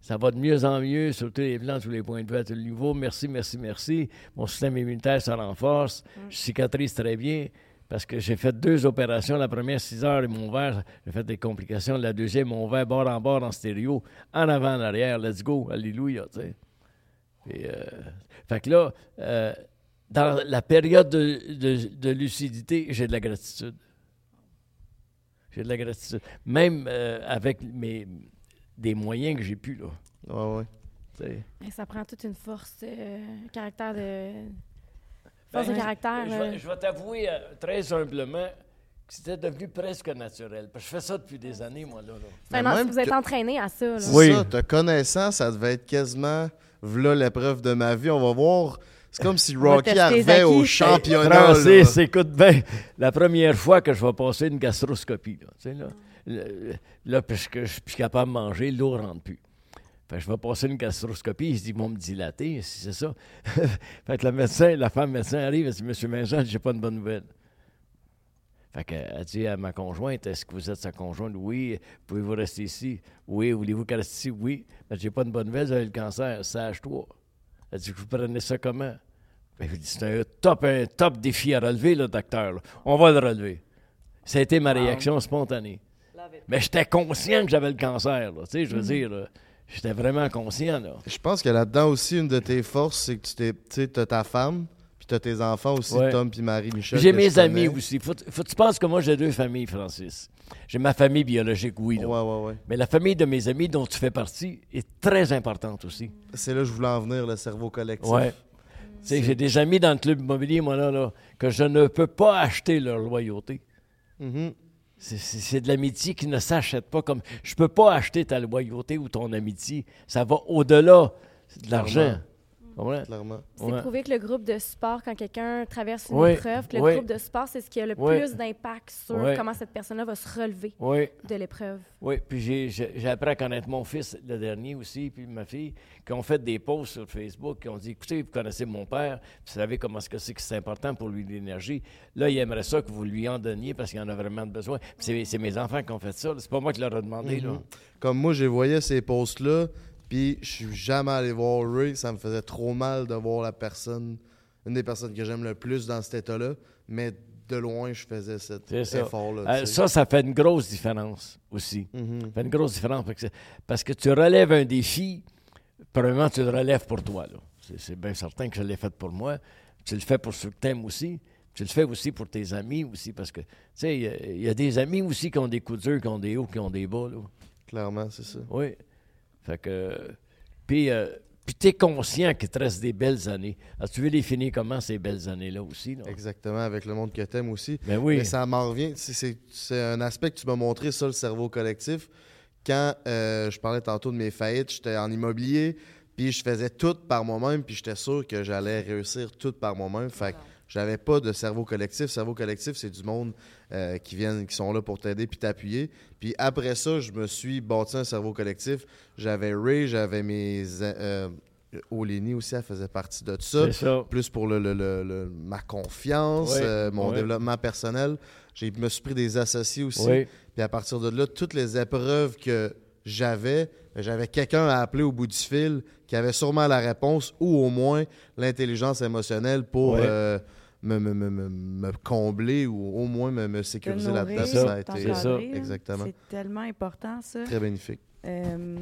Ça va de mieux en mieux sur tous les plans, tous les points de vue, à tous les niveaux. Merci, merci, merci. Mon système immunitaire se renforce. Je cicatrise très bien parce que j'ai fait deux opérations. La première, 6 heures, ils m'ont ouvert. J'ai fait des complications. La deuxième, m'ont ouvert bord en bord en stéréo, en avant, en arrière. Let's go. Alléluia, tu sais. Puis, euh, fait que là, euh, dans la période de, de- de lucidité, j'ai de la gratitude. J'ai de la gratitude. Même euh, avec mes, des moyens que j'ai pu, là. Ouais, ouais. tu sais. Et ça prend toute une force, euh, caractère de. Force Ben, de caractère. Je vais, je vais t'avouer euh, très humblement C'était devenu presque naturel. Parce que je fais ça depuis des années, moi, là. Mais même vous êtes que- entraîné à ça. là. Oui. ça, te connaissant, ça devait être quasiment v'là l'épreuve de ma vie. On va voir. C'est comme si Rocky arrivait au championnat. Francis, là. écoute bien, la première fois que je vais passer une gastroscopie, là, tu sais, là, le- là, puisque je suis plus capable de manger, l'eau ne rentre plus. Fait que je vais passer une gastroscopie, il se dit, ils vont me dilater, si c'est ça. fait que le médecin, la femme médecin arrive, elle dit, Monsieur Vincent, j'ai pas de bonne nouvelle. Fait qu'elle dit à ma conjointe, est-ce que vous êtes sa conjointe? Oui. Pouvez-vous rester ici? Oui. Voulez-vous qu'elle reste ici? Oui. Mais j'ai pas de bonne nouvelle, avez le cancer, sage-toi. Elle dit, vous prenez ça comment? Ben, je dis, c'est un top, un top défi à relever, le docteur. là. On va le relever. Ça a été ma réaction spontanée. Mais j'étais conscient que j'avais le cancer. Là, tu sais, je veux dire, là, j'étais vraiment conscient. Là. Je pense que là-dedans aussi, une de tes forces, c'est que tu t'es, tu sais, ta femme, puis t'as tes enfants aussi, Ouais. Tom puis Marie-Michel. J'ai mes amis aussi. Faut, faut que tu penses que moi, j'ai deux familles, Francis. J'ai ma famille biologique, oui. là. Ouais, ouais, ouais. Mais la famille de mes amis dont tu fais partie est très importante aussi. C'est là que je voulais en venir, le cerveau collectif. Ouais. Tu sais, J'ai des amis dans le club immobilier, moi, là, là, que je ne peux pas acheter leur loyauté. Mhm. C'est- C'est de l'amitié qui ne s'achète pas comme. Je peux pas acheter ta loyauté ou ton amitié. Ça va au-delà de l'argent. Clairement. C'est Ouais. prouvé que le groupe de support, quand quelqu'un traverse une Oui, épreuve, que le oui. groupe de support, c'est ce qui a le Oui. plus d'impact sur comment cette personne-là va se relever de l'épreuve. oui. Puis j'ai- appris à connaître mon fils, le dernier aussi, puis ma fille, qui ont fait des posts sur Facebook, qui ont dit Écoutez, vous connaissez mon père, vous savez comment est-ce que c'est que c'est important pour lui l'énergie. Là, il aimerait ça que vous lui en donniez parce qu'il en a vraiment besoin. Puis c'est c'est mes enfants qui ont fait ça. là. C'est pas moi qui leur ai demandé. là. Mhm. Comme moi, j'ai voyé ces posts-là, puis je suis jamais allé voir Ray. Ça me faisait trop mal de voir la personne, une des personnes que j'aime le plus dans cet état-là. Mais de loin, je faisais cet effort-là. Euh, ça, ça fait une grosse différence aussi. Mhm. Ça fait une grosse différence parce que, parce que tu relèves un défi, premièrement, tu le relèves pour toi. C'est, bien certain que je l'ai fait pour moi. Tu le fais pour ceux que t'aimes aussi. Tu le fais aussi pour tes amis aussi parce que, tu sais, il y a- il y, a des amis aussi qui ont des coups durs, qui ont des hauts, qui ont des bas. Là. Clairement, c'est ça. Oui. Fait que. Puis, euh, puis tu es conscient qu'il te reste des belles années. Alors, tu veux les finir comment, ces belles années-là aussi? Là? Exactement, avec le monde que t'aimes aussi. Ben oui. Mais ça m'en revient. C'est- un aspect que tu m'as montré, ça, le cerveau collectif. Quand euh, je parlais tantôt de mes faillites, j'étais en immobilier, puis je faisais tout par moi-même, puis j'étais sûr que j'allais réussir tout par moi-même. Fait que j'avais pas de cerveau collectif. Cerveau collectif, c'est du monde euh, qui viennent, qui sont là pour t'aider puis t'appuyer. Puis après ça, je me suis bâti un cerveau collectif. J'avais Ray, j'avais mes. Euh, Oleni aussi, elle faisait partie de ça ça. plus pour le, le- le- le- ma confiance, Oui, euh, mon oui. développement personnel. J'ai me suis pris des associés aussi. Oui. Puis à partir de là, toutes les épreuves que j'avais, j'avais quelqu'un à appeler au bout du fil qui avait sûrement la réponse ou au moins l'intelligence émotionnelle pour Ouais. euh, me, me- me- me- me combler ou au moins me, sécuriser là-dedans. C'est ça, Ça a été. Exactement. C'est tellement important, ça. très bénéfique. Euh,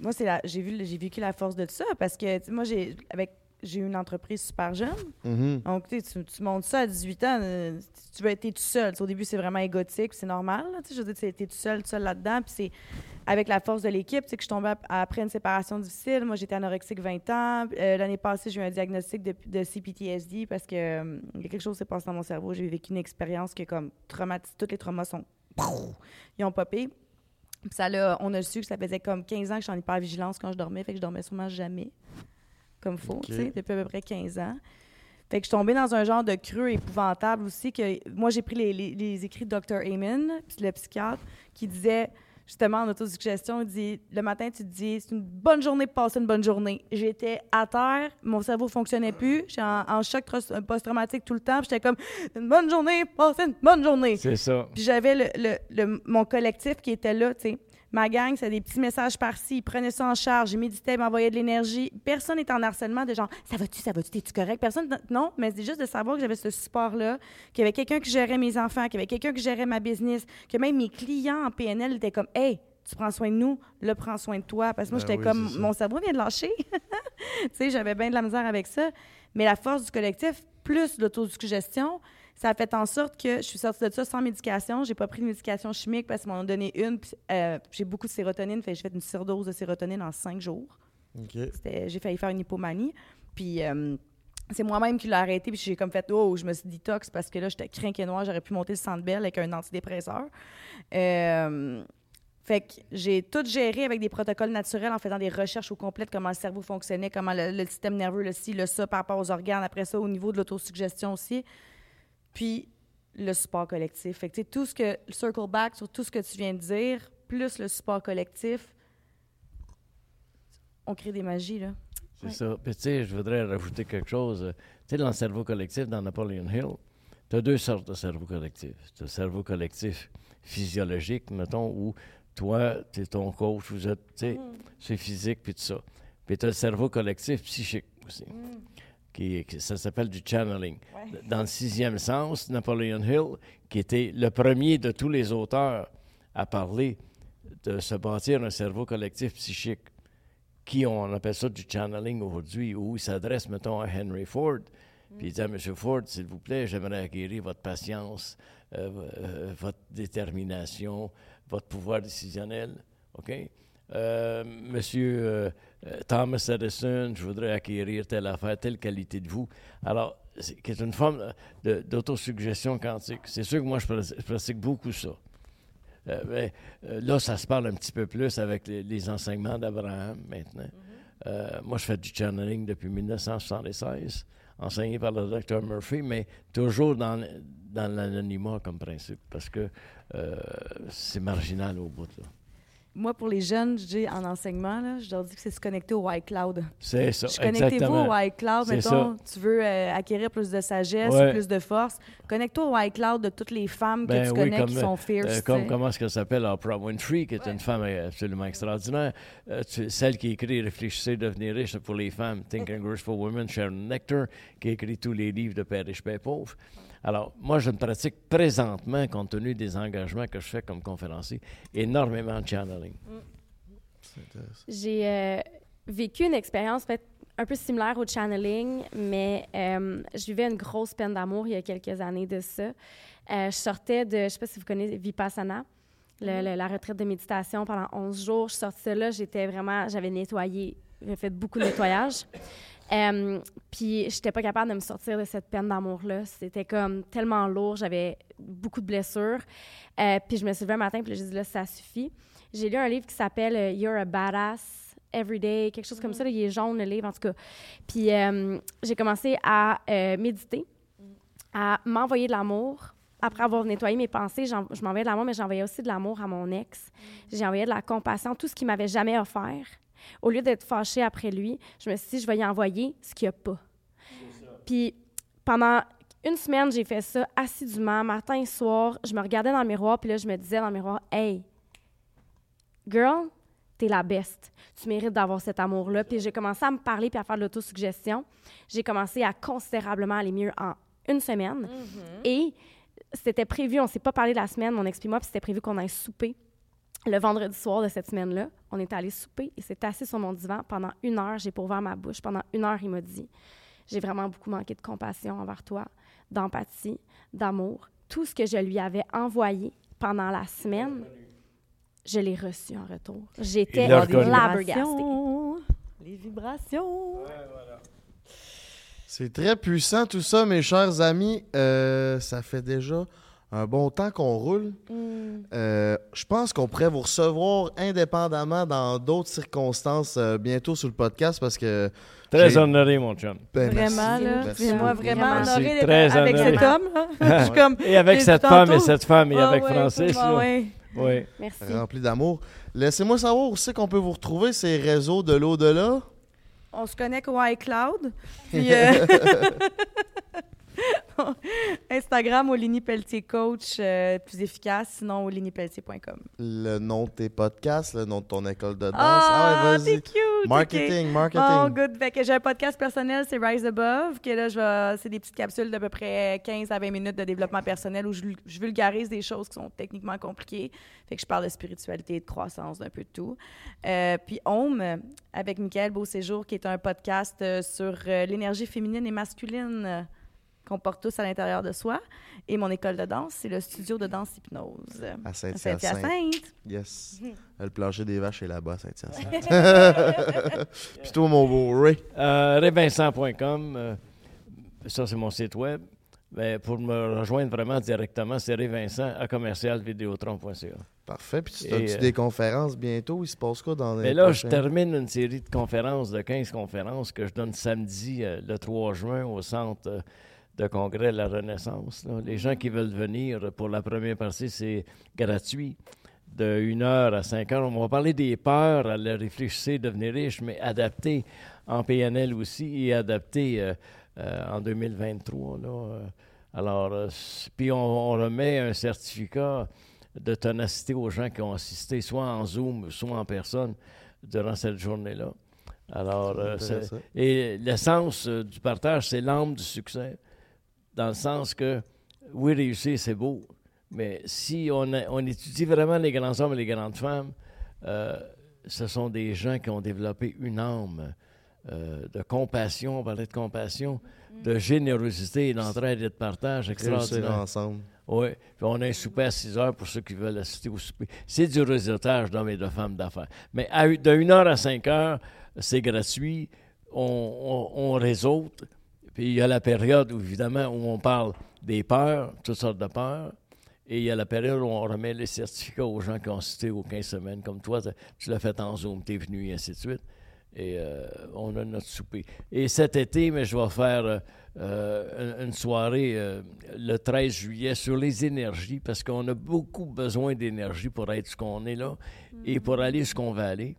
moi, c'est la- j'ai vu, j'ai vécu la force de ça parce que tu sais, moi, j'ai avec j'ai eu une entreprise super jeune. Mhm. Donc, tu, tu montes ça à 18 ans, euh, tu veux être tout seul. Au début, c'est vraiment égotique, c'est normal. là, je veux dire, tu es tout seul, tout seul là-dedans. Puis c'est avec la force de l'équipe que je tombais ap- après une séparation difficile. Moi, j'étais anorexique 20 ans. Euh, L'année passée, j'ai eu un diagnostic de, de CPTSD parce que euh, il y a quelque chose s'est passé dans mon cerveau. J'ai vécu une expérience qui est comme traumatisée. Tous les traumas sont... Ils ont popé. Puis ça, là, on a su que ça faisait comme 15 ans que je suis en hypervigilance quand je dormais. Fait que je dormais sûrement jamais comme faut, Ok. tu sais, depuis à peu près 15 ans. Fait que je suis tombée dans un genre de creux épouvantable aussi. que Moi, j'ai pris les, les- les écrits de Dr. Amen, le psychiatre, qui disait, justement, en autosuggestion, il dit Le matin, tu te dis, c'est une bonne journée pour passer une bonne journée. J'étais à terre, mon cerveau fonctionnait plus, j'étais en, en choc post-traumatique tout le temps, puis j'étais comme Une bonne journée, passer une bonne journée. C'est ça. Puis j'avais le, le- le- mon collectif qui était là, tu sais. Ma gang, c'est des petits messages par-ci. Ils prenaient ça en charge. Ils méditaient, ils m'envoyaient de l'énergie. Personne n'est en harcèlement de genre, ça va-tu, ça va-tu, t'es-tu correct? Personne, non, mais c'est juste de savoir que j'avais ce support-là, qu'il y avait quelqu'un qui gérait mes enfants, qu'il y avait quelqu'un qui gérait ma business, que même mes clients en PNL étaient comme, hey, tu prends soin de nous, là, prends soin de toi. Parce que moi, Ben j'étais oui, comme, mon cerveau vient de lâcher. tu sais, j'avais bien de la misère avec ça. Mais la force du collectif, plus l'autosuggestion, ça a fait en sorte que je suis sortie de ça sans médication. J'ai pas pris de médication chimique parce qu'ils m'en ont donné une. euh, j'ai beaucoup de sérotonine, fait j'ai fait une surdose de sérotonine en cinq jours. J'ai failli faire une hypomanie. Puis euh, c'est moi-même qui l'ai arrêté, puis j'ai comme fait, oh, je me suis detox parce que là, j'étais crinqué noir, j'aurais pu monter le centre belle avec un antidépresseur. Euh, fait que j'ai tout géré avec des protocoles naturels en faisant des recherches au complet de comment le cerveau fonctionnait, comment le, le système nerveux, le ci, le ça, par rapport aux organes, après ça, au niveau de l'autosuggestion aussi. Puis le support collectif. Fait que, tout ce que, circle back sur tout ce que tu viens de dire, plus le support collectif, on crée des magies, là. C'est Ouais. ça. Puis, tu sais, je voudrais rajouter quelque chose. Tu sais, dans le cerveau collectif, dans Napoleon Hill, tu as deux sortes de cerveau collectif. Tu as le cerveau collectif physiologique, mettons, où toi, tu es ton coach, vous êtes, tu sais, c'est physique, puis tout ça. Puis tu as le cerveau collectif psychique aussi, qui, qui- ça s'appelle du channeling. Dans le sixième sens, Napoleon Hill, qui était le premier de tous les auteurs à parler de se bâtir un cerveau collectif psychique qui on appelle ça du channeling aujourd'hui, où il s'adresse, mettons, à Henry Ford, puis il dit à M. Ford, s'il vous plaît, j'aimerais acquérir votre patience, euh, euh, votre détermination, votre pouvoir décisionnel. OK? Euh, Monsieur euh, Thomas Edison, je voudrais acquérir telle affaire, telle qualité de vous. Alors, c'est une forme d'autosuggestion quantique. C'est sûr que moi, je pratique, je pratique beaucoup ça. Euh, mais, euh, là, ça se parle un petit peu plus avec les, les enseignements d'Abraham maintenant. Euh, moi, je fais du channeling depuis 1976, enseigné par le Dr. Murphy, mais toujours dans, l'anonymat comme principe, parce que euh, c'est marginal au bout. là. Moi, pour les jeunes, je dis en enseignement, là, je leur dis que c'est se connecter au iCloud. C'est ça, Connectez-vous au iCloud. Mettons, tu veux euh, acquérir plus de sagesse, Ouais. plus de force. Connecte-toi au iCloud de toutes les femmes Ben que tu oui, connais comme, qui sont. Euh, tu comme, sais. comment est-ce qu'elle s'appelle, Oprah Winfrey, qui est une femme euh, absolument extraordinaire. Euh, tu- celle qui écrit Réfléchissez, devenir riche pour les femmes, Think and Grow for Women, Sharon Nectar, qui écrit tous les livres de Père riche, Père pauvre. Alors, moi, je me pratique présentement, compte tenu des engagements que je fais comme conférencier, énormément de channeling. J'ai euh, vécu une expérience peut-être un peu similaire au channeling, mais euh, je vivais une grosse peine d'amour il y a quelques années de ça. Euh, je sortais de, je ne sais pas si vous connaissez Vipassana, le- le- la retraite de méditation pendant 11 jours. Je sortais de là, j'étais vraiment, j'avais nettoyé, j'avais fait beaucoup de nettoyage. Euh, puis j'étais pas capable de me sortir de cette peine d'amour-là. C'était comme tellement lourd, j'avais beaucoup de blessures. Euh, puis je me suis levée un matin, puis j'ai dit là, ça suffit. J'ai lu un livre qui s'appelle euh, You're a Badass Everyday, quelque chose comme ça. là. il est jaune, le livre, en tout cas. Puis j'ai commencé à euh, méditer, à m'envoyer de l'amour. Après avoir nettoyé mes pensées, je m'envoyais de l'amour, mais j'envoyais aussi de l'amour à mon ex. J'ai envoyé de la compassion, tout ce qu'il m'avait jamais offert. Au lieu d'être fâchée après lui, je me suis dit, je vais y envoyer ce qu'il n'y a pas. Puis pendant une semaine, j'ai fait ça assidûment, matin et soir. Je me regardais dans le miroir, puis là, je me disais dans le miroir, Hey, girl, t'es la best. Tu mérites d'avoir cet amour-là. Puis j'ai commencé à me parler puis à faire de l'autosuggestion. J'ai commencé à considérablement aller mieux en une semaine. Et c'était prévu, on s'est pas parlé la semaine, mon ex puis moi, puis c'était prévu qu'on aille souper. Le vendredi soir de cette semaine-là, on est allé souper. Il s'est assis sur mon divan pendant une heure. J'ai pas ouvert ma bouche. Pendant une heure, il m'a dit J'ai vraiment beaucoup manqué de compassion envers toi, d'empathie, d'amour. Tout ce que je lui avais envoyé pendant la semaine, je l'ai reçu en retour. J'étais flabbergastée. vibrations. Les vibrations. C'est très puissant tout ça, mes chers amis. Euh, ça fait déjà un bon temps qu'on roule. Euh, je pense qu'on pourrait vous recevoir indépendamment dans d'autres circonstances euh, bientôt sur le podcast parce que. Très honoré, mon chum. Ben, Vraiment, merci. là. Merci moi, vraiment Merci. honorée Très d'être avec honoré. cet homme. là. Je suis comme. Et avec cette femme et cette femme et Ah avec ouais, Francis. là. ouais. Oui. Merci. Rempli d'amour. Laissez-moi savoir où c'est qu'on peut vous retrouver, ces réseaux de l'au-delà? On se connecte au iCloud. Puis euh, Instagram, Olini Pelletier Coach, euh, plus efficace, sinon olinipelletier.com. Le nom de tes podcasts, le nom de ton école de danse. Ah, ouais, vas-y. cute! Marketing, marketing. Oh, good. Fait que j'ai un podcast personnel, c'est Rise Above, que là, je c'est des petites capsules d'à peu près 15 à 20 minutes de développement personnel où je, je vulgarise des choses qui sont techniquement compliquées. Fait que je parle de spiritualité, de croissance, d'un peu de tout. Euh, puis Home, avec Michael Beauséjour, qui est un podcast euh, sur l'énergie féminine et masculine qu'on porte tous à l'intérieur de soi. Et mon école de danse, c'est le studio de danse hypnose. À à Saint-Hyacinthe. Saint-Hyacinthe. Yes. Le plancher des vaches est là-bas, à Saint-Hyacinthe. Puis toi, mon beau Ray. Euh, Rayvincent.com. euh, ça, c'est mon site web. Ben, pour me rejoindre vraiment directement, c'est Vincent à commercialvidéotron.ca. Parfait. Puis tu as euh, des conférences bientôt? Il se passe quoi dans les Mais là, je termine une série de conférences, de 15 conférences que je donne samedi, euh, le 3 juin, au centre euh, de congrès de la Renaissance. là. Les gens qui veulent venir, pour la première partie, c'est gratuit, de 1h à 5h. On va parler des peurs, à le réfléchir, devenir riche, mais adapté en PNL aussi et adapté euh, euh, en 2023. Là, euh. alors, puis on, on remet un certificat de ténacité aux gens qui ont assisté, soit en Zoom, soit en personne, durant cette journée-là. Alors, euh, et l'essence euh, du partage, c'est l'âme du succès, dans le sens que, oui, réussir, c'est beau, mais si on, a- on étudie vraiment les grands hommes et les grandes femmes, euh, ce sont des gens qui ont développé une âme euh, de compassion, on parlait de compassion, de générosité, d'entraide et de partage Réussir extraordinaire. ensemble. Oui, puis on a un souper à 6 heures pour ceux qui veulent assister au souper. C'est du réseautage d'hommes et de femmes d'affaires. Mais à, de 1 heure à 5 heures, c'est gratuit. On, on, on réseaute. Puis il y a la période, où, évidemment, où on parle des peurs, toutes sortes de peurs. Et il y a la période où on remet les certificats aux gens qui ont assisté aux 15 semaines. Comme toi, tu l'as fait en Zoom, tu es venu, et ainsi de suite. Et euh, on a notre souper. Et cet été, mais je vais faire euh, euh, une- soirée euh, le 13 juillet sur les énergies, parce qu'on a beaucoup besoin d'énergie pour être ce qu'on est là et pour aller ce qu'on va aller.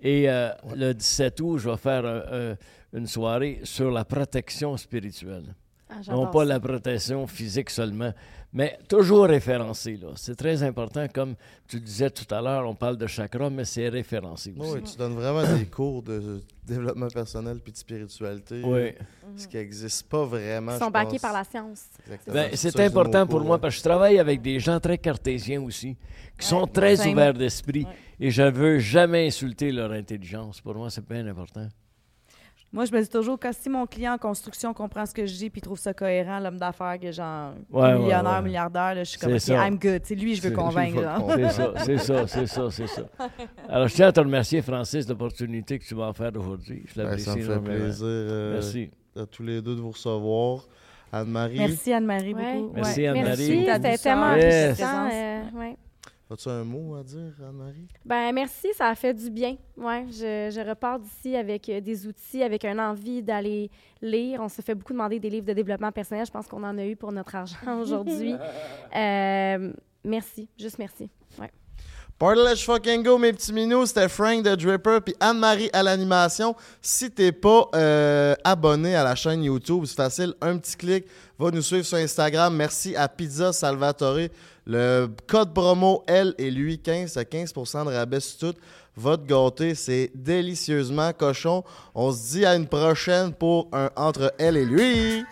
Et le 17 août, je vais faire un- une soirée sur la protection spirituelle. Ah, Non pas ça. la protection physique seulement, mais toujours référencé. C'est très important, comme tu disais tout à l'heure, on parle de chakra, mais c'est référencé aussi. Oui, tu donnes vraiment des cours de développement personnel puis de spiritualité. Oui. Ce qui n'existe pas vraiment. Ils sont baqués par la science. Exactement. Ben, c'est important pour moi euh, parce que je travaille avec des gens très cartésiens aussi, qui sont très same. ouverts d'esprit. Et je ne veux jamais insulter leur intelligence. Pour moi, c'est bien important. Moi, je me dis toujours que si mon client en construction comprend ce que je dis puis trouve ça cohérent, l'homme d'affaires, que genre Ouais, millionnaire, ouais. milliardaire, là, je suis comme. I'm good. C'est lui, je veux convaincre. je veux genre. convaincre. C'est ça, c'est ça, c'est ça, c'est ça. Alors, je tiens à te remercier, Francis, de l'opportunité que tu m'as offert aujourd'hui. Je ben, l'apprécie ça me fait énormément. plaisir euh, Merci. à tous les deux de vous recevoir. Anne-Marie, Merci Anne-Marie Ouais. beaucoup. Merci. Anne-Marie. C'était tellement Yes. enrichissant. euh, ouais. As-tu un mot à dire, Anne-Marie? Ben merci, ça a fait du bien. Ouais, je, je repars d'ici avec euh, des outils, avec une envie d'aller lire. On se fait beaucoup demander des livres de développement personnel. Je pense qu'on en a eu pour notre argent aujourd'hui. Euh, merci, juste merci. Ouais. Party Let's Fucking Go, mes petits minous, c'était Frank de Dripper puis Anne-Marie à l'animation. Si t'es pas euh, abonné à la chaîne YouTube, c'est facile, un petit clic, va nous suivre sur Instagram. Merci à Pizza Salvatore. Le code promo L et lui 15, c'est 15% de rabais sur tout. Va te gâter, c'est délicieusement cochon. On se dit à une prochaine pour un entre elle et lui.